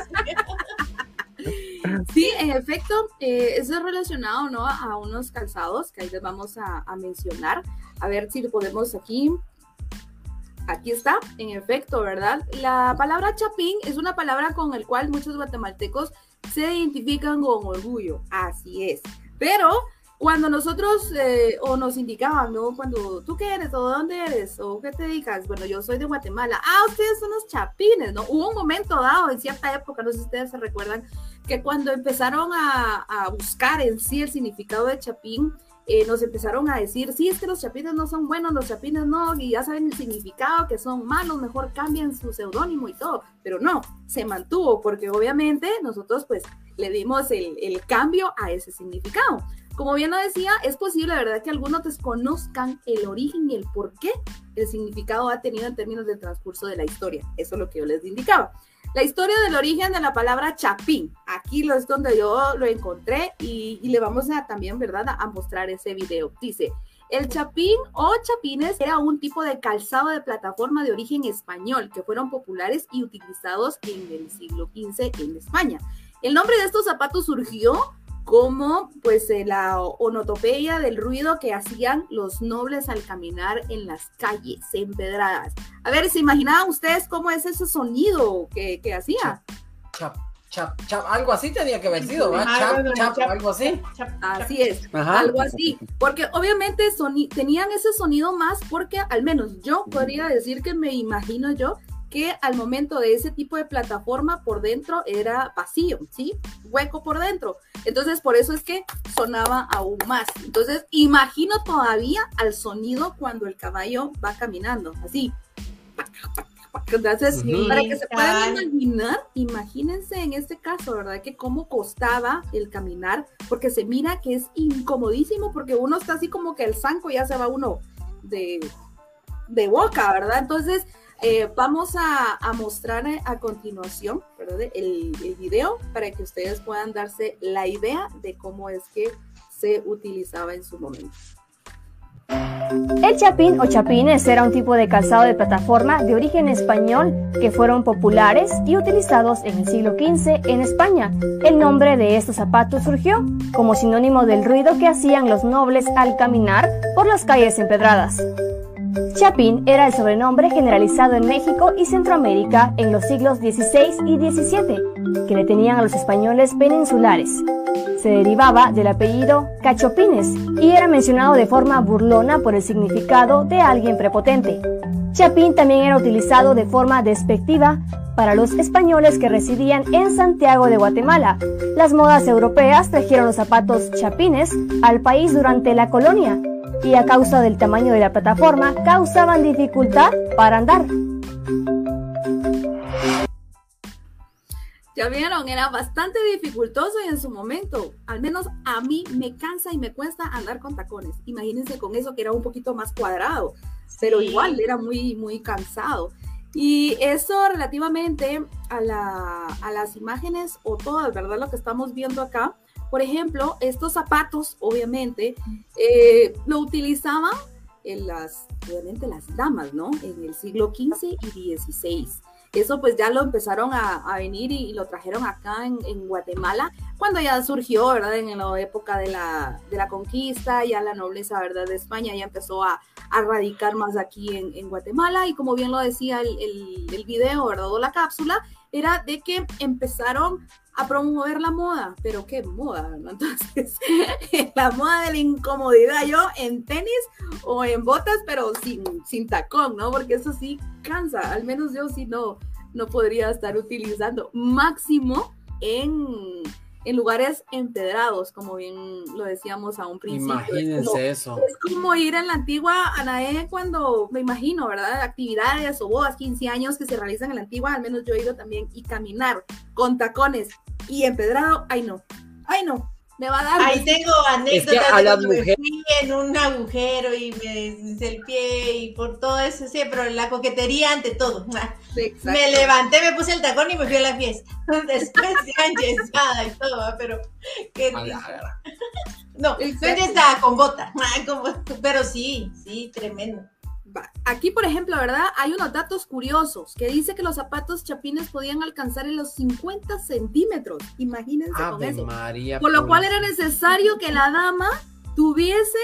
Sí, en efecto, eh, eso es relacionado ¿no? a unos calzados que ahí les vamos a, a mencionar. A ver si podemos aquí Aquí está, en efecto, ¿verdad? La palabra chapín es una palabra con la cual muchos guatemaltecos se identifican con orgullo, así es. Pero cuando nosotros eh, o nos indicaban, ¿no? Cuando tú qué eres o dónde eres o qué te dedicas, bueno, yo soy de Guatemala. Ah, ustedes son los chapines, ¿no? Hubo un momento dado en cierta época, no sé si ustedes se recuerdan, que cuando empezaron a, a buscar en sí el significado de chapín, eh, nos empezaron a decir, sí, es que los chapines no son buenos, los chapines no, y ya saben el significado, que son malos, mejor cambien su seudónimo y todo, pero no, se mantuvo, porque obviamente nosotros pues le dimos el, el cambio a ese significado. Como bien lo decía, es posible, ¿verdad?, que algunos desconozcan el origen y el por qué el significado ha tenido en términos del transcurso de la historia. Eso es lo que yo les indicaba. La historia del origen de la palabra chapín. Aquí lo es donde yo lo encontré y, le vamos a también, ¿verdad?, a, mostrar ese video. Dice, el chapín o chapines era un tipo de calzado de plataforma de origen español que fueron populares y utilizados en el siglo XV en España. El nombre de estos zapatos surgió como pues eh, la onotopeya del ruido que hacían los nobles al caminar en las calles empedradas. A ver, ¿se imaginaban ustedes cómo es ese sonido que, que hacía? Chap, chap, chap, algo así tenía que haber sido, ¿verdad? Chap, chap, algo así. Así es, algo así. Porque obviamente tenían ese sonido más porque al menos yo podría decir que me imagino yo que al momento de ese tipo de plataforma por dentro era vacío, ¿sí? Hueco por dentro. Entonces, por eso es que sonaba aún más. Entonces, imagino todavía al sonido cuando el caballo va caminando, así. Entonces, para que se puedan imaginar, imagínense en este caso, ¿verdad? Que cómo costaba el caminar, porque se mira que es incomodísimo, porque uno está así como que el zanco ya se va uno de, de boca, ¿verdad? Entonces, eh, vamos a, mostrar a continuación El, el, video para que ustedes puedan darse la idea de cómo es que se utilizaba en su momento. El chapín o chapines era un tipo de calzado de plataforma de origen español que fueron populares y utilizados en el siglo XV en España. El nombre de estos zapatos surgió como sinónimo del ruido que hacían los nobles al caminar por las calles empedradas. Chapín era el sobrenombre generalizado en México y Centroamérica en los siglos XVI y XVII, que le tenían a los españoles peninsulares. Se derivaba del apellido Cachopines y era mencionado de forma burlona por el significado de alguien prepotente. Chapín también era utilizado de forma despectiva para los españoles que residían en Santiago de Guatemala. Las modas europeas trajeron los zapatos chapines al país durante la colonia y a causa del tamaño de la plataforma causaban dificultad para andar. Ya vieron, era bastante dificultoso y en su momento, al menos a mí me cansa y me cuesta andar con tacones. Imagínense con eso que era un poquito más cuadrado, pero igual era muy, muy cansado. Y eso relativamente a, la, a las imágenes o todas, ¿verdad? Lo que estamos viendo acá, por ejemplo, estos zapatos, obviamente, eh, lo utilizaban en las, obviamente las damas, ¿no? En el siglo XV y XVI. Eso pues ya lo empezaron a, venir y, lo trajeron acá en, Guatemala, cuando ya surgió, ¿verdad? En la época de la, de la conquista, ya la nobleza, ¿verdad? De España ya empezó a, a radicar más aquí en, Guatemala y como bien lo decía el, el, el video, ¿verdad? O la cápsula, era de que empezaron a promover la moda, pero qué moda, ¿no? Entonces, la moda de la incomodidad, yo en tenis o en botas, pero sin, sin tacón, ¿no? Porque eso sí cansa, al menos yo sí no, no podría estar utilizando máximo en en lugares empedrados, como bien lo decíamos a un principio. Imagínense eso. Es como ir en la antigua Anae cuando, me imagino, ¿verdad? Actividades o bodas, 15 años que se realizan en la antigua, al menos yo he ido también, y caminar con tacones y empedrado, ay no, ay no, me va a dar. Ahí tengo anécdotas a de las cuando me mujeres- fui en un agujero y me deslizé el pie y por todo eso, sí, pero la coquetería ante todo. Sí. Me levanté, me puse el tacón y me fui a la fiesta. Después ya enyesada y todo, pero qué. No, enyesada, con bota. Con bota. Pero sí, sí, tremendo. Aquí, por ejemplo, ¿verdad? Hay unos datos curiosos que dice que los zapatos chapines podían alcanzar en los 50 centímetros. Imagínense con Ave eso. María. Por lo cual purísima. era necesario que la dama tuviese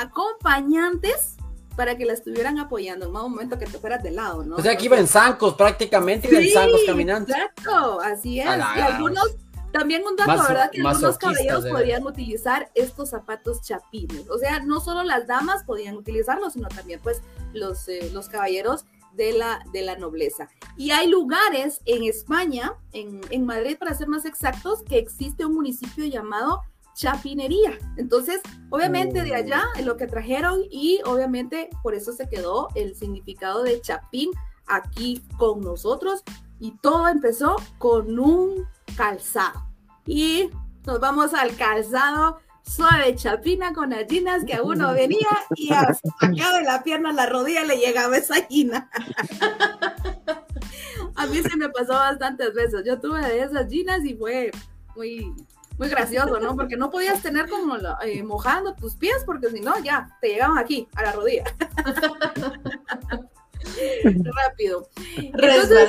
acompañantes para que la estuvieran apoyando en un momento que te fueras de lado, ¿no? O sea, aquí iba en zancos prácticamente, iba en Sí, zancos caminando. Exacto, así es. Y algunos, también un dato, Maso- ¿verdad? Que algunos caballeros podían utilizar estos zapatos chapines. O sea, no solo las damas podían utilizarlos, sino también pues los, eh, los caballeros de la, de la nobleza. Y hay lugares en España, en, en Madrid para ser más exactos, que existe un municipio llamado Chapinería. Entonces, obviamente de allá es lo que trajeron y obviamente por eso se quedó el significado de chapín aquí con nosotros y todo empezó con un calzado. Y nos vamos al calzado suave chapina con gallinas que a uno venía y acá de la pierna a la rodilla le llegaba esa gina. a mí se me pasó bastantes veces. Yo tuve de esas ginas y fue muy, muy gracioso, ¿no? Porque no podías tener como eh, mojando tus pies porque si no ya te llegaban aquí a la rodilla. Rápido. Entonces.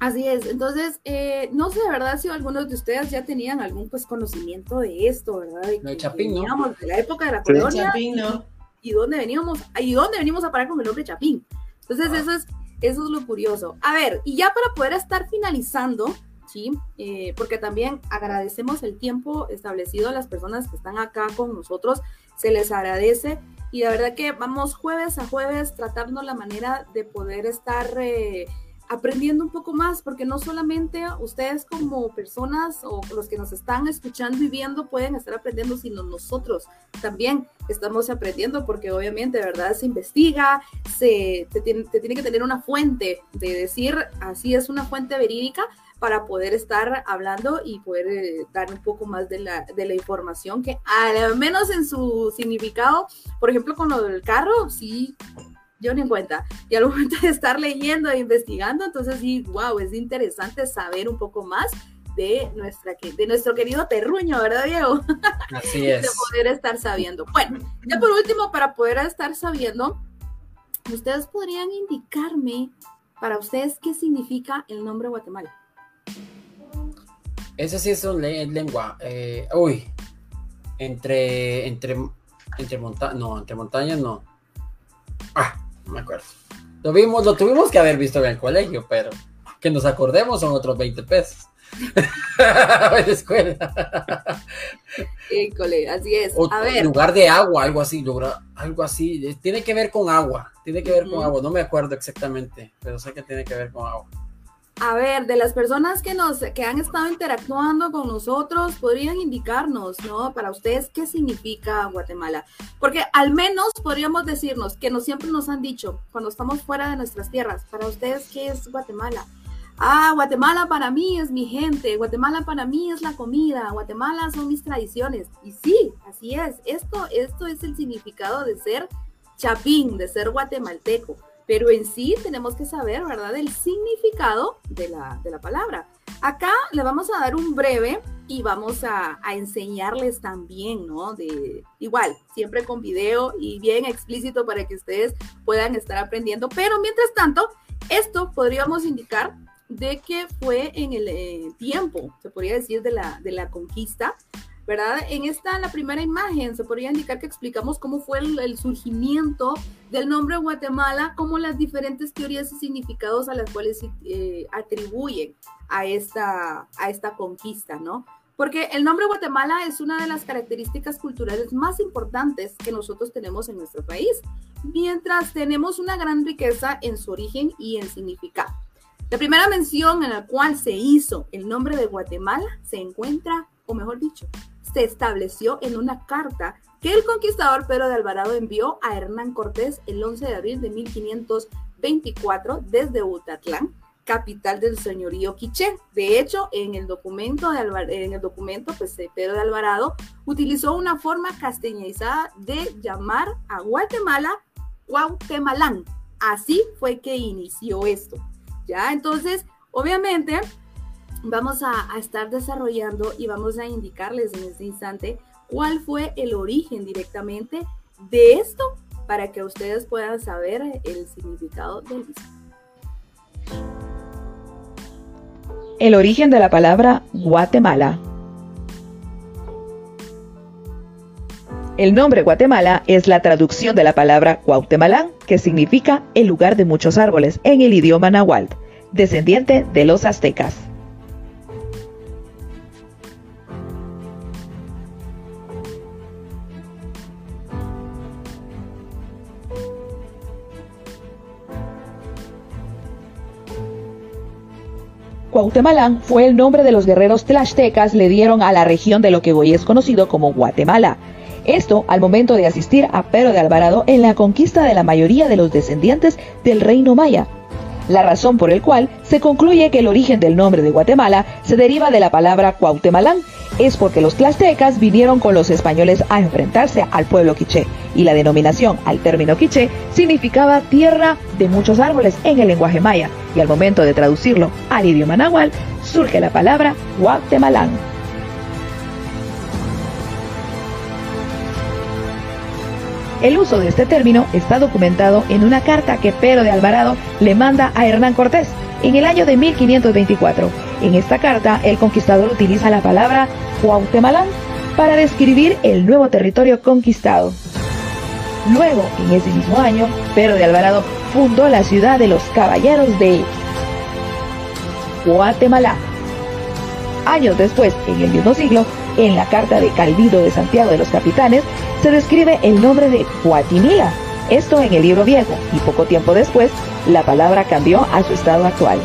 Así es, entonces, eh, no sé de verdad si algunos de ustedes ya tenían algún pues conocimiento de esto, ¿verdad? De No, que Chapín, ¿no? veníamos de la época de la Sí. colonia Chapín, ¿no? y dónde veníamos, y dónde venimos a parar con el nombre Chapín. Entonces, Ah. eso es, eso es lo curioso. A ver, y ya para poder estar finalizando, ¿sí? Eh, porque también agradecemos el tiempo establecido a las personas que están acá con nosotros, se les agradece. Y la verdad que vamos jueves a jueves tratando la manera de poder estar eh, aprendiendo un poco más, porque no solamente ustedes como personas o los que nos están escuchando y viendo pueden estar aprendiendo, sino nosotros también estamos aprendiendo, porque obviamente, ¿verdad? Se investiga, se, te, tiene, que tener una fuente de decir, así es una fuente verídica para poder estar hablando y poder eh, dar un poco más de la, de la información que al menos en su significado, por ejemplo, con lo del carro, sí, yo ni en cuenta. Y al momento de estar leyendo e investigando, entonces sí, wow, es interesante saber un poco más de, nuestra, de nuestro querido terruño, ¿verdad, Diego? Así de es. poder estar sabiendo. Bueno, ya por último, para poder estar sabiendo, ustedes podrían indicarme para ustedes qué significa el nombre Guatemala. Ese sí es un le- lengua. eh, uy. Entre. Entre. Entre montañas. No, entre montañas no. Ah, no me acuerdo. Lo vimos, lo tuvimos que haber visto en el colegio, pero que nos acordemos son otros 20 pesos. en la escuela. Híjole, así es. O- A ver, lugar de agua, algo así, lugar- algo así. Tiene que ver con agua. Tiene que ver con agua. No me acuerdo exactamente, pero sé que tiene que ver con agua. A ver, de las personas que nos que han estado interactuando con nosotros, podrían indicarnos, ¿no? Para ustedes qué significa Guatemala, porque al menos podríamos decirnos que nos siempre nos han dicho cuando estamos fuera de nuestras tierras, para ustedes qué es Guatemala. Ah, Guatemala para mí es mi gente, Guatemala para mí es la comida, Guatemala son mis tradiciones. Y sí, así es. Esto, esto es el significado de ser chapín, de ser guatemalteco. Pero en sí tenemos que saber, ¿verdad?, el significado de la, de la palabra. Acá le vamos a dar un breve y vamos a, a enseñarles también, ¿no? De igual, siempre con video y bien explícito para que ustedes puedan estar aprendiendo. Pero mientras tanto, esto podríamos indicar de que fue en el eh, tiempo, se podría decir, de la, de la conquista, ¿verdad? En esta, la primera imagen, se podría indicar que explicamos cómo fue el, el surgimiento del nombre Guatemala, como las diferentes teorías y significados a las cuales eh, atribuyen a esta, a esta conquista, ¿no? Porque el nombre Guatemala es una de las características culturales más importantes que nosotros tenemos en nuestro país, mientras tenemos una gran riqueza en su origen y en significado. La primera mención en la cual se hizo el nombre de Guatemala se encuentra, o mejor dicho, se estableció en una carta que el conquistador Pedro de Alvarado envió a Hernán Cortés el 11 de abril de 1524 desde Utatlán, capital del señorío quiché. De hecho, en el documento, de en el documento pues, Pedro de Alvarado utilizó una forma castellanizada de llamar a Guatemala Guatemalán. Así fue que inició esto. ¿ya? Entonces, obviamente, vamos a, estar desarrollando y vamos a indicarles en este instante cuál fue el origen directamente de esto para que ustedes puedan saber el significado del mismo. El origen de la palabra Guatemala. El nombre Guatemala es la traducción de la palabra Guatemalán, que significa el lugar de muchos árboles en el idioma náhuatl, descendiente de los aztecas. Cuauhtémalán fue el nombre de los guerreros tlaxtecas le dieron a la región de lo que hoy es conocido como Guatemala. Esto al momento de asistir a Pedro de Alvarado en la conquista de la mayoría de los descendientes del reino maya. La razón por el cual se concluye que el origen del nombre de Guatemala se deriva de la palabra Cuauhtémalán, es porque los tlaxtecas vinieron con los españoles a enfrentarse al pueblo quiché y la denominación al término quiché significaba tierra de muchos árboles en el lenguaje maya y al momento de traducirlo al idioma náhuatl surge la palabra Guatemalán. El uso de este término está documentado en una carta que Pedro de Alvarado le manda a Hernán Cortés en el año de 1524. En esta carta, el conquistador utiliza la palabra Cuauhtémalán para describir el nuevo territorio conquistado. Luego, en ese mismo año, Pedro de Alvarado fundó la ciudad de los caballeros de Guatemala. Años después, en el mismo siglo, en la carta de Calvido de Santiago de los Capitanes, se describe el nombre de Guatimila, esto en el libro viejo, y poco tiempo después, la palabra cambió a su estado actual.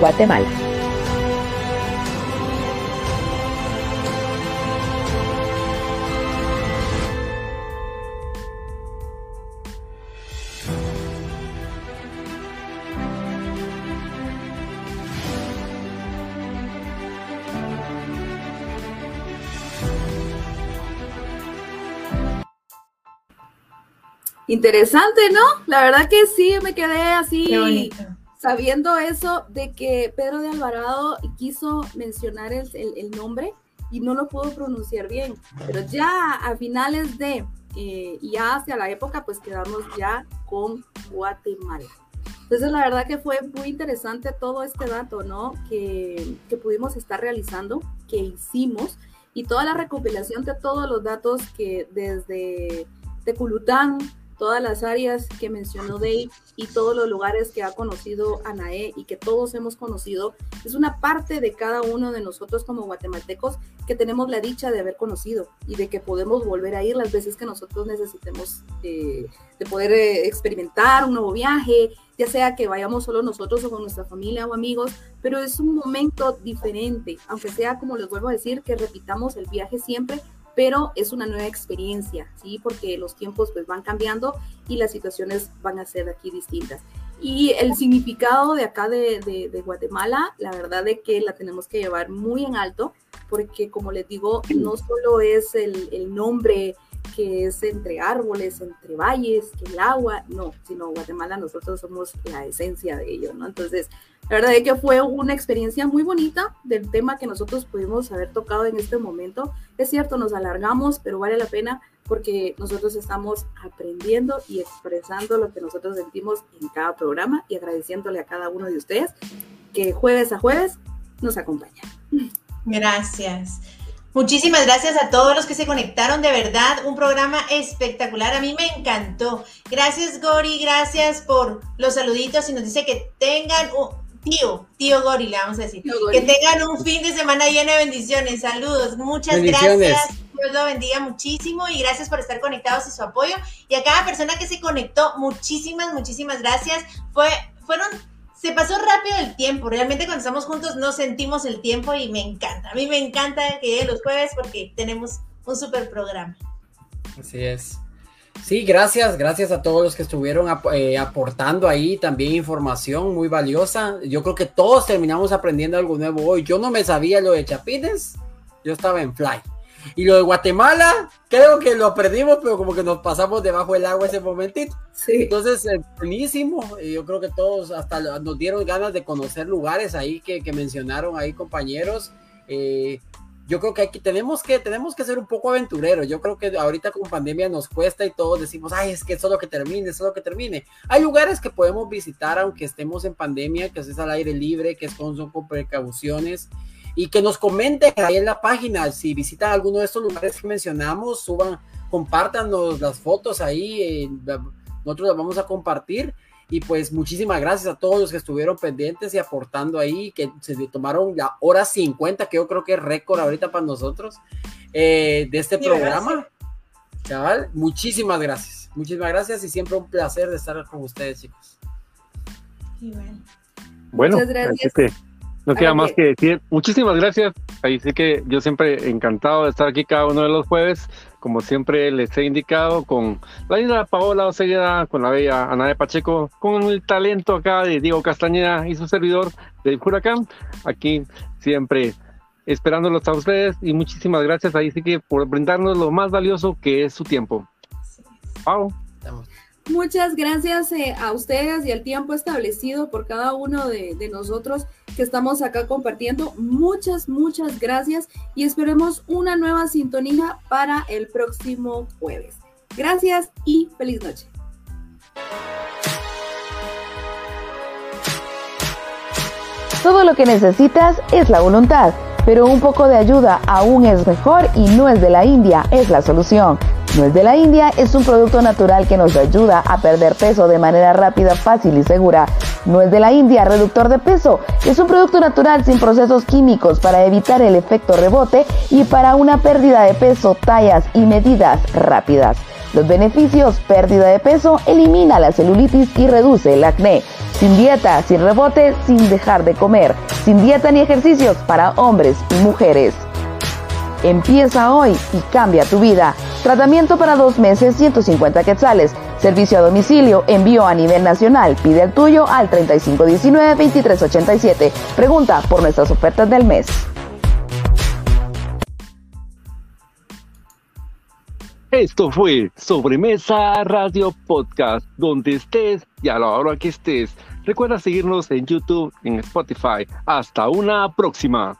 Guatemala. Interesante, ¿no? La verdad que sí, me quedé así sabiendo eso de que Pedro de Alvarado quiso mencionar el, nombre y no lo pudo pronunciar bien, pero ya a finales de eh, y ya hacia la época pues quedamos ya con Guatemala. Entonces la verdad que fue muy interesante todo este dato, ¿no? Que, que pudimos estar realizando, que hicimos y toda la recopilación de todos los datos que desde Teculután, todas las áreas que mencionó Dave y todos los lugares que ha conocido Anaé y que todos hemos conocido, es una parte de cada uno de nosotros como guatemaltecos que tenemos la dicha de haber conocido y de que podemos volver a ir las veces que nosotros necesitemos eh, de poder eh, experimentar un nuevo viaje, ya sea que vayamos solo nosotros o con nuestra familia o amigos, pero es un momento diferente, aunque sea como les vuelvo a decir, que repitamos el viaje siempre, pero es una nueva experiencia, ¿sí? Porque los tiempos pues van cambiando y las situaciones van a ser aquí distintas. Y el significado de acá de, de, Guatemala, la verdad de que la tenemos que llevar muy en alto, porque como les digo, no solo es el, el nombre que es entre árboles, entre valles, que el agua, no, sino Guatemala nosotros somos la esencia de ello, ¿no? Entonces, la verdad es que fue una experiencia muy bonita del tema que nosotros pudimos haber tocado en este momento. Es cierto, nos alargamos, pero vale la pena porque nosotros estamos aprendiendo y expresando lo que nosotros sentimos en cada programa y agradeciéndole a cada uno de ustedes que jueves a jueves nos acompaña. Gracias. Muchísimas gracias a todos los que se conectaron, de verdad, un programa espectacular, a mí me encantó. Gracias Gori, gracias por los saluditos y nos dice que tengan un tío, tío Gori, le vamos a decir. Que tengan un fin de semana lleno de bendiciones. Saludos, muchas gracias. Dios lo bendiga muchísimo y gracias por estar conectados y su apoyo. Y a cada persona que se conectó, muchísimas, muchísimas gracias. Fue, fueron, se pasó rápido el tiempo. Realmente cuando estamos juntos no sentimos el tiempo y me encanta. A mí me encanta que lleguen los jueves porque tenemos un súper programa. Así es. Sí, gracias, gracias a todos los que estuvieron eh, aportando ahí también información muy valiosa. Yo creo que todos terminamos aprendiendo algo nuevo hoy. Yo no me sabía lo de Chapines, yo estaba en Fly. Y lo de Guatemala, creo que lo aprendimos, pero como que nos pasamos debajo del agua ese momentito. Sí. Entonces, eh, buenísimo. Yo creo que todos hasta nos dieron ganas de conocer lugares ahí que, que mencionaron ahí compañeros. Eh, yo creo que aquí tenemos que tenemos que ser un poco aventureros. Yo creo que ahorita con pandemia nos cuesta y todos decimos, ay, es que solo que termine, solo que termine. Hay lugares que podemos visitar aunque estemos en pandemia, que es al aire libre, que es con, son con precauciones y que nos comenten ahí en la página si visitan alguno de estos lugares que mencionamos, suban, compártanos las fotos ahí, eh, nosotros las vamos a compartir y pues muchísimas gracias a todos los que estuvieron pendientes y aportando ahí, que se tomaron la hora 50, que yo creo que es récord ahorita para nosotros, eh, de este programa. Chaval, muchísimas gracias. Muchísimas gracias y siempre un placer de estar con ustedes, chicos. Bueno, Muchas gracias. no queda más que decir. Muchísimas gracias. Ahí sí que yo siempre encantado de estar aquí cada uno de los jueves como siempre les he indicado, con la linda Paola Osegueda, con la bella Ana de Pacheco, con el talento acá de Diego Castañeda y su servidor de Huracán, aquí siempre esperándolos a ustedes y muchísimas gracias ahí sí que por brindarnos lo más valioso que es su tiempo. Pau. Muchas gracias eh, a ustedes y al tiempo establecido por cada uno de, de, nosotros que estamos acá compartiendo. Muchas, muchas gracias y esperemos una nueva sintonía para el próximo jueves. Gracias y feliz noche. Todo lo que necesitas es la voluntad, pero un poco de ayuda aún es mejor y no es de la India, es la solución. Nuez de la India es un producto natural que nos ayuda a perder peso de manera rápida, fácil y segura. Nuez de la India, reductor de peso, es un producto natural sin procesos químicos para evitar el efecto rebote y para una pérdida de peso, tallas y medidas rápidas. Los beneficios, pérdida de peso, elimina la celulitis y reduce el acné. Sin dieta, sin rebote, sin dejar de comer. Sin dieta ni ejercicios para hombres y mujeres. Empieza hoy y cambia tu vida. Tratamiento para dos meses, 150 quetzales. Servicio a domicilio, envío a nivel nacional. Pide el tuyo al 3519-2387. Pregunta por nuestras ofertas del mes. Esto fue Sobremesa Radio Podcast. Donde estés y a la hora que estés. Recuerda seguirnos en YouTube, en Spotify. Hasta una próxima.